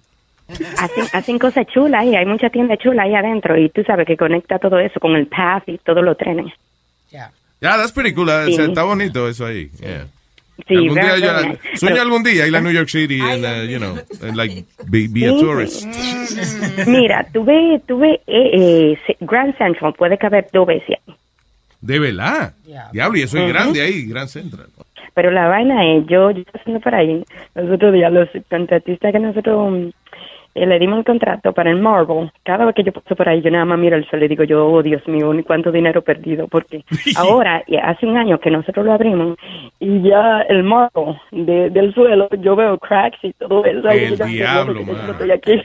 Hacen, hacen cosas chulas ahí, hay mucha tienda chula ahí adentro y tú sabes que conecta todo eso con el path y todos los trenes. Yeah, that's pretty cool. Uh, Sí. Está bonito eso ahí. Yeah. Sí, algún día yo, sueño Pero- algún día ir a New York City and, uh, you know, and like be, be a tourist. Mira, tuve, tuve eh, eh, Grand Central, puede caber dos veces ahí. De verdad. Diablo, y eso es Ujú. grande ahí, Grand Central. Pero la vaina es, yo, yo pasando por ahí, los otros días, los contratistas que nosotros eh, le dimos el contrato para el Marvel, cada vez que yo paso por ahí, yo nada más miro el sol y digo, yo, oh Dios mío, ni cuánto dinero perdido, porque ahora, hace un año que nosotros lo abrimos, y ya el Marvel de- del suelo, yo veo cracks y todo eso. El diablo, yo no mano. estoy aquí.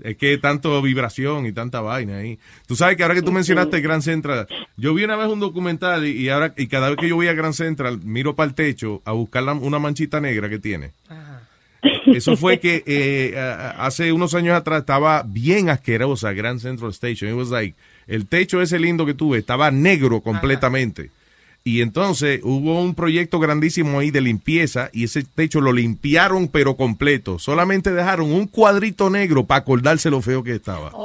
Es que tanto vibración y tanta vaina ahí. Tú sabes que ahora que tú mencionaste Grand Central, yo vi una vez un documental y, y ahora y cada vez que yo voy a Grand Central miro para el techo a buscar la- una manchita negra que tiene. Eso fue que eh, hace unos años atrás estaba bien asquerosa Grand Central Station. It was like, el techo ese lindo que tuve estaba negro completamente. Y entonces hubo un proyecto grandísimo ahí de limpieza y ese techo lo limpiaron pero completo. Solamente dejaron un cuadrito negro para acordarse lo feo que estaba.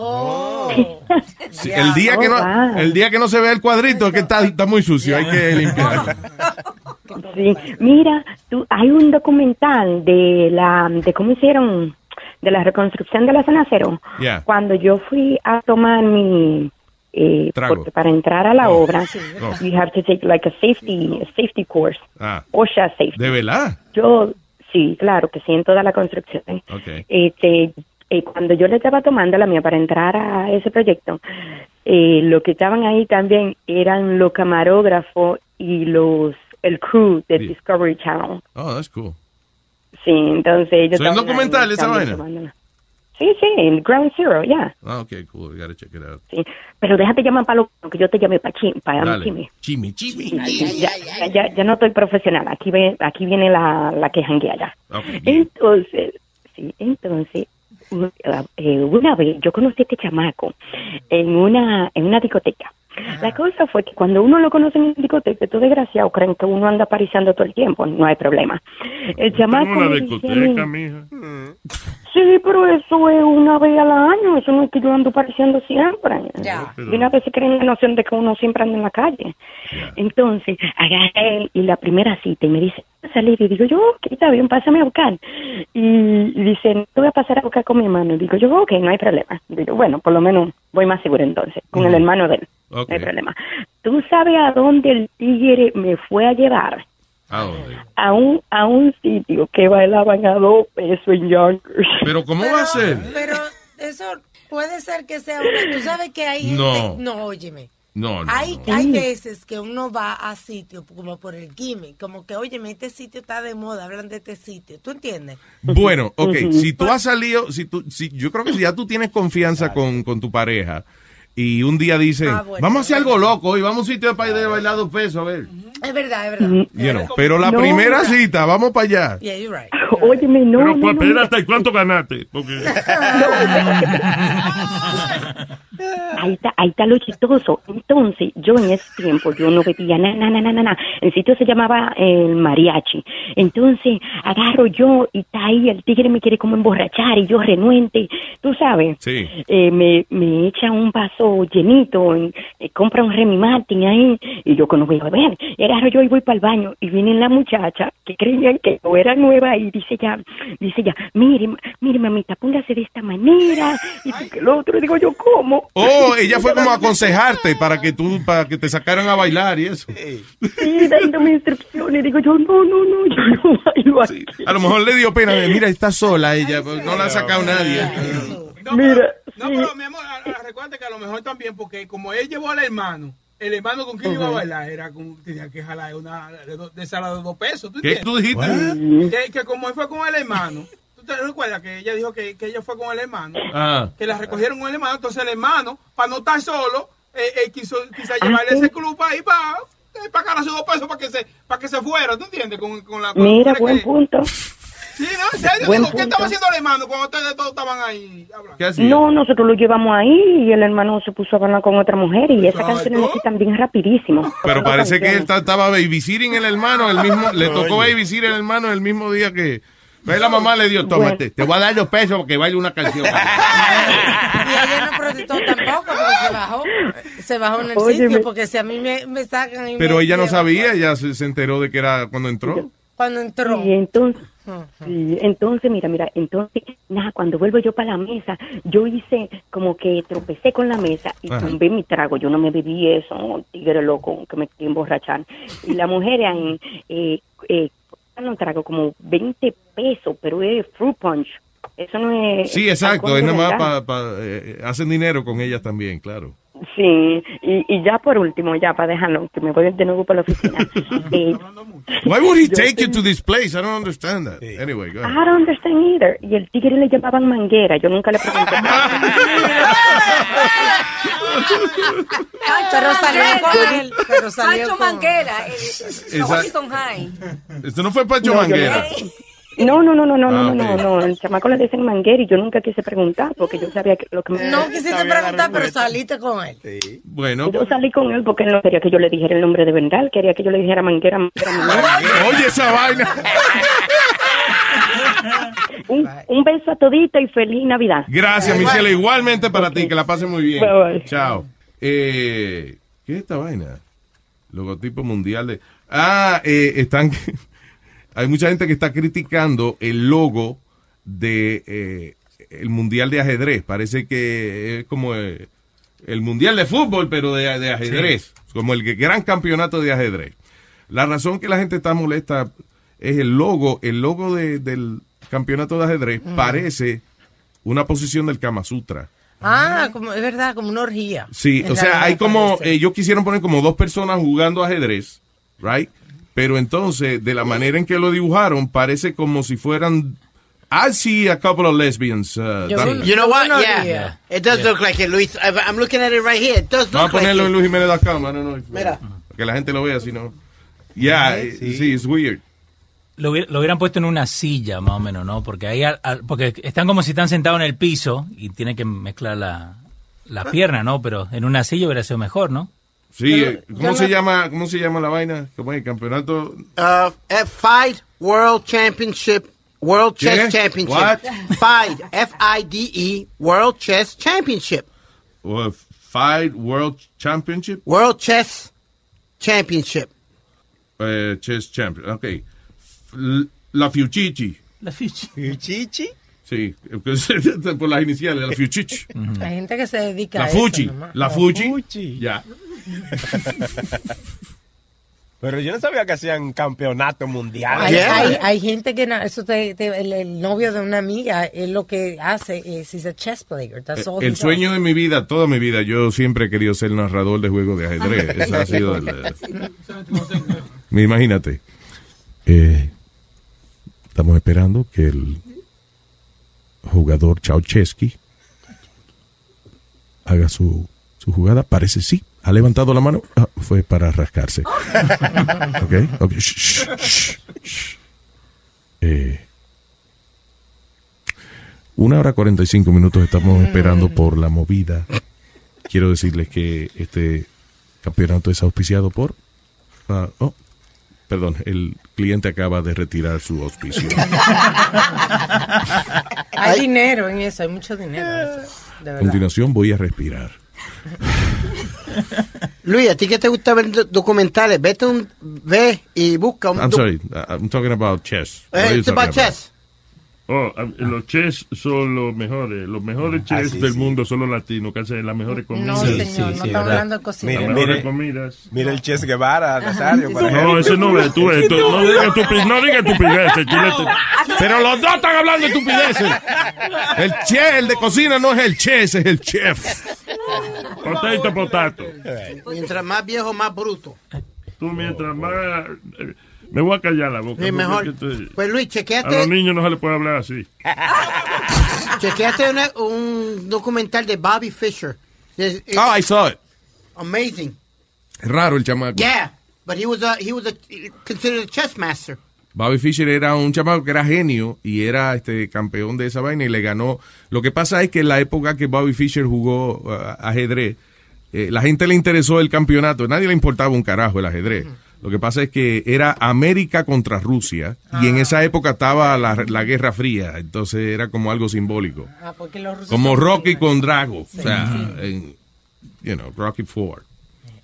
Sí, el día que Oh, no wow. el día que no se ve el cuadrito es que está, está muy sucio, hay que limpiarlo. Sí, mira, tú, hay un documental de la, de cómo hicieron, de la reconstrucción de la zona cero. Yeah. Cuando yo fui a tomar mi, eh, Trago. porque para entrar a la obra, Oh. you have to take like a safety, a safety course, Ah, OSHA safety. ¿De verdad? Yo, sí, claro que sí, en toda la construcción. Ok. Este, eh, cuando yo le estaba tomando la mía para entrar a ese proyecto, eh, lo que estaban ahí también eran los camarógrafos y los el crew de. Discovery Channel. Oh, that's cool. Sí, entonces ellos ¿So es estaban documental esa vaina? Sí, sí, en Ground Zero, ya. Ah, ok, cool. I gotta check it out. Sí. Pero déjate llamar para lo que yo te llamé para chi, para. Chimi, chimi. Sí, ya, ya, ya, ya no estoy profesional. Aquí, ve, aquí viene la, la que janguea ya. Ok. Entonces, sí, entonces, eh, una vez yo conocí a este chamaco en una, en una discoteca. La cosa fue que cuando uno lo conoce en una discoteca, estos desgraciados creen que uno anda parizando todo el tiempo, no hay problema. El chamaco una discoteca, mija. Sí, pero eso es una vez al año, eso no es que yo ando pareciendo siempre. De una vez se creen la noción de que uno siempre anda en la calle. Entonces, agarra él y la primera cita y me dice, "¿Vas a salir? Y digo yo, ok, está bien, pásame a buscar. Y, y dice, no te voy a pasar a buscar con mi hermano. Y digo yo, ok, no hay problema. Digo, bueno, por lo menos voy más seguro entonces, con el hermano de él. Ok. No hay problema. ¿Tú sabes a dónde el tigre me fue a llevar? ¿A dónde? A un, a un sitio que bailaban a dos pesos en Yonkers. Pero ¿cómo va a ser? Pero eso puede ser que sea una... Tú sabes que hay gente... No. No, óyeme. No, no. Hay, no. hay veces que uno va a sitios como por el gimmick, como que, óyeme, este sitio está de moda, hablan de este sitio. ¿Tú entiendes? Bueno, ok, si tú has salido, si tú, si, yo creo que si ya tú tienes confianza con, con tu pareja y un día dice, Ah, bueno. vamos a hacer algo loco y vamos a un sitio para ir de bailar dos pesos, a ver. Es verdad, es verdad. You know, pero la No. primera cita, vamos para allá. Yeah, you're right. Óyeme, no, Pero no, pues, no, espérate, ¿y cuánto ganaste? Porque... Ahí está, ahí está lo chistoso. Entonces, yo en ese tiempo, yo no bebía nada, nada, nada, nada. El sitio se llamaba el mariachi. Entonces, agarro yo y está ahí, el tigre me quiere como emborrachar y yo renuente. Tú sabes, Sí. eh, me, me echa un vaso llenito, y, eh, compra un Remy Martin ahí, y yo voy a beber. Y agarro yo y voy para el baño, y viene la muchacha que creían que yo era nueva, y dice ya, dice ya, mire, mire mamita, póngase de esta manera, y que el otro, digo yo, ¿cómo? Oh, ella fue como a aconsejarte para que tú, para que te sacaran a bailar y eso. Sí, dándome instrucciones, digo yo, no, no, no, yo no bailo aquí. A lo mejor le dio pena, mira, está sola ella, no la ha sacado nadie. Mira, No, pero mi amor, a- a- recuerda que a lo mejor también, porque como él llevó al hermano, el hermano con quien iba a bailar era con, tenía que jalar una de, do- de sala de dos pesos. ¿tú ¿Qué entiendes? tú dijiste? Que, que como él fue con el hermano, ¿tú te recuerdas que ella dijo que, que ella fue con el hermano? Ah. Que la recogieron con el hermano, entonces el hermano, para no estar solo, eh, eh, quiso quizá Ah, llevarle ese club ahí para eh, para ganar sus dos pesos para que se para que se fuera, ¿tú entiendes? Con, con la con Mira, buen que- punto. Sí, no, en serio, Buen ¿qué punto. estaba haciendo el hermano cuando ustedes todos estaban ahí. No, nosotros lo llevamos ahí y el hermano se puso a hablar con otra mujer y esa canción le quitan bien rapidísimo. Pero parece que él ta- estaba babysitting el hermano, el mismo, le tocó babysitting el hermano el mismo día que, Pues la mamá le dio, tómate, te voy a dar los pesos porque baile una canción. Y ella no protestó tampoco porque se bajó. Se bajó en el Óyeme. sitio porque si a mí me, me sacan y Pero me ella no sabía, ella se, se enteró de que era cuando entró. Cuando entró. Y entonces, sí, entonces, mira, mira, entonces, nada, cuando vuelvo yo para la mesa, yo hice como que tropecé con la mesa y tumbé mi trago. Yo no me bebí eso, tigre loco, que me quería emborrachar. Y la mujer eh, eh, un trago como 20 pesos, pero es fruit punch. Eso no es. Sí, exacto, es nada más para... hacen dinero con ellas también, claro. Sí, y, y ya por último, ya para dejarlo, que me voy de nuevo para la oficina. eh, Why would he yo take you to this place? I don't understand that. Anyway, go I ahead. don't understand either. Y el tigre le llamaban manguera. Yo nunca le pregunté. Pero salió con él. Pero salió Pancho con Manguera, el, Esa- Washington High. Esto no fue Pancho No, yo- Manguera. No, no, no, no, no, Ah, no, no, ok. no, no. El chamaco le dicen manguera y yo nunca quise preguntar porque yo sabía que lo que me... No quisiste preguntar, pero saliste con él. Bueno, Yo salí con él porque él no quería que yo le dijera el nombre de verdad, él quería que yo le dijera manguera, manguera, manguera. Oye, esa vaina. Un, un beso a todita y feliz Navidad. Gracias, Michelle. Igualmente para ti, que la pases muy bien. Bye, bye. Chao. Eh, ¿Qué es esta vaina? Logotipo mundial de... Ah, eh, están... Hay mucha gente que está criticando el logo de eh, el mundial de ajedrez. Parece que es como eh, el mundial de fútbol, pero de, de ajedrez. Como el gran campeonato de ajedrez. La razón que la gente está molesta es el logo. El logo de- del campeonato de ajedrez Mm. parece una posición del Kama Sutra. Ah, como, es verdad, como una orgía. Sí, o sea, hay como, ellos quisieron poner como dos personas jugando ajedrez, right? Pero entonces, de la manera en que lo dibujaron, parece como si fueran, I see a couple of lesbians. uh. You know what? Yeah. It does look like it, Luis. I'm looking at it right here. It does Vamos a look like ponerlo it. en Luis Jiménez de Cama, no, no, Mira. que la gente lo vea, si no. Yeah, sí, it's weird. Lo, hubiera- lo hubieran puesto en una silla, más o menos, ¿no? Porque ahí, al- al- porque están como si están sentados en el piso y tienen que mezclar la, la pierna, ¿no? Pero en una silla hubiera sido mejor, ¿no? Sí, Pero eh, ¿cómo no- se llama, cómo se llama la vaina? ¿Cómo es el campeonato? Uh, FIDE World Championship, World ¿Qué? Chess Championship. What? FIDE, F-I-D-E, E, World Chess Championship. o Fight World Championship, World Chess Championship. eh, Chess Champion, ok. L- La Fiuchichi. La Fiuchichi. ¿Fiuchichi? Sí, por las iniciales, la Fiuchichi. Hay gente que se dedica La a eso. Fuchi, nomás. la Fuchi. Ya. Pero yo no sabía que hacían campeonato mundial. Hay, hay, hay gente que, eso te- te- el, el novio de una amiga, es lo que hace, es a chess player. That's all he El does. sueño de mi vida, toda mi vida, yo siempre he querido ser narrador de juegos de ajedrez. Ese ha sido el... eh, Imagínate. Eh, estamos esperando que el jugador Chauchesky haga su, su jugada. Parece sí. Ha levantado la mano. Ah, fue para rascarse. ok, ok. Shh, shh, shh. Eh, una hora 45 minutos estamos esperando por la movida. Quiero decirles que este campeonato es auspiciado por... ah, oh, perdón, el cliente acaba de retirar su auspicio. Hay dinero en eso, hay mucho dinero. en eso, de A continuación voy a respirar. Luis, ¿a ti qué te gusta ver do- documentales? Vete un, ve y busca un... I'm sorry, uh, I'm talking about chess. Eh, it's about talking about? chess. Oh, los chess son los mejores. Los mejores chess sí, del sí. mundo son los latinos, que hacen las mejores comidas. No, señor, no estamos hablando de cocina. Las Mire, mejores mire. comidas. Mira el Ches Guevara, Nazario. No, ese no es, tú ves, tú- no digas estupi- no digas estupideces, chulete. Pero los dos están hablando de estupideces. El chef, el de cocina no es el chef, es el chef. Potato, potato. Mientras más viejo, más bruto. Tú mientras más... eh, Me voy a callar la boca. Sí, mejor. Pues Luis, A los chequeate, niños no se les puede hablar así. chequeate una- un documental de Bobby Fischer. Oh, I saw it. amazing. Es raro el chamaco. Yeah, but he was a, he was a, considered a chess master. Bobby Fischer era un chamaco que era genio y era este campeón de esa vaina y le ganó. Lo que pasa es que en la época que Bobby Fischer jugó uh, ajedrez, eh, la gente le interesó el campeonato. Nadie le importaba un carajo el ajedrez. Lo que pasa es que era América contra Rusia y en esa época estaba la, la Guerra Fría, entonces era como algo simbólico. Ah, porque los rusos Como Rocky con Drago, Sí. o sea, en, you know, Rocky Ford.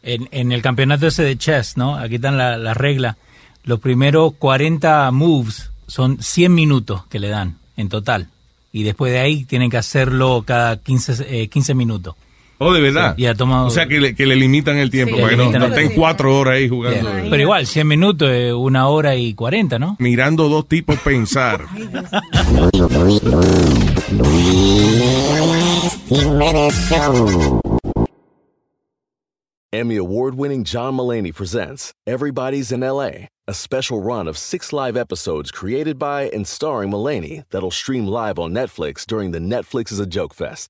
En, en el campeonato ese de chess, ¿no? Aquí están la, la regla. Los primeros 40 moves son 100 minutos que le dan en total. Y después de ahí tienen que hacerlo cada 15, eh, 15 minutos. Oh, de verdad. Sí, y ha tomado- O sea, que le, que le limitan el tiempo Sí, para que no, no estén cuatro horas ahí jugando. Pero igual, 100 minutos es una hora y 40, ¿no? Mirando dos tipos pensar. Emmy award winning John Mullaney presents Everybody's in LA, a special run of six live episodes created by and starring Mullaney that'll stream live on Netflix during the Netflix is a Joke Fest.